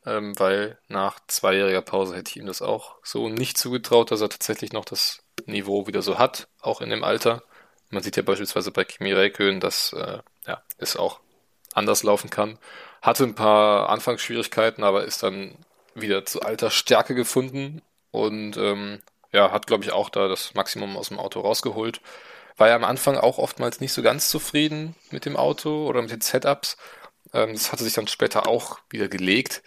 ähm, weil nach zweijähriger Pause hätte ich ihm das auch so nicht zugetraut, dass er tatsächlich noch das Niveau wieder so hat, auch in dem Alter. Man sieht ja beispielsweise bei Kimi Räikkönen, dass äh, ja, es auch anders laufen kann. Hatte ein paar Anfangsschwierigkeiten, aber ist dann wieder zu alter Stärke gefunden und ähm, ja, hat, glaube ich, auch da das Maximum aus dem Auto rausgeholt. War ja am Anfang auch oftmals nicht so ganz zufrieden mit dem Auto oder mit den Setups, ähm, das hatte sich dann später auch wieder gelegt.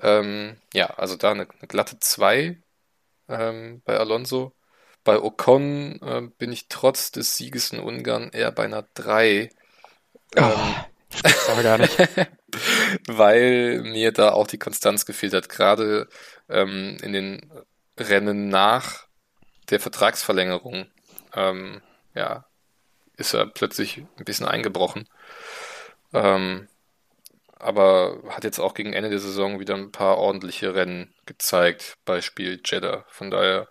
Ähm, ja, also da eine, eine glatte 2 ähm, bei Alonso. Bei Ocon äh, bin ich trotz des Sieges in Ungarn eher bei einer 3. Oh, aber gar nicht. [LAUGHS] weil mir da auch die Konstanz gefehlt hat. Gerade ähm, in den Rennen nach der Vertragsverlängerung ähm, ja, ist er plötzlich ein bisschen eingebrochen. Ähm, aber hat jetzt auch gegen Ende der Saison wieder ein paar ordentliche Rennen gezeigt, Beispiel Jeddah. Von daher,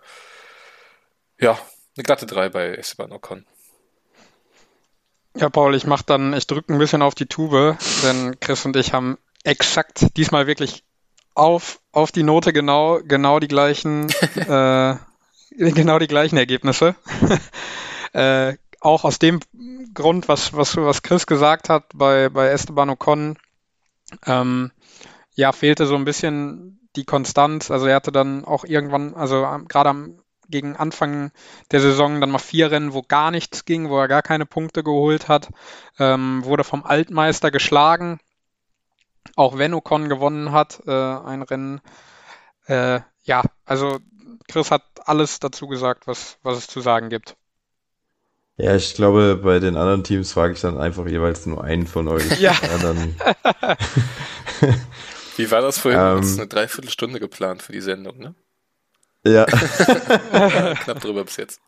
ja, eine glatte 3 bei Esteban Ocon. Ja, Paul, ich mach dann, ich drücke ein bisschen auf die Tube, denn Chris und ich haben exakt diesmal wirklich auf, auf die Note genau, genau die gleichen, [LAUGHS] äh, genau die gleichen Ergebnisse. Äh, auch aus dem Grund, was, was, was Chris gesagt hat bei, bei Esteban Ocon, ähm, ja, fehlte so ein bisschen die Konstanz. Also er hatte dann auch irgendwann, also gerade am gegen Anfang der Saison dann mal vier Rennen, wo gar nichts ging, wo er gar keine Punkte geholt hat, ähm, wurde vom Altmeister geschlagen. Auch wenn Ocon gewonnen hat, äh, ein Rennen. Äh, ja, also Chris hat alles dazu gesagt, was, was es zu sagen gibt. Ja, ich glaube, bei den anderen Teams frage ich dann einfach jeweils nur einen von euch. Ja. ja dann [LAUGHS] Wie war das vorhin? Ähm, eine Dreiviertelstunde geplant für die Sendung, ne? [LAUGHS] Ja. Knapp drüber bis jetzt.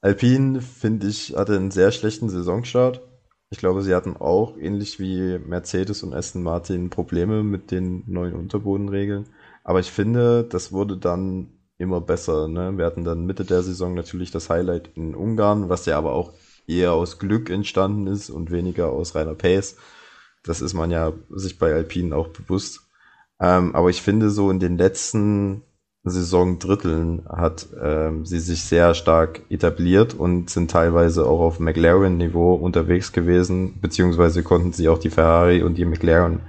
Alpine, finde ich, hatte einen sehr schlechten Saisonstart. Ich glaube, sie hatten auch, ähnlich wie Mercedes und Aston Martin, Probleme mit den neuen Unterbodenregeln. Aber ich finde, das wurde dann immer besser. Ne? Wir hatten dann Mitte der Saison natürlich das Highlight in Ungarn, was ja aber auch eher aus Glück entstanden ist und weniger aus reiner Pace. Das ist man ja sich bei Alpinen auch bewusst. Ähm, aber ich finde, so in den letzten Saisondritteln hat ähm, sie sich sehr stark etabliert und sind teilweise auch auf McLaren-Niveau unterwegs gewesen, beziehungsweise konnten sie auch die Ferrari und die McLaren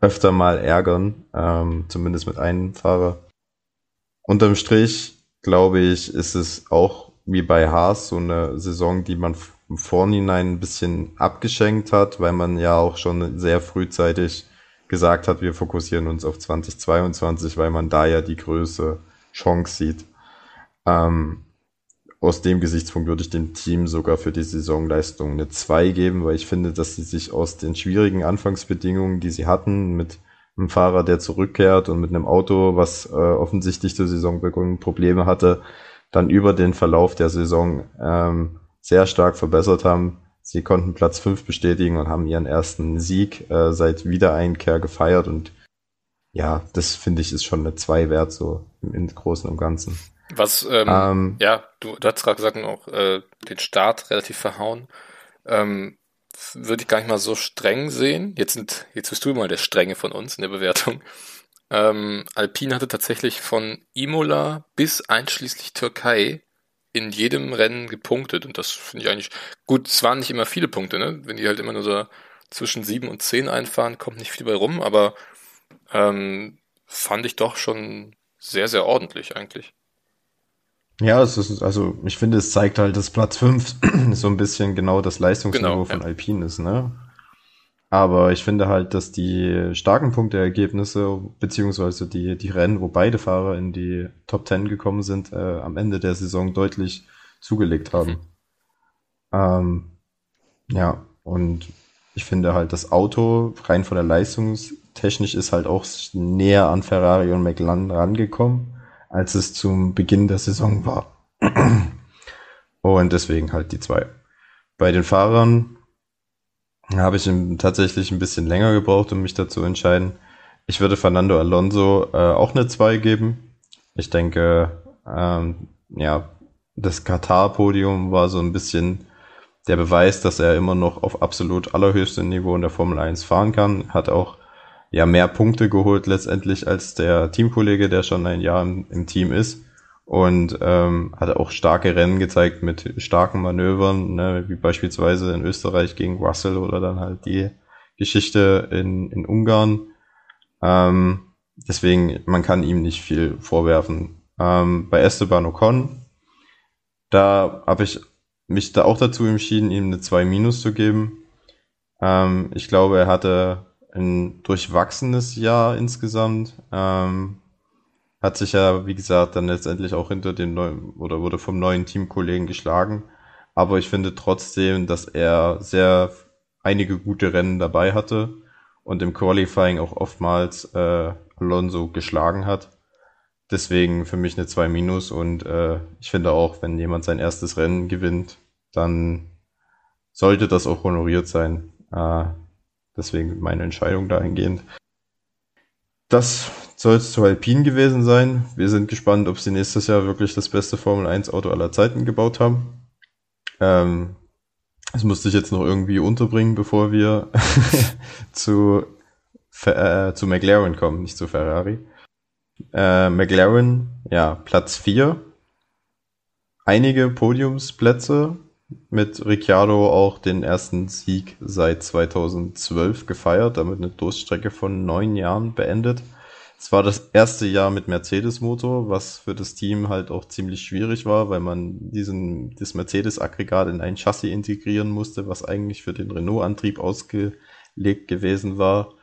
öfter mal ärgern, ähm, zumindest mit einem Fahrer. Unterm Strich, glaube ich, ist es auch wie bei Haas so eine Saison, die man im Vorhinein ein bisschen abgeschenkt hat, weil man ja auch schon sehr frühzeitig gesagt hat, wir fokussieren uns auf 2022, weil man da ja die größte Chance sieht. Ähm, aus dem Gesichtspunkt würde ich dem Team sogar für die Saisonleistung eine 2 geben, weil ich finde, dass sie sich aus den schwierigen Anfangsbedingungen, die sie hatten, mit einem Fahrer, der zurückkehrt und mit einem Auto, was äh, offensichtlich zur Saisonbeginn Probleme hatte, dann über den Verlauf der Saison ähm, sehr stark verbessert haben. Sie konnten Platz 5 bestätigen und haben ihren ersten Sieg äh, seit Wiedereinkehr gefeiert und ja, das finde ich ist schon eine 2 wert, so im, im Großen und Ganzen. Was, ähm, ähm, ja, du, du hast gerade gesagt, auch äh, den Start relativ verhauen. Ähm, würde ich gar nicht mal so streng sehen. Jetzt sind, jetzt bist du mal der Strenge von uns in der Bewertung. Ähm, Alpine hatte tatsächlich von Imola bis einschließlich Türkei in jedem Rennen gepunktet und das finde ich eigentlich gut. Es waren nicht immer viele Punkte, ne? Wenn die halt immer nur so zwischen sieben und zehn einfahren, kommt nicht viel bei rum, aber ähm, fand ich doch schon sehr, sehr ordentlich eigentlich. Ja, es ist, also ich finde, es zeigt halt, dass Platz 5 [CLEARS THROAT] so ein bisschen genau das Leistungsniveau genau, von ja. Alpine ist, ne? Aber ich finde halt, dass die starken Punkteergebnisse, beziehungsweise die, die Rennen, wo beide Fahrer in die Top 10 gekommen sind, äh, am Ende der Saison deutlich zugelegt haben. Mhm. Ähm, ja, und ich finde halt, das Auto rein von der Leistungstechnisch ist halt auch näher an Ferrari und McLaren rangekommen, als es zum Beginn der Saison war. [CLEARS THROAT] und deswegen halt die zwei. Bei den Fahrern habe ich tatsächlich ein bisschen länger gebraucht, um mich dazu zu entscheiden. Ich würde Fernando Alonso äh, auch eine 2 geben. Ich denke, ähm, ja, das Katar-Podium war so ein bisschen der Beweis, dass er immer noch auf absolut allerhöchstem Niveau in der Formel 1 fahren kann. Hat auch ja mehr Punkte geholt letztendlich als der Teamkollege, der schon ein Jahr im, im Team ist und ähm, hat auch starke Rennen gezeigt mit starken Manövern, ne, wie beispielsweise in Österreich gegen Russell oder dann halt die Geschichte in, in Ungarn. Ähm, deswegen, man kann ihm nicht viel vorwerfen. Ähm, bei Esteban Ocon, da habe ich mich da auch dazu entschieden, ihm eine 2 Minus zu geben. Ähm, ich glaube, er hatte ein durchwachsenes Jahr insgesamt. Ähm, hat sich ja, wie gesagt, dann letztendlich auch hinter den neuen oder wurde vom neuen Teamkollegen geschlagen. Aber ich finde trotzdem, dass er sehr einige gute Rennen dabei hatte und im Qualifying auch oftmals äh, Alonso geschlagen hat. Deswegen für mich eine 2 Minus und äh, ich finde auch, wenn jemand sein erstes Rennen gewinnt, dann sollte das auch honoriert sein. Äh, deswegen meine Entscheidung dahingehend. Das soll es zu Alpine gewesen sein. Wir sind gespannt, ob sie nächstes Jahr wirklich das beste Formel 1 Auto aller Zeiten gebaut haben. Ähm, das musste ich jetzt noch irgendwie unterbringen, bevor wir [LAUGHS] zu, äh, zu McLaren kommen, nicht zu Ferrari. Äh, McLaren, ja, Platz 4. Einige Podiumsplätze, mit Ricciardo auch den ersten Sieg seit 2012 gefeiert, damit eine Durststrecke von neun Jahren beendet. Es war das erste Jahr mit Mercedes-Motor, was für das Team halt auch ziemlich schwierig war, weil man diesen, das Mercedes-Aggregat in ein Chassis integrieren musste, was eigentlich für den Renault-Antrieb ausgelegt gewesen war.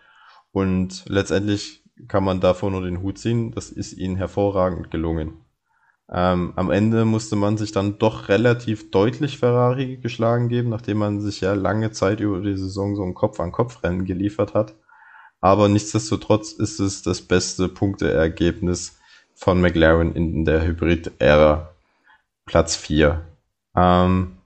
Und letztendlich kann man davor nur den Hut ziehen. Das ist ihnen hervorragend gelungen. Ähm, am Ende musste man sich dann doch relativ deutlich Ferrari geschlagen geben, nachdem man sich ja lange Zeit über die Saison so ein Kopf-an-Kopf-Rennen geliefert hat. Aber nichtsdestotrotz ist es das beste Punkteergebnis von McLaren in der Hybrid-Ära. Platz 4. Ähm,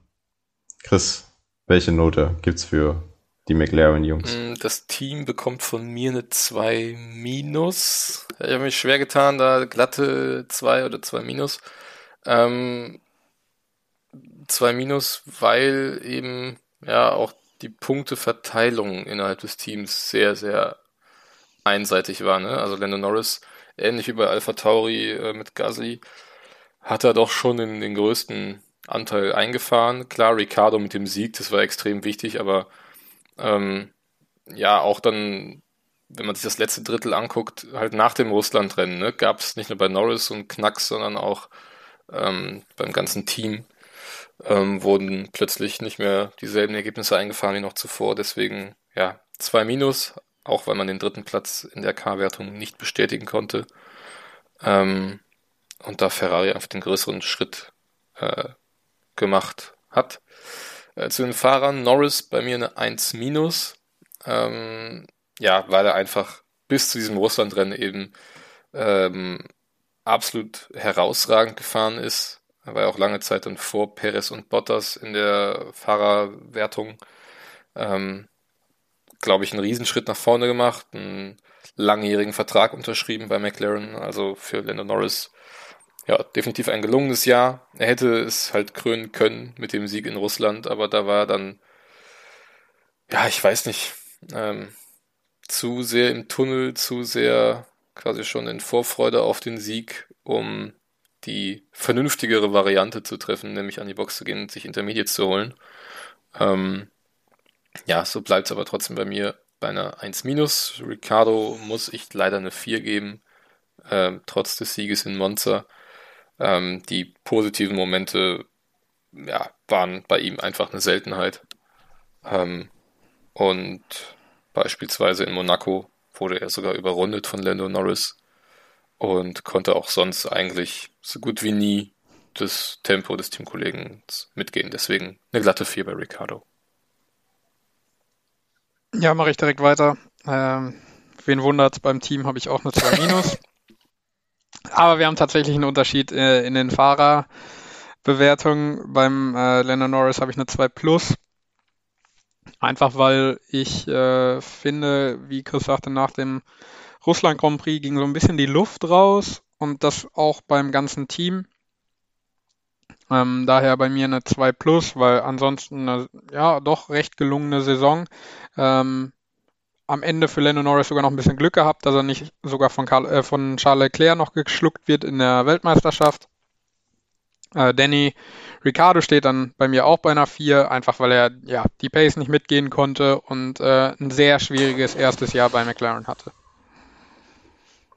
Chris, welche Note gibt's für die McLaren-Jungs? Mm, das Team bekommt von mir eine 2 minus. Ich habe mich schwer getan, da glatte 2 oder 2 minus. Ähm, 2 minus, weil eben ja auch die Punkteverteilung innerhalb des Teams sehr, sehr einseitig war. Ne? Also Lando Norris, ähnlich wie bei Alpha Tauri äh, mit Gasly, hat er doch schon den, den größten Anteil eingefahren. Klar, Ricardo mit dem Sieg, das war extrem wichtig, aber ähm, ja, auch dann, wenn man sich das letzte Drittel anguckt, halt nach dem Russlandrennen, ne, gab es nicht nur bei Norris und Knacks, sondern auch ähm, beim ganzen Team ähm, wurden plötzlich nicht mehr dieselben Ergebnisse eingefahren wie noch zuvor. Deswegen, ja, zwei Minus, auch weil man den dritten Platz in der K-Wertung nicht bestätigen konnte. Ähm, und da Ferrari einfach den größeren Schritt äh, gemacht hat. Äh, zu den Fahrern Norris bei mir eine 1 minus. Ähm, ja, weil er einfach bis zu diesem Russlandrennen eben ähm, absolut herausragend gefahren ist. Er war ja auch lange Zeit dann vor Perez und Bottas in der Fahrerwertung. Ähm, glaube ich, einen Riesenschritt nach vorne gemacht, einen langjährigen Vertrag unterschrieben bei McLaren, also für Lando Norris. Ja, definitiv ein gelungenes Jahr. Er hätte es halt krönen können mit dem Sieg in Russland, aber da war dann, ja, ich weiß nicht, ähm, zu sehr im Tunnel, zu sehr quasi schon in Vorfreude auf den Sieg, um die vernünftigere Variante zu treffen, nämlich an die Box zu gehen und sich Intermediates zu holen. Ähm, ja, so bleibt es aber trotzdem bei mir bei einer 1 minus. Ricardo muss ich leider eine 4 geben, ähm, trotz des Sieges in Monza. Ähm, die positiven Momente ja, waren bei ihm einfach eine Seltenheit. Ähm, und beispielsweise in Monaco wurde er sogar überrundet von Lando Norris und konnte auch sonst eigentlich so gut wie nie das Tempo des Teamkollegen mitgehen. Deswegen eine glatte 4 bei Ricardo. Ja, mache ich direkt weiter. Ähm, wen wundert, beim Team habe ich auch eine 2 Minus. [LAUGHS] Aber wir haben tatsächlich einen Unterschied äh, in den Fahrerbewertungen. Beim äh, Lennon Norris habe ich eine 2 Plus. Einfach weil ich äh, finde, wie Chris sagte, nach dem Russland Grand Prix ging so ein bisschen die Luft raus und das auch beim ganzen Team. Ähm, daher bei mir eine 2 plus, weil ansonsten eine ja doch recht gelungene Saison. Ähm, am Ende für Lando Norris sogar noch ein bisschen Glück gehabt, dass er nicht sogar von, Karl, äh, von Charles Leclerc noch geschluckt wird in der Weltmeisterschaft. Äh, Danny Ricciardo steht dann bei mir auch bei einer 4, einfach weil er ja die Pace nicht mitgehen konnte und äh, ein sehr schwieriges erstes Jahr bei McLaren hatte.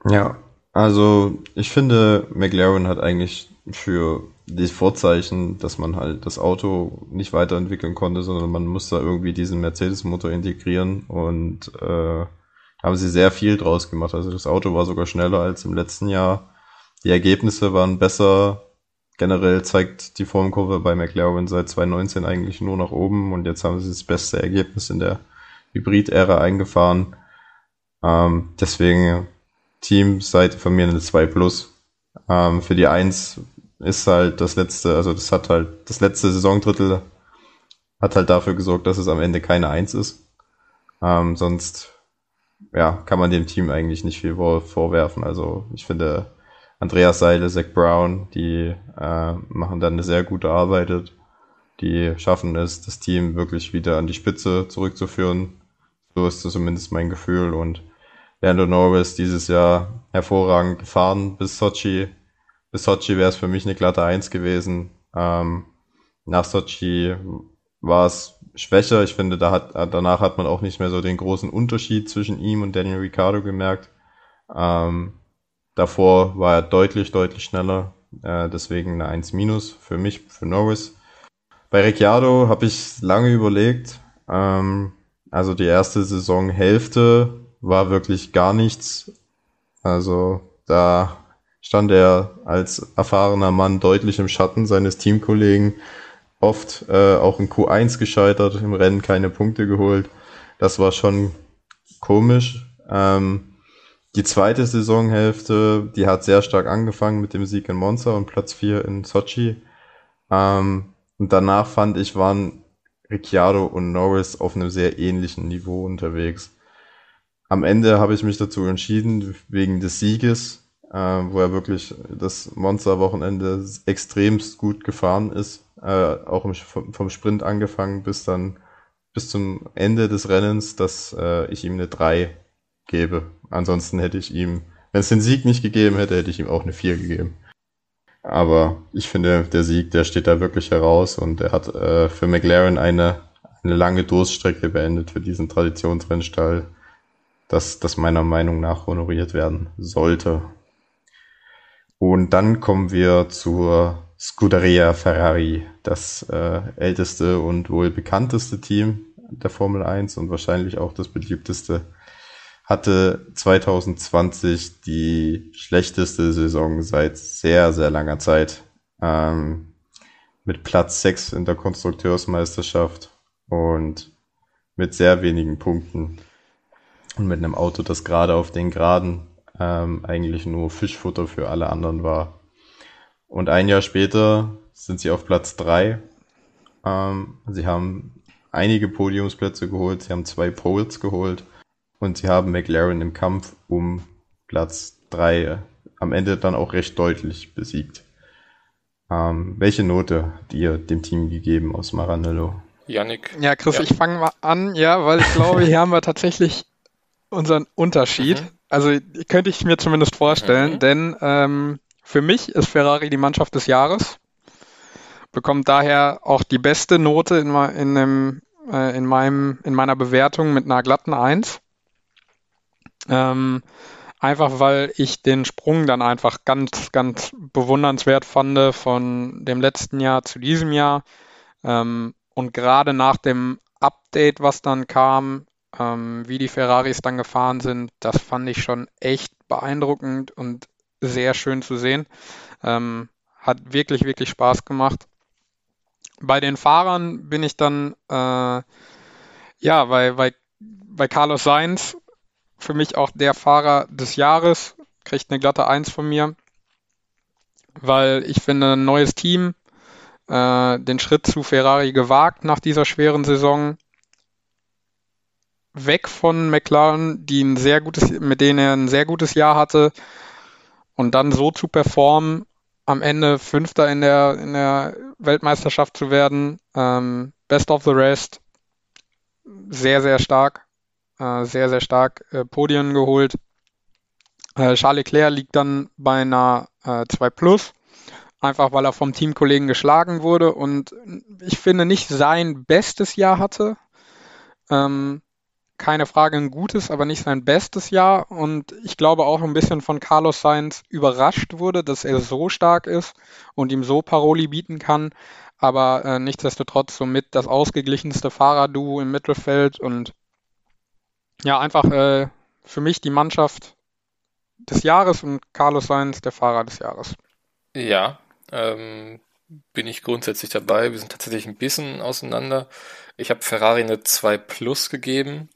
Ja, also ich finde, McLaren hat eigentlich für die Vorzeichen, dass man halt das Auto nicht weiterentwickeln konnte, sondern man musste irgendwie diesen Mercedes-Motor integrieren und äh, haben sie sehr viel draus gemacht. Also das Auto war sogar schneller als im letzten Jahr. Die Ergebnisse waren besser. Generell zeigt die Formkurve bei McLaren seit 2019 eigentlich nur nach oben und jetzt haben sie das beste Ergebnis in der Hybrid-Ära eingefahren. Ähm, deswegen Teamseite von mir eine 2 Plus. Ähm, für die 1 ist halt das letzte, also das hat halt, das letzte Saisondrittel hat halt dafür gesorgt, dass es am Ende keine Eins ist. Ähm, sonst, ja, kann man dem Team eigentlich nicht viel vorwerfen. Also ich finde, Andreas Seile, Zach Brown, die äh, machen dann eine sehr gute Arbeit. Die schaffen es, das Team wirklich wieder an die Spitze zurückzuführen. So ist das zumindest mein Gefühl. Und Lando Norris dieses Jahr hervorragend gefahren bis Sochi Sochi wäre es für mich eine glatte Eins gewesen. Ähm, nach Sochi war es schwächer. Ich finde, da hat, danach hat man auch nicht mehr so den großen Unterschied zwischen ihm und Daniel Ricciardo gemerkt. Ähm, davor war er deutlich, deutlich schneller. Äh, deswegen eine 1 minus für mich, für Norris. Bei Ricciardo habe ich lange überlegt. Ähm, also die erste Saisonhälfte war wirklich gar nichts. Also da stand er als erfahrener Mann deutlich im Schatten seines Teamkollegen. Oft äh, auch in Q1 gescheitert, im Rennen keine Punkte geholt. Das war schon komisch. Ähm, die zweite Saisonhälfte, die hat sehr stark angefangen mit dem Sieg in Monza und Platz 4 in Sochi. Ähm, und danach fand ich, waren Ricciardo und Norris auf einem sehr ähnlichen Niveau unterwegs. Am Ende habe ich mich dazu entschieden, wegen des Sieges, wo er wirklich das Monster-Wochenende extremst gut gefahren ist, äh, auch im, vom Sprint angefangen bis dann bis zum Ende des Rennens, dass äh, ich ihm eine 3 gebe. Ansonsten hätte ich ihm, wenn es den Sieg nicht gegeben hätte, hätte ich ihm auch eine 4 gegeben. Aber ich finde, der Sieg, der steht da wirklich heraus und er hat äh, für McLaren eine, eine lange Durststrecke beendet für diesen Traditionsrennstall, dass das meiner Meinung nach honoriert werden sollte. Und dann kommen wir zur Scuderia Ferrari, das äh, älteste und wohl bekannteste Team der Formel 1 und wahrscheinlich auch das beliebteste hatte 2020 die schlechteste Saison seit sehr, sehr langer Zeit. Ähm, mit Platz 6 in der Konstrukteursmeisterschaft und mit sehr wenigen Punkten. Und mit einem Auto, das gerade auf den Geraden ähm, eigentlich nur Fischfutter für alle anderen war. Und ein Jahr später sind sie auf Platz 3. Ähm, sie haben einige Podiumsplätze geholt, sie haben zwei Poles geholt und sie haben McLaren im Kampf um Platz 3 am Ende dann auch recht deutlich besiegt. Ähm, welche Note habt ihr dem Team gegeben aus Maranello? Yannick. Ja, Chris, ja. ich fange mal an, ja, weil ich glaube, hier haben wir tatsächlich unseren Unterschied. Mhm. Also könnte ich mir zumindest vorstellen, mhm. denn ähm, für mich ist Ferrari die Mannschaft des Jahres, bekommt daher auch die beste Note in, in, dem, äh, in, meinem, in meiner Bewertung mit einer glatten 1. Ähm, einfach weil ich den Sprung dann einfach ganz, ganz bewundernswert fand von dem letzten Jahr zu diesem Jahr. Ähm, und gerade nach dem Update, was dann kam, ähm, wie die Ferraris dann gefahren sind, das fand ich schon echt beeindruckend und sehr schön zu sehen. Ähm, hat wirklich, wirklich Spaß gemacht. Bei den Fahrern bin ich dann, äh, ja, bei, bei, bei Carlos Sainz für mich auch der Fahrer des Jahres, kriegt eine glatte Eins von mir, weil ich finde, ein neues Team, äh, den Schritt zu Ferrari gewagt nach dieser schweren Saison, weg von McLaren, die ein sehr gutes, mit denen er ein sehr gutes Jahr hatte, und dann so zu performen, am Ende Fünfter in der, in der Weltmeisterschaft zu werden, ähm, Best of the Rest, sehr, sehr stark äh, sehr, sehr stark äh, Podien geholt. Äh, Charles Leclerc liegt dann bei einer äh, 2 Plus, einfach weil er vom Teamkollegen geschlagen wurde und ich finde nicht sein bestes Jahr hatte. Ähm, keine Frage ein gutes, aber nicht sein bestes Jahr. Und ich glaube auch ein bisschen von Carlos Sainz überrascht wurde, dass er so stark ist und ihm so Paroli bieten kann. Aber äh, nichtsdestotrotz somit das ausgeglichenste Fahrerduo im Mittelfeld und ja, einfach äh, für mich die Mannschaft des Jahres und Carlos Sainz der Fahrer des Jahres. Ja, ähm, bin ich grundsätzlich dabei. Wir sind tatsächlich ein bisschen auseinander. Ich habe Ferrari eine 2 Plus gegeben.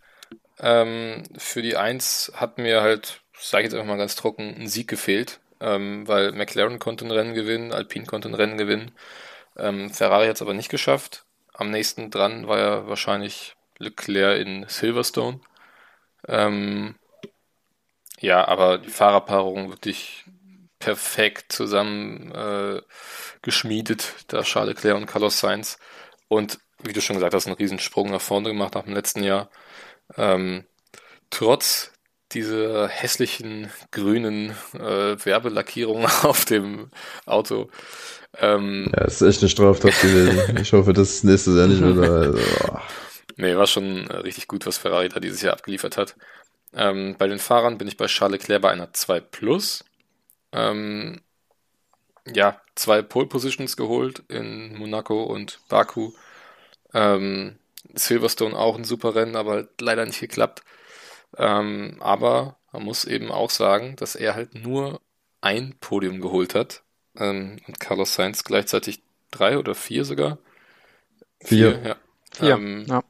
Ähm, für die 1 hat mir halt, sage ich jetzt einfach mal ganz trocken, ein Sieg gefehlt, ähm, weil McLaren konnte ein Rennen gewinnen, Alpine konnte ein Rennen gewinnen. Ähm, Ferrari hat es aber nicht geschafft. Am nächsten dran war ja wahrscheinlich Leclerc in Silverstone. Ähm, ja, aber die Fahrerpaarung wirklich perfekt zusammen äh, geschmiedet, da Charles Leclerc und Carlos Sainz. Und wie du schon gesagt hast, einen Riesensprung nach vorne gemacht nach dem letzten Jahr. Ähm, trotz diese hässlichen grünen äh, Werbelackierungen [LAUGHS] auf dem Auto. Ähm, ja, ist echt eine Straftat gewesen. Ich hoffe, das nächste Jahr nicht wieder. Also, [LAUGHS] oh. Nee, war schon äh, richtig gut, was Ferrari da dieses Jahr abgeliefert hat. Ähm, bei den Fahrern bin ich bei Charles Leclerc bei einer 2 Plus. Ähm, ja, zwei Pole Positions geholt in Monaco und Baku. Ähm, Silverstone auch ein super Rennen, aber leider nicht geklappt. Ähm, aber man muss eben auch sagen, dass er halt nur ein Podium geholt hat. Ähm, und Carlos Sainz gleichzeitig drei oder vier sogar. Vier, vier ja. Vier, ähm, ja.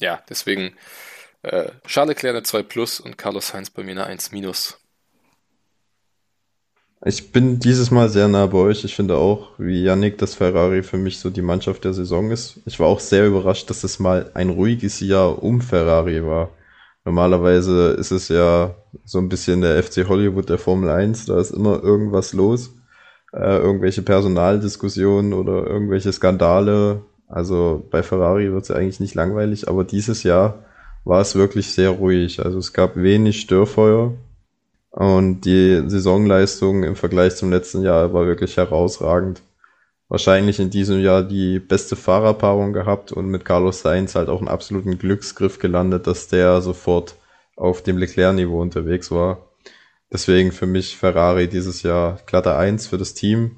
ja. deswegen äh, Charles Leclerc eine 2 Plus und Carlos Sainz bei mir eine 1 Minus. Ich bin dieses Mal sehr nah bei euch. Ich finde auch, wie Yannick, dass Ferrari für mich so die Mannschaft der Saison ist. Ich war auch sehr überrascht, dass es mal ein ruhiges Jahr um Ferrari war. Normalerweise ist es ja so ein bisschen der FC Hollywood der Formel 1. Da ist immer irgendwas los. Äh, irgendwelche Personaldiskussionen oder irgendwelche Skandale. Also bei Ferrari wird es ja eigentlich nicht langweilig, aber dieses Jahr war es wirklich sehr ruhig. Also es gab wenig Störfeuer. Und die Saisonleistung im Vergleich zum letzten Jahr war wirklich herausragend. Wahrscheinlich in diesem Jahr die beste Fahrerpaarung gehabt und mit Carlos Sainz halt auch einen absoluten Glücksgriff gelandet, dass der sofort auf dem Leclerc-Niveau unterwegs war. Deswegen für mich Ferrari dieses Jahr glatter 1 für das Team.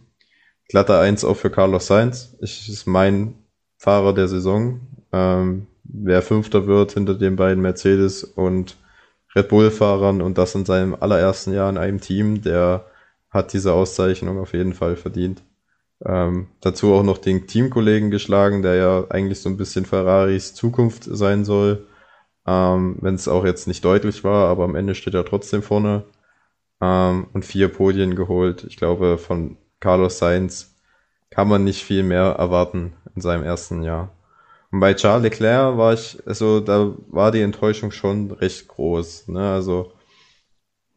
Glatter 1 auch für Carlos Sainz. Ich ist mein Fahrer der Saison. Ähm, wer Fünfter wird hinter den beiden Mercedes und Red Bull-Fahrern und das in seinem allerersten Jahr in einem Team, der hat diese Auszeichnung auf jeden Fall verdient. Ähm, dazu auch noch den Teamkollegen geschlagen, der ja eigentlich so ein bisschen Ferraris Zukunft sein soll. Ähm, Wenn es auch jetzt nicht deutlich war, aber am Ende steht er trotzdem vorne. Ähm, und vier Podien geholt. Ich glaube, von Carlos Sainz kann man nicht viel mehr erwarten in seinem ersten Jahr. Und bei Charles Leclerc war ich, also da war die Enttäuschung schon recht groß. Ne? Also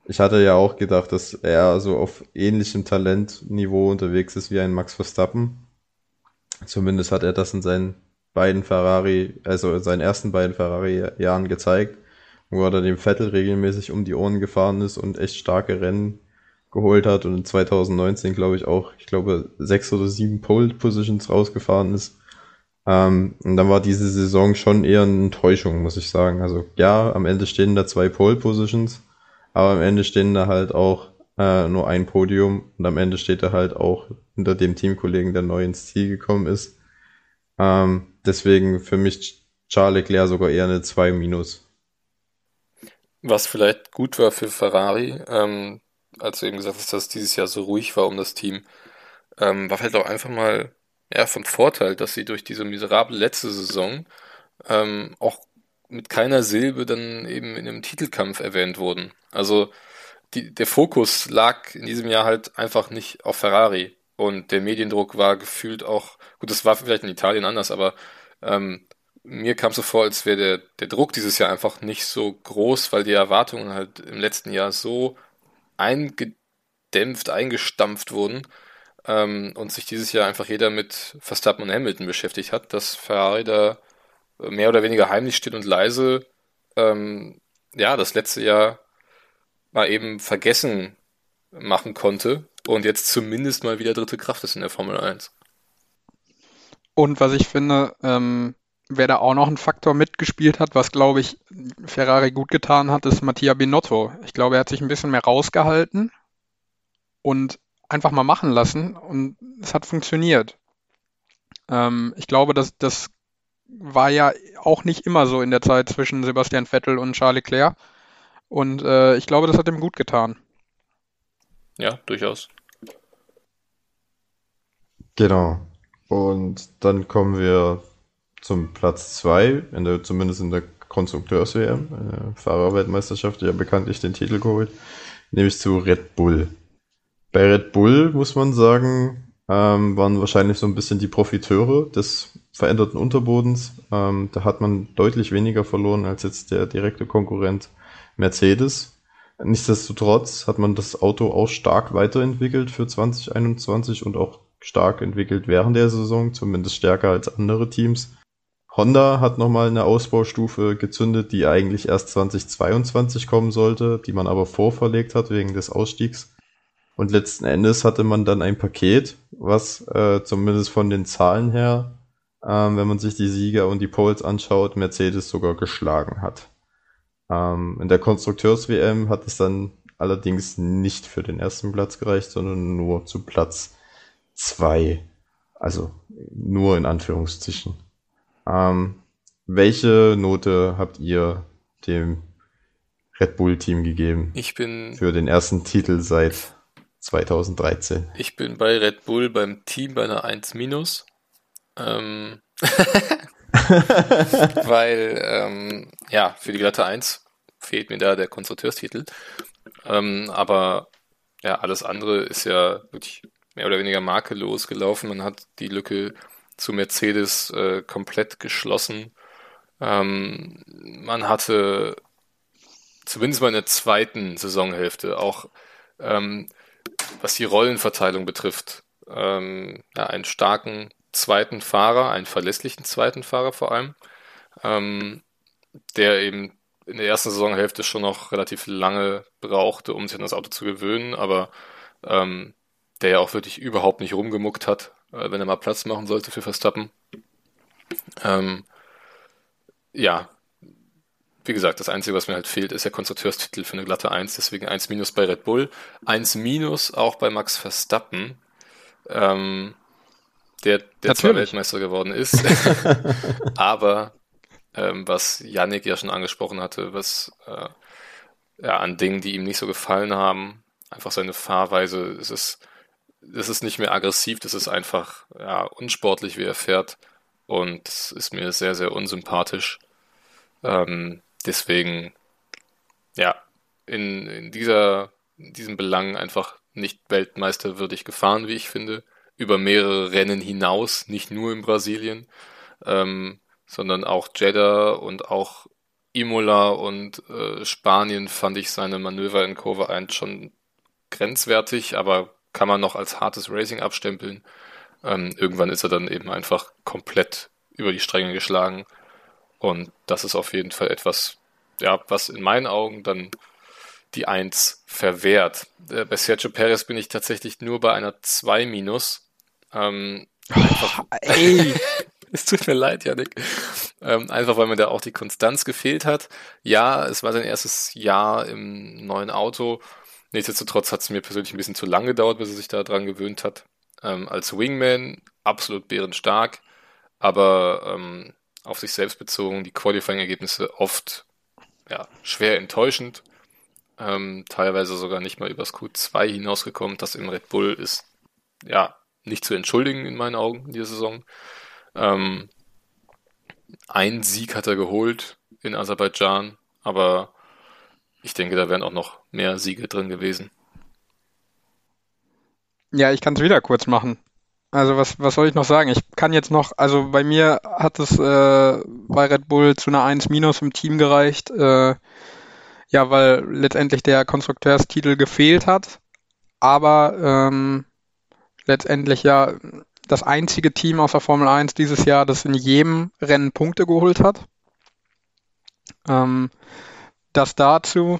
ich hatte ja auch gedacht, dass er so auf ähnlichem Talentniveau unterwegs ist wie ein Max Verstappen. Zumindest hat er das in seinen beiden Ferrari, also in seinen ersten beiden Ferrari-Jahren gezeigt, wo er dem Vettel regelmäßig um die Ohren gefahren ist und echt starke Rennen geholt hat und in 2019 glaube ich auch, ich glaube sechs oder sieben Pole Positions rausgefahren ist. Ähm, und dann war diese Saison schon eher eine Enttäuschung, muss ich sagen. Also ja, am Ende stehen da zwei Pole Positions, aber am Ende stehen da halt auch äh, nur ein Podium und am Ende steht er halt auch hinter dem Teamkollegen, der neu ins Ziel gekommen ist. Ähm, deswegen für mich Charles Leclerc sogar eher eine 2 minus. Was vielleicht gut war für Ferrari, ähm, als du eben gesagt hast, dass dieses Jahr so ruhig war um das Team, ähm, war vielleicht auch einfach mal ja, von Vorteil, dass sie durch diese miserable letzte Saison ähm, auch mit keiner Silbe dann eben in einem Titelkampf erwähnt wurden. Also die, der Fokus lag in diesem Jahr halt einfach nicht auf Ferrari und der Mediendruck war gefühlt auch, gut, das war vielleicht in Italien anders, aber ähm, mir kam so vor, als wäre der, der Druck dieses Jahr einfach nicht so groß, weil die Erwartungen halt im letzten Jahr so eingedämpft, eingestampft wurden, ähm, und sich dieses Jahr einfach jeder mit Verstappen und Hamilton beschäftigt hat, dass Ferrari da mehr oder weniger heimlich still und leise ähm, ja das letzte Jahr mal eben vergessen machen konnte und jetzt zumindest mal wieder dritte Kraft ist in der Formel 1. Und was ich finde, ähm, wer da auch noch ein Faktor mitgespielt hat, was glaube ich Ferrari gut getan hat, ist Mattia Binotto. Ich glaube, er hat sich ein bisschen mehr rausgehalten und einfach mal machen lassen und es hat funktioniert. Ähm, ich glaube, dass das war ja auch nicht immer so in der Zeit zwischen Sebastian Vettel und Charles Leclerc. Und äh, ich glaube, das hat ihm gut getan. Ja, durchaus. Genau. Und dann kommen wir zum Platz 2, zumindest in der Konstrukteurs-WM, äh, Fahrerweltmeisterschaft, die ja bekanntlich den Titel geholt, nämlich zu Red Bull. Bei Red Bull muss man sagen, ähm, waren wahrscheinlich so ein bisschen die Profiteure des veränderten Unterbodens. Ähm, da hat man deutlich weniger verloren als jetzt der direkte Konkurrent Mercedes. Nichtsdestotrotz hat man das Auto auch stark weiterentwickelt für 2021 und auch stark entwickelt während der Saison, zumindest stärker als andere Teams. Honda hat nochmal eine Ausbaustufe gezündet, die eigentlich erst 2022 kommen sollte, die man aber vorverlegt hat wegen des Ausstiegs. Und letzten Endes hatte man dann ein Paket, was äh, zumindest von den Zahlen her, ähm, wenn man sich die Sieger und die Poles anschaut, Mercedes sogar geschlagen hat. Ähm, in der Konstrukteurs-WM hat es dann allerdings nicht für den ersten Platz gereicht, sondern nur zu Platz zwei. Also nur in Anführungszeichen. Ähm, welche Note habt ihr dem Red Bull Team gegeben? Ich bin für den ersten Titel seit 2013. Ich bin bei Red Bull beim Team bei einer 1 minus. Ähm, [LAUGHS] weil ähm, ja, für die glatte 1 fehlt mir da der Konstrukteurstitel. Ähm, aber ja, alles andere ist ja wirklich mehr oder weniger makellos gelaufen. Man hat die Lücke zu Mercedes äh, komplett geschlossen. Ähm, man hatte zumindest mal in der zweiten Saisonhälfte auch, ähm, was die Rollenverteilung betrifft, ähm, ja, einen starken zweiten Fahrer, einen verlässlichen zweiten Fahrer vor allem, ähm, der eben in der ersten Saisonhälfte schon noch relativ lange brauchte, um sich an das Auto zu gewöhnen, aber ähm, der ja auch wirklich überhaupt nicht rumgemuckt hat, äh, wenn er mal Platz machen sollte für Verstappen. Ähm, ja, wie gesagt, das Einzige, was mir halt fehlt, ist der Konstrukteurstitel für eine glatte 1, deswegen 1 minus bei Red Bull, 1 minus auch bei Max Verstappen, ähm, der, der zwar Weltmeister geworden ist, [LAUGHS] aber ähm, was Yannick ja schon angesprochen hatte, was äh, ja, an Dingen, die ihm nicht so gefallen haben, einfach seine Fahrweise, es ist das ist nicht mehr aggressiv, das ist einfach ja, unsportlich, wie er fährt. Und das ist mir sehr, sehr unsympathisch. Ähm, deswegen, ja, in, in, dieser, in diesem Belang einfach nicht weltmeisterwürdig gefahren, wie ich finde. Über mehrere Rennen hinaus, nicht nur in Brasilien, ähm, sondern auch Jeddah und auch Imola und äh, Spanien fand ich seine Manöver in Kurve 1 schon grenzwertig, aber kann man noch als hartes Racing abstempeln. Ähm, irgendwann ist er dann eben einfach komplett über die Stränge geschlagen. Und das ist auf jeden Fall etwas, ja, was in meinen Augen dann die 1 verwehrt. Äh, bei Sergio Perez bin ich tatsächlich nur bei einer 2 minus. Ähm, oh, ey. [LAUGHS] es tut mir leid, Janik. Ähm, einfach weil mir da auch die Konstanz gefehlt hat. Ja, es war sein erstes Jahr im neuen Auto Nichtsdestotrotz hat es mir persönlich ein bisschen zu lang gedauert, bis er sich daran gewöhnt hat. Ähm, als Wingman absolut bärenstark, aber ähm, auf sich selbst bezogen, die Qualifying-Ergebnisse oft ja, schwer enttäuschend. Ähm, teilweise sogar nicht mal übers Q2 hinausgekommen. Das im Red Bull ist ja nicht zu entschuldigen in meinen Augen in dieser Saison. Ähm, ein Sieg hat er geholt in Aserbaidschan, aber ich denke, da wären auch noch mehr Siege drin gewesen. Ja, ich kann es wieder kurz machen. Also was, was soll ich noch sagen? Ich kann jetzt noch, also bei mir hat es äh, bei Red Bull zu einer 1 minus im Team gereicht, äh, ja, weil letztendlich der Konstrukteurstitel gefehlt hat, aber ähm, letztendlich ja das einzige Team aus der Formel 1 dieses Jahr, das in jedem Rennen Punkte geholt hat. Ähm, das dazu.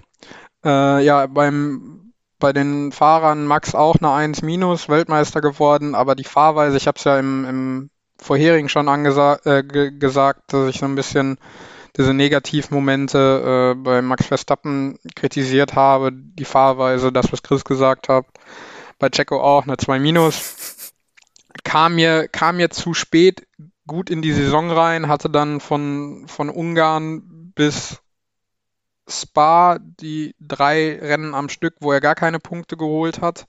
Äh, ja, beim, bei den Fahrern Max auch eine 1 minus, Weltmeister geworden, aber die Fahrweise, ich habe es ja im, im vorherigen schon angesa äh, gesagt, dass ich so ein bisschen diese Negativmomente äh, bei Max Verstappen kritisiert habe, die Fahrweise, das, was Chris gesagt hat. Bei Checo auch eine 2 minus. Kam mir, kam mir zu spät gut in die Saison rein, hatte dann von, von Ungarn bis Spa die drei Rennen am Stück, wo er gar keine Punkte geholt hat.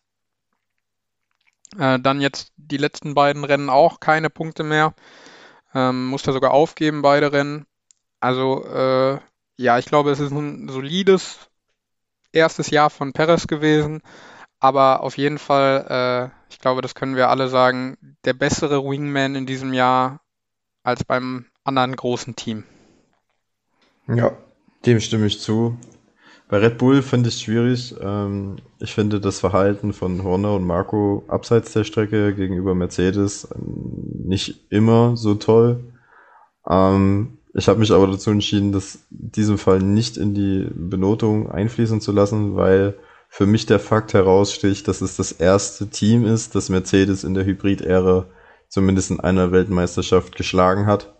Äh, dann jetzt die letzten beiden Rennen auch keine Punkte mehr. Ähm, musste sogar aufgeben, beide Rennen. Also äh, ja, ich glaube, es ist ein solides erstes Jahr von Perez gewesen. Aber auf jeden Fall, äh, ich glaube, das können wir alle sagen, der bessere Wingman in diesem Jahr als beim anderen großen Team. Ja, dem stimme ich zu. Bei Red Bull finde ich es schwierig. Ähm, ich finde das Verhalten von Horner und Marco abseits der Strecke gegenüber Mercedes ähm, nicht immer so toll. Ähm, ich habe mich aber dazu entschieden, das in diesem Fall nicht in die Benotung einfließen zu lassen, weil für mich der Fakt heraussticht, dass es das erste Team ist, das Mercedes in der Hybrid-Ära zumindest in einer Weltmeisterschaft geschlagen hat.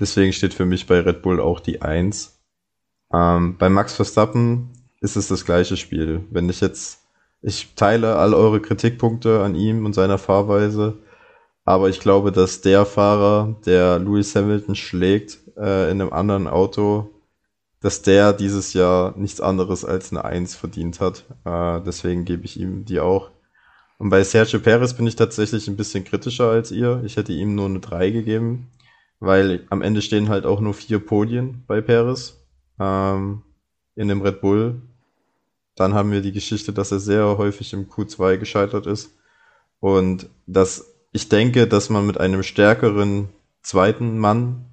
Deswegen steht für mich bei Red Bull auch die Eins. Ähm, bei Max Verstappen ist es das gleiche Spiel. Wenn ich jetzt, ich teile all eure Kritikpunkte an ihm und seiner Fahrweise, aber ich glaube, dass der Fahrer, der Lewis Hamilton schlägt äh, in einem anderen Auto, dass der dieses Jahr nichts anderes als eine Eins verdient hat. Äh, deswegen gebe ich ihm die auch. Und bei Sergio Perez bin ich tatsächlich ein bisschen kritischer als ihr. Ich hätte ihm nur eine 3 gegeben, weil am Ende stehen halt auch nur vier Podien bei Perez ähm, in dem Red Bull. Dann haben wir die Geschichte, dass er sehr häufig im Q2 gescheitert ist. Und dass ich denke, dass man mit einem stärkeren zweiten Mann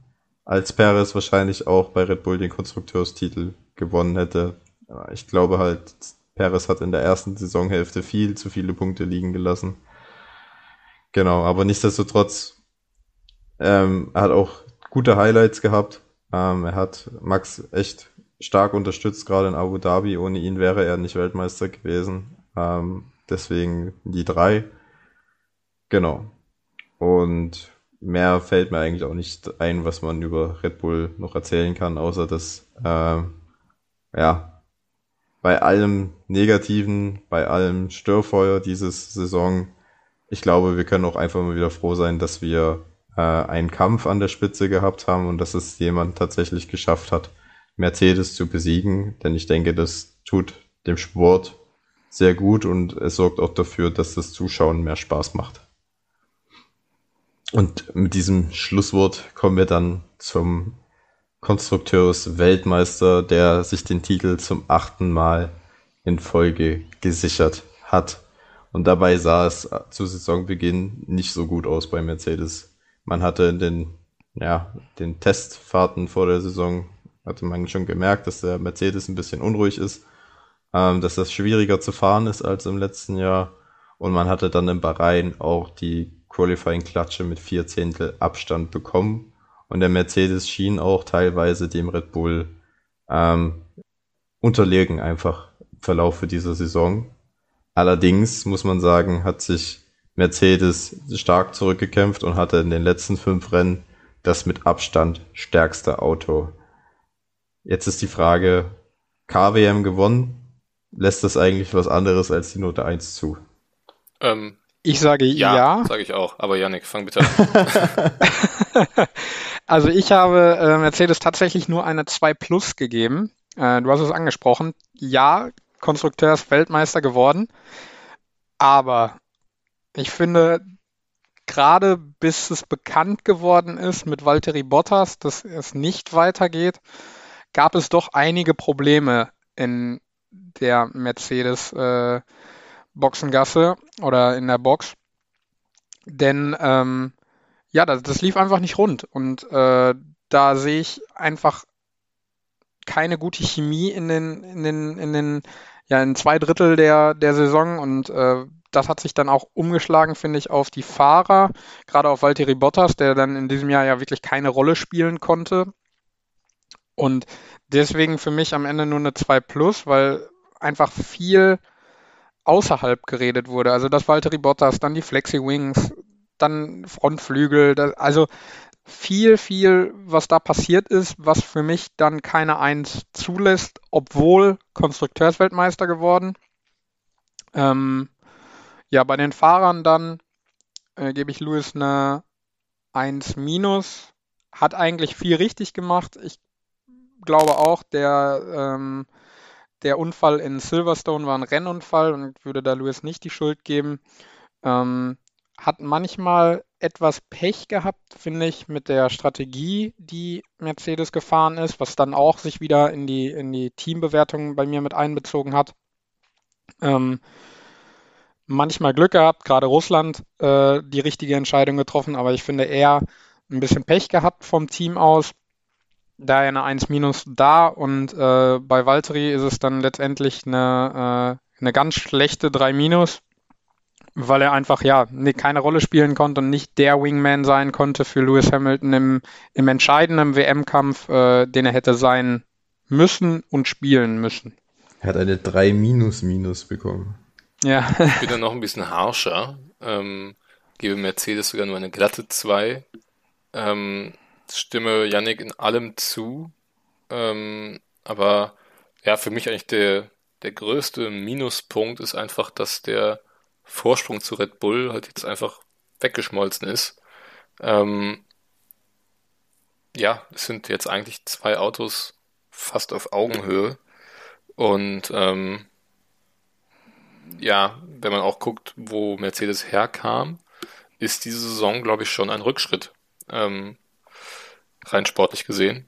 als Perez wahrscheinlich auch bei Red Bull den Konstrukteurstitel gewonnen hätte. Ich glaube halt, Perez hat in der ersten Saisonhälfte viel zu viele Punkte liegen gelassen. Genau, aber nichtsdestotrotz, ähm, er hat auch gute Highlights gehabt. Ähm, er hat Max echt stark unterstützt, gerade in Abu Dhabi. Ohne ihn wäre er nicht Weltmeister gewesen. Ähm, deswegen die drei. Genau. Und mehr fällt mir eigentlich auch nicht ein, was man über Red Bull noch erzählen kann, außer dass, äh, ja, bei allem Negativen, bei allem Störfeuer dieses Saison, ich glaube, wir können auch einfach mal wieder froh sein, dass wir äh, einen Kampf an der Spitze gehabt haben und dass es jemand tatsächlich geschafft hat, Mercedes zu besiegen. Denn ich denke, das tut dem Sport sehr gut und es sorgt auch dafür, dass das Zuschauen mehr Spaß macht. Und mit diesem Schlusswort kommen wir dann zum Konstrukteurs-Weltmeister, der sich den Titel zum achten Mal in Folge gesichert hat. Und dabei sah es zu Saisonbeginn nicht so gut aus bei Mercedes. Man hatte in den, ja, den Testfahrten vor der Saison, hatte man schon gemerkt, dass der Mercedes ein bisschen unruhig ist, ähm, dass das schwieriger zu fahren ist als im letzten Jahr. Und man hatte dann in Bahrain auch die Qualifying-Klatsche mit vier Zehntel Abstand bekommen und der Mercedes schien auch teilweise dem Red Bull ähm, unterlegen einfach im Verlauf dieser Saison. Allerdings muss man sagen, hat sich Mercedes stark zurückgekämpft und hatte in den letzten fünf Rennen das mit Abstand stärkste Auto. Jetzt ist die Frage, KWM gewonnen? Lässt das eigentlich was anderes als die Note 1 zu? Ähm, ich sage ja. Ja, sage ich auch. Aber Yannick, fang bitte an. [LAUGHS] also ich habe äh, Mercedes tatsächlich nur eine 2 Plus gegeben. Äh, du hast es angesprochen. Ja, Konstrukteurs-Weltmeister geworden. Aber ich finde, gerade bis es bekannt geworden ist mit Valtteri Bottas, dass es nicht weitergeht, gab es doch einige Probleme in der Mercedes äh, Boxengasse oder in der Box. Denn ähm, ja, das, das, lief einfach nicht rund. Und äh, da sehe ich einfach keine gute Chemie in den, in den, in den, ja, in zwei Drittel der, der Saison und äh, das hat sich dann auch umgeschlagen, finde ich, auf die Fahrer, gerade auf Valtteri Bottas, der dann in diesem Jahr ja wirklich keine Rolle spielen konnte. Und deswegen für mich am Ende nur eine 2 Plus, weil einfach viel außerhalb geredet wurde. Also das Valtteri Bottas, dann die Flexi Wings, dann Frontflügel, das, also viel, viel, was da passiert ist, was für mich dann keine Eins zulässt, obwohl Konstrukteursweltmeister geworden. Ähm, ja, bei den Fahrern dann äh, gebe ich Lewis eine 1 minus. Hat eigentlich viel richtig gemacht. Ich glaube auch, der ähm, der Unfall in Silverstone war ein Rennunfall und würde da Lewis nicht die Schuld geben. Ähm, hat manchmal etwas Pech gehabt, finde ich, mit der Strategie, die Mercedes gefahren ist, was dann auch sich wieder in die, in die Teambewertung bei mir mit einbezogen hat. Ähm, manchmal Glück gehabt, gerade Russland äh, die richtige Entscheidung getroffen, aber ich finde eher ein bisschen Pech gehabt vom Team aus daher eine 1 minus da und äh, bei Valtteri ist es dann letztendlich eine, äh, eine ganz schlechte 3 minus, weil er einfach ja nee, keine Rolle spielen konnte und nicht der Wingman sein konnte für Lewis Hamilton im, im entscheidenden WM-Kampf, äh, den er hätte sein müssen und spielen müssen. Er hat eine 3 minus minus bekommen. Ja. ich bin dann noch ein bisschen harscher. Ähm, gebe Mercedes sogar nur eine glatte 2. Ähm, stimme Yannick in allem zu. Ähm, aber ja, für mich eigentlich der, der größte Minuspunkt ist einfach, dass der Vorsprung zu Red Bull halt jetzt einfach weggeschmolzen ist. Ähm, ja, es sind jetzt eigentlich zwei Autos fast auf Augenhöhe. Und ähm, ja, wenn man auch guckt, wo Mercedes herkam, ist diese Saison, glaube ich, schon ein Rückschritt. Ähm, rein sportlich gesehen.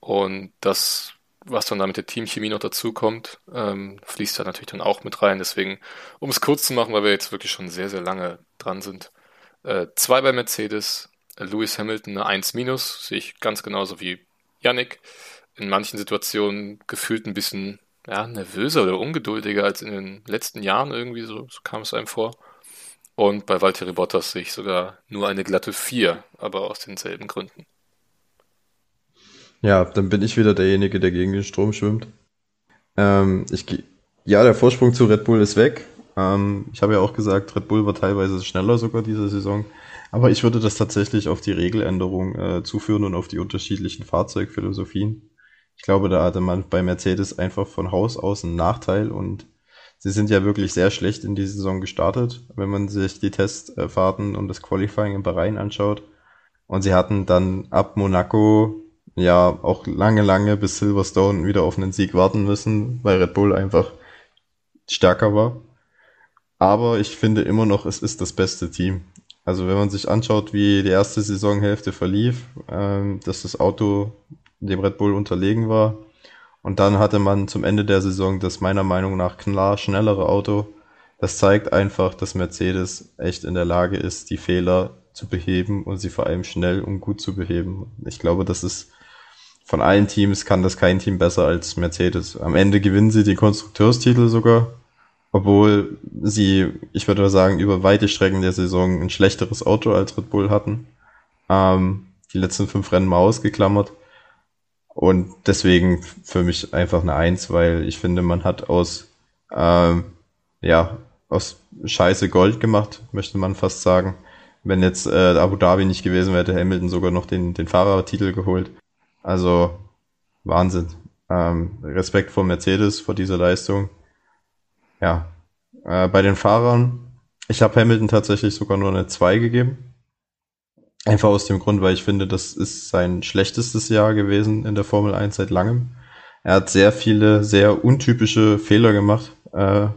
Und das, was dann da mit der Teamchemie noch dazukommt, ähm, fließt da natürlich dann auch mit rein. Deswegen, um es kurz zu machen, weil wir jetzt wirklich schon sehr, sehr lange dran sind. Äh, zwei bei Mercedes, Lewis Hamilton eine 1 minus, sehe ich ganz genauso wie Yannick. In manchen Situationen gefühlt ein bisschen ja, nervöser oder ungeduldiger als in den letzten Jahren irgendwie, so, so kam es einem vor. Und bei Valtteri Bottas sehe ich sogar nur eine glatte 4, aber aus denselben Gründen. Ja, dann bin ich wieder derjenige, der gegen den Strom schwimmt. Ähm, ich, ja, der Vorsprung zu Red Bull ist weg. Ähm, ich habe ja auch gesagt, Red Bull war teilweise schneller sogar diese Saison. Aber ich würde das tatsächlich auf die Regeländerung äh, zuführen und auf die unterschiedlichen Fahrzeugphilosophien. Ich glaube, da hatte man bei Mercedes einfach von Haus aus einen Nachteil und sie sind ja wirklich sehr schlecht in die Saison gestartet, wenn man sich die Testfahrten und das Qualifying in Bahrain anschaut. Und sie hatten dann ab Monaco ja auch lange, lange bis Silverstone wieder auf einen Sieg warten müssen, weil Red Bull einfach stärker war. Aber ich finde immer noch, es ist das beste Team. Also wenn man sich anschaut, wie die erste Saisonhälfte verlief, ähm, dass das Auto dem Red Bull unterlegen war. Und dann hatte man zum Ende der Saison das meiner Meinung nach klar schnellere Auto. Das zeigt einfach, dass Mercedes echt in der Lage ist, die Fehler zu beheben und sie vor allem schnell und gut zu beheben. Ich glaube, das ist von allen Teams kann das kein Team besser als Mercedes. Am Ende gewinnen sie die Konstrukteurstitel sogar, obwohl sie, ich würde sagen, über weite Strecken der Saison ein schlechteres Auto als Red Bull hatten. Ähm, die letzten fünf Rennen mal ausgeklammert. Und deswegen für mich einfach eine Eins, weil ich finde, man hat aus, ähm, ja, aus Scheiße Gold gemacht, möchte man fast sagen. Wenn jetzt äh, Abu Dhabi nicht gewesen wäre, hätte Hamilton sogar noch den, den Fahrertitel geholt. Also Wahnsinn. Ähm, Respekt vor Mercedes, vor dieser Leistung. Ja, äh, bei den Fahrern, ich habe Hamilton tatsächlich sogar nur eine 2 gegeben. Einfach aus dem Grund, weil ich finde, das ist sein schlechtestes Jahr gewesen in der Formel 1 seit langem. Er hat sehr viele, sehr untypische Fehler gemacht. Äh,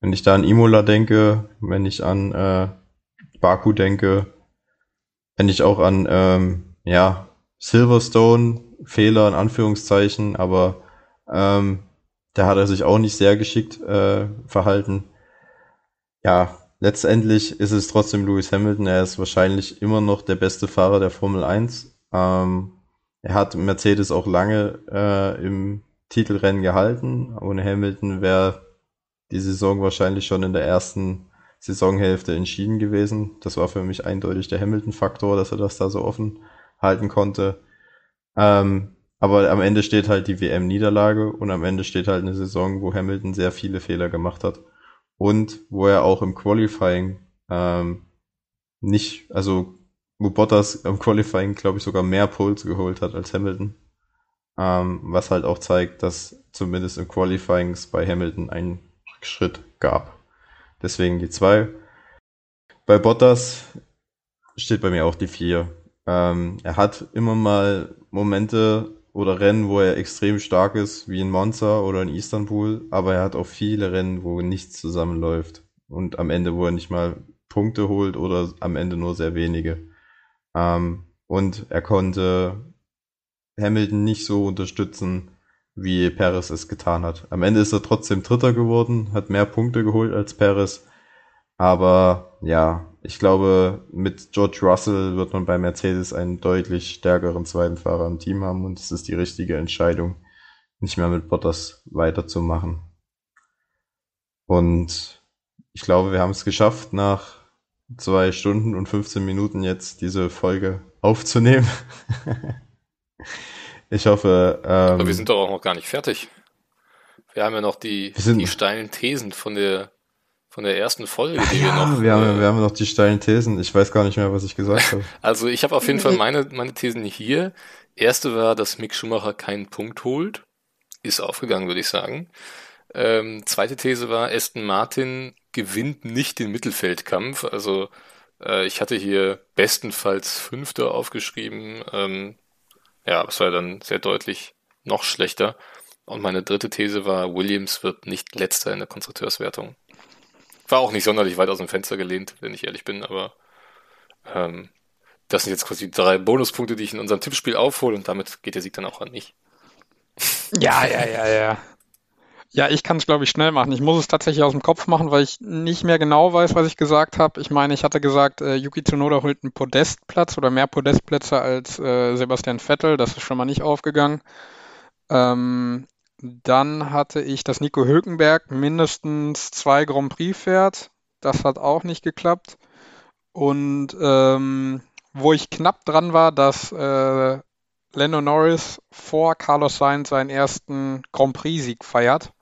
wenn ich da an Imola denke, wenn ich an äh, Baku denke, wenn ich auch an ähm, ja, Silverstone Fehler in Anführungszeichen, aber ähm, da hat er sich auch nicht sehr geschickt äh, verhalten. Ja, letztendlich ist es trotzdem Lewis Hamilton. Er ist wahrscheinlich immer noch der beste Fahrer der Formel 1. Ähm, er hat Mercedes auch lange äh, im Titelrennen gehalten. Ohne Hamilton wäre die Saison wahrscheinlich schon in der ersten Saisonhälfte entschieden gewesen. Das war für mich eindeutig der Hamilton-Faktor, dass er das da so offen halten konnte. Ähm, aber am Ende steht halt die WM-Niederlage und am Ende steht halt eine Saison, wo Hamilton sehr viele Fehler gemacht hat und wo er auch im Qualifying ähm, nicht, also wo Bottas im Qualifying, glaube ich, sogar mehr Poles geholt hat als Hamilton. Ähm, was halt auch zeigt, dass zumindest im Qualifying es bei Hamilton einen Schritt gab. Deswegen die zwei. Bei Bottas steht bei mir auch die vier. Ähm, er hat immer mal Momente oder Rennen, wo er extrem stark ist, wie in Monza oder in Istanbul, aber er hat auch viele Rennen, wo nichts zusammenläuft und am Ende, wo er nicht mal Punkte holt oder am Ende nur sehr wenige. Ähm, und er konnte Hamilton nicht so unterstützen, wie Perez es getan hat. Am Ende ist er trotzdem Dritter geworden, hat mehr Punkte geholt als Perez, aber ja, ich glaube, mit George Russell wird man bei Mercedes einen deutlich stärkeren zweiten Fahrer im Team haben und es ist die richtige Entscheidung, nicht mehr mit Bottas weiterzumachen. Und ich glaube, wir haben es geschafft, nach zwei Stunden und 15 Minuten jetzt diese Folge aufzunehmen. [LAUGHS] ich hoffe. Ähm, Aber wir sind doch auch noch gar nicht fertig. Wir haben ja noch die, die steilen Thesen von der von der ersten Folge, die ja, wir noch. Wir haben, äh, wir haben noch die steilen Thesen. Ich weiß gar nicht mehr, was ich gesagt habe. [LAUGHS] Also ich habe auf jeden Fall [LAUGHS] meine, meine Thesen hier. Erste war, dass Mick Schumacher keinen Punkt holt. Ist aufgegangen, würde ich sagen. Ähm, zweite These war, Aston Martin gewinnt nicht den Mittelfeldkampf. Also äh, ich hatte hier bestenfalls Fünfter aufgeschrieben. Ähm, ja, es war dann sehr deutlich noch schlechter. Und meine dritte These war, Williams wird nicht letzter in der Konstrukteurswertung. War auch nicht sonderlich weit aus dem Fenster gelehnt, wenn ich ehrlich bin, aber ähm, das sind jetzt quasi drei Bonuspunkte, die ich in unserem Tippspiel aufhole und damit geht der Sieg dann auch an mich. Ja, ja, ja, ja. Ja, ich kann es, glaube ich, schnell machen. Ich muss es tatsächlich aus dem Kopf machen, weil ich nicht mehr genau weiß, was ich gesagt habe. Ich meine, ich hatte gesagt, äh, Yuki Tsunoda holt einen Podestplatz oder mehr Podestplätze als äh, Sebastian Vettel. Das ist schon mal nicht aufgegangen. Ähm, dann hatte ich, dass Nico Hülkenberg mindestens zwei Grand Prix fährt. Das hat auch nicht geklappt. Und ähm, wo ich knapp dran war, dass äh, Lando Norris vor Carlos Sainz seinen ersten Grand Prix-Sieg feiert.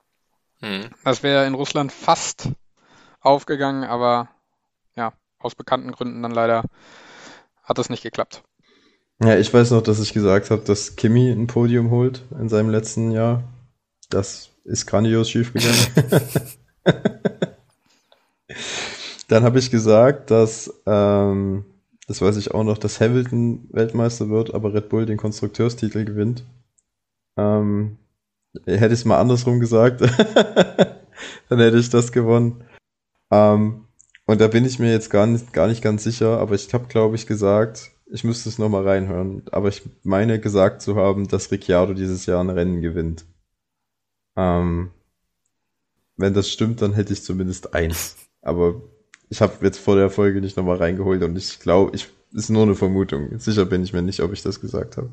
Hm. Das wäre in Russland fast aufgegangen, aber ja, aus bekannten Gründen dann leider hat es nicht geklappt. Ja, ich weiß noch, dass ich gesagt habe, dass Kimi ein Podium holt in seinem letzten Jahr. Das ist grandios schief gegangen. [LAUGHS] dann habe ich gesagt, dass, ähm, das weiß ich auch noch, dass Hamilton Weltmeister wird, aber Red Bull den Konstrukteurstitel gewinnt. Ähm, Hätte ich es mal andersrum gesagt, [LAUGHS] dann hätte ich das gewonnen. Ähm, und da bin ich mir jetzt gar nicht, gar nicht ganz sicher, aber ich habe, glaube ich, gesagt, ich müsste es nochmal reinhören, aber ich meine gesagt zu haben, dass Ricciardo dieses Jahr ein Rennen gewinnt. Ähm, wenn das stimmt, dann hätte ich zumindest eins. Aber ich habe jetzt vor der Folge nicht nochmal reingeholt und ich glaube, ich ist nur eine Vermutung. Sicher bin ich mir nicht, ob ich das gesagt habe.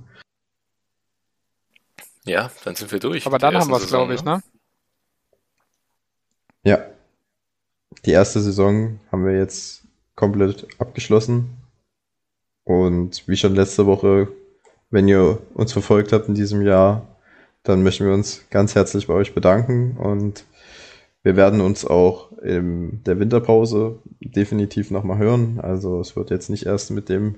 Ja, dann sind wir durch. Aber dann haben wir es, glaube ich, ne? ne? Ja. Die erste Saison haben wir jetzt komplett abgeschlossen. Und wie schon letzte Woche, wenn ihr uns verfolgt habt in diesem Jahr, dann möchten wir uns ganz herzlich bei euch bedanken und wir werden uns auch in der Winterpause definitiv nochmal hören. Also es wird jetzt nicht erst mit dem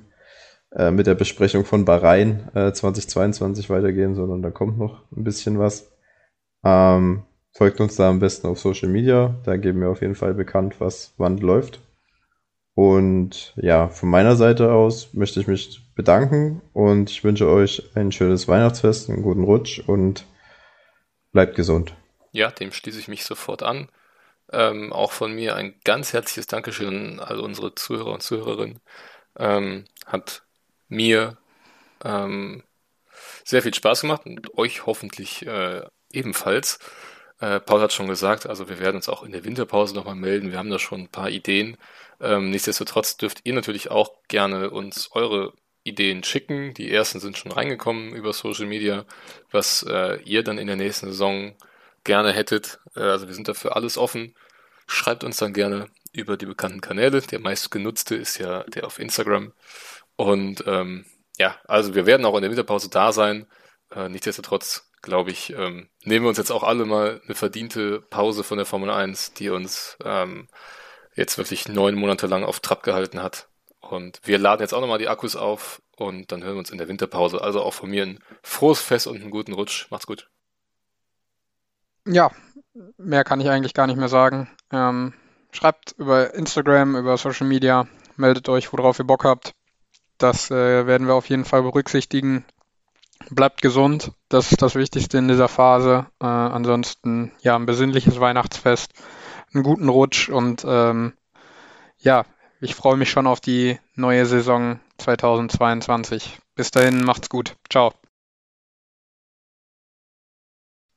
äh, mit der Besprechung von Bahrain äh, 2022 weitergehen, sondern da kommt noch ein bisschen was. Ähm, folgt uns da am besten auf Social Media. Da geben wir auf jeden Fall bekannt, was wann läuft. Und ja, von meiner Seite aus möchte ich mich bedanken und ich wünsche euch ein schönes Weihnachtsfest, einen guten Rutsch und bleibt gesund. Ja, dem schließe ich mich sofort an. Ähm, auch von mir ein ganz herzliches Dankeschön an alle unsere Zuhörer und Zuhörerinnen. Ähm, hat mir ähm, sehr viel Spaß gemacht und euch hoffentlich äh, ebenfalls. Äh, Paul hat schon gesagt, also wir werden uns auch in der Winterpause nochmal melden. Wir haben da schon ein paar Ideen. Ähm, nichtsdestotrotz dürft ihr natürlich auch gerne uns eure Ideen schicken. Die ersten sind schon reingekommen über Social Media, was äh, ihr dann in der nächsten Saison gerne hättet. Äh, also wir sind dafür alles offen. Schreibt uns dann gerne über die bekannten Kanäle. Der meistgenutzte ist ja der auf Instagram. Und ähm, ja, also wir werden auch in der Winterpause da sein. Äh, nichtsdestotrotz, glaube ich, ähm, nehmen wir uns jetzt auch alle mal eine verdiente Pause von der Formel 1, die uns ähm, jetzt wirklich neun Monate lang auf Trab gehalten hat. Und wir laden jetzt auch nochmal die Akkus auf und dann hören wir uns in der Winterpause. Also auch von mir ein frohes Fest und einen guten Rutsch. Macht's gut. Ja, mehr kann ich eigentlich gar nicht mehr sagen. Ähm, schreibt über Instagram, über Social Media, meldet euch, worauf ihr Bock habt. Das äh, werden wir auf jeden Fall berücksichtigen. Bleibt gesund, das ist das Wichtigste in dieser Phase. Äh, ansonsten ja ein besinnliches Weihnachtsfest, einen guten Rutsch und ähm, ja, ich freue mich schon auf die neue Saison 2022. Bis dahin, macht's gut. Ciao.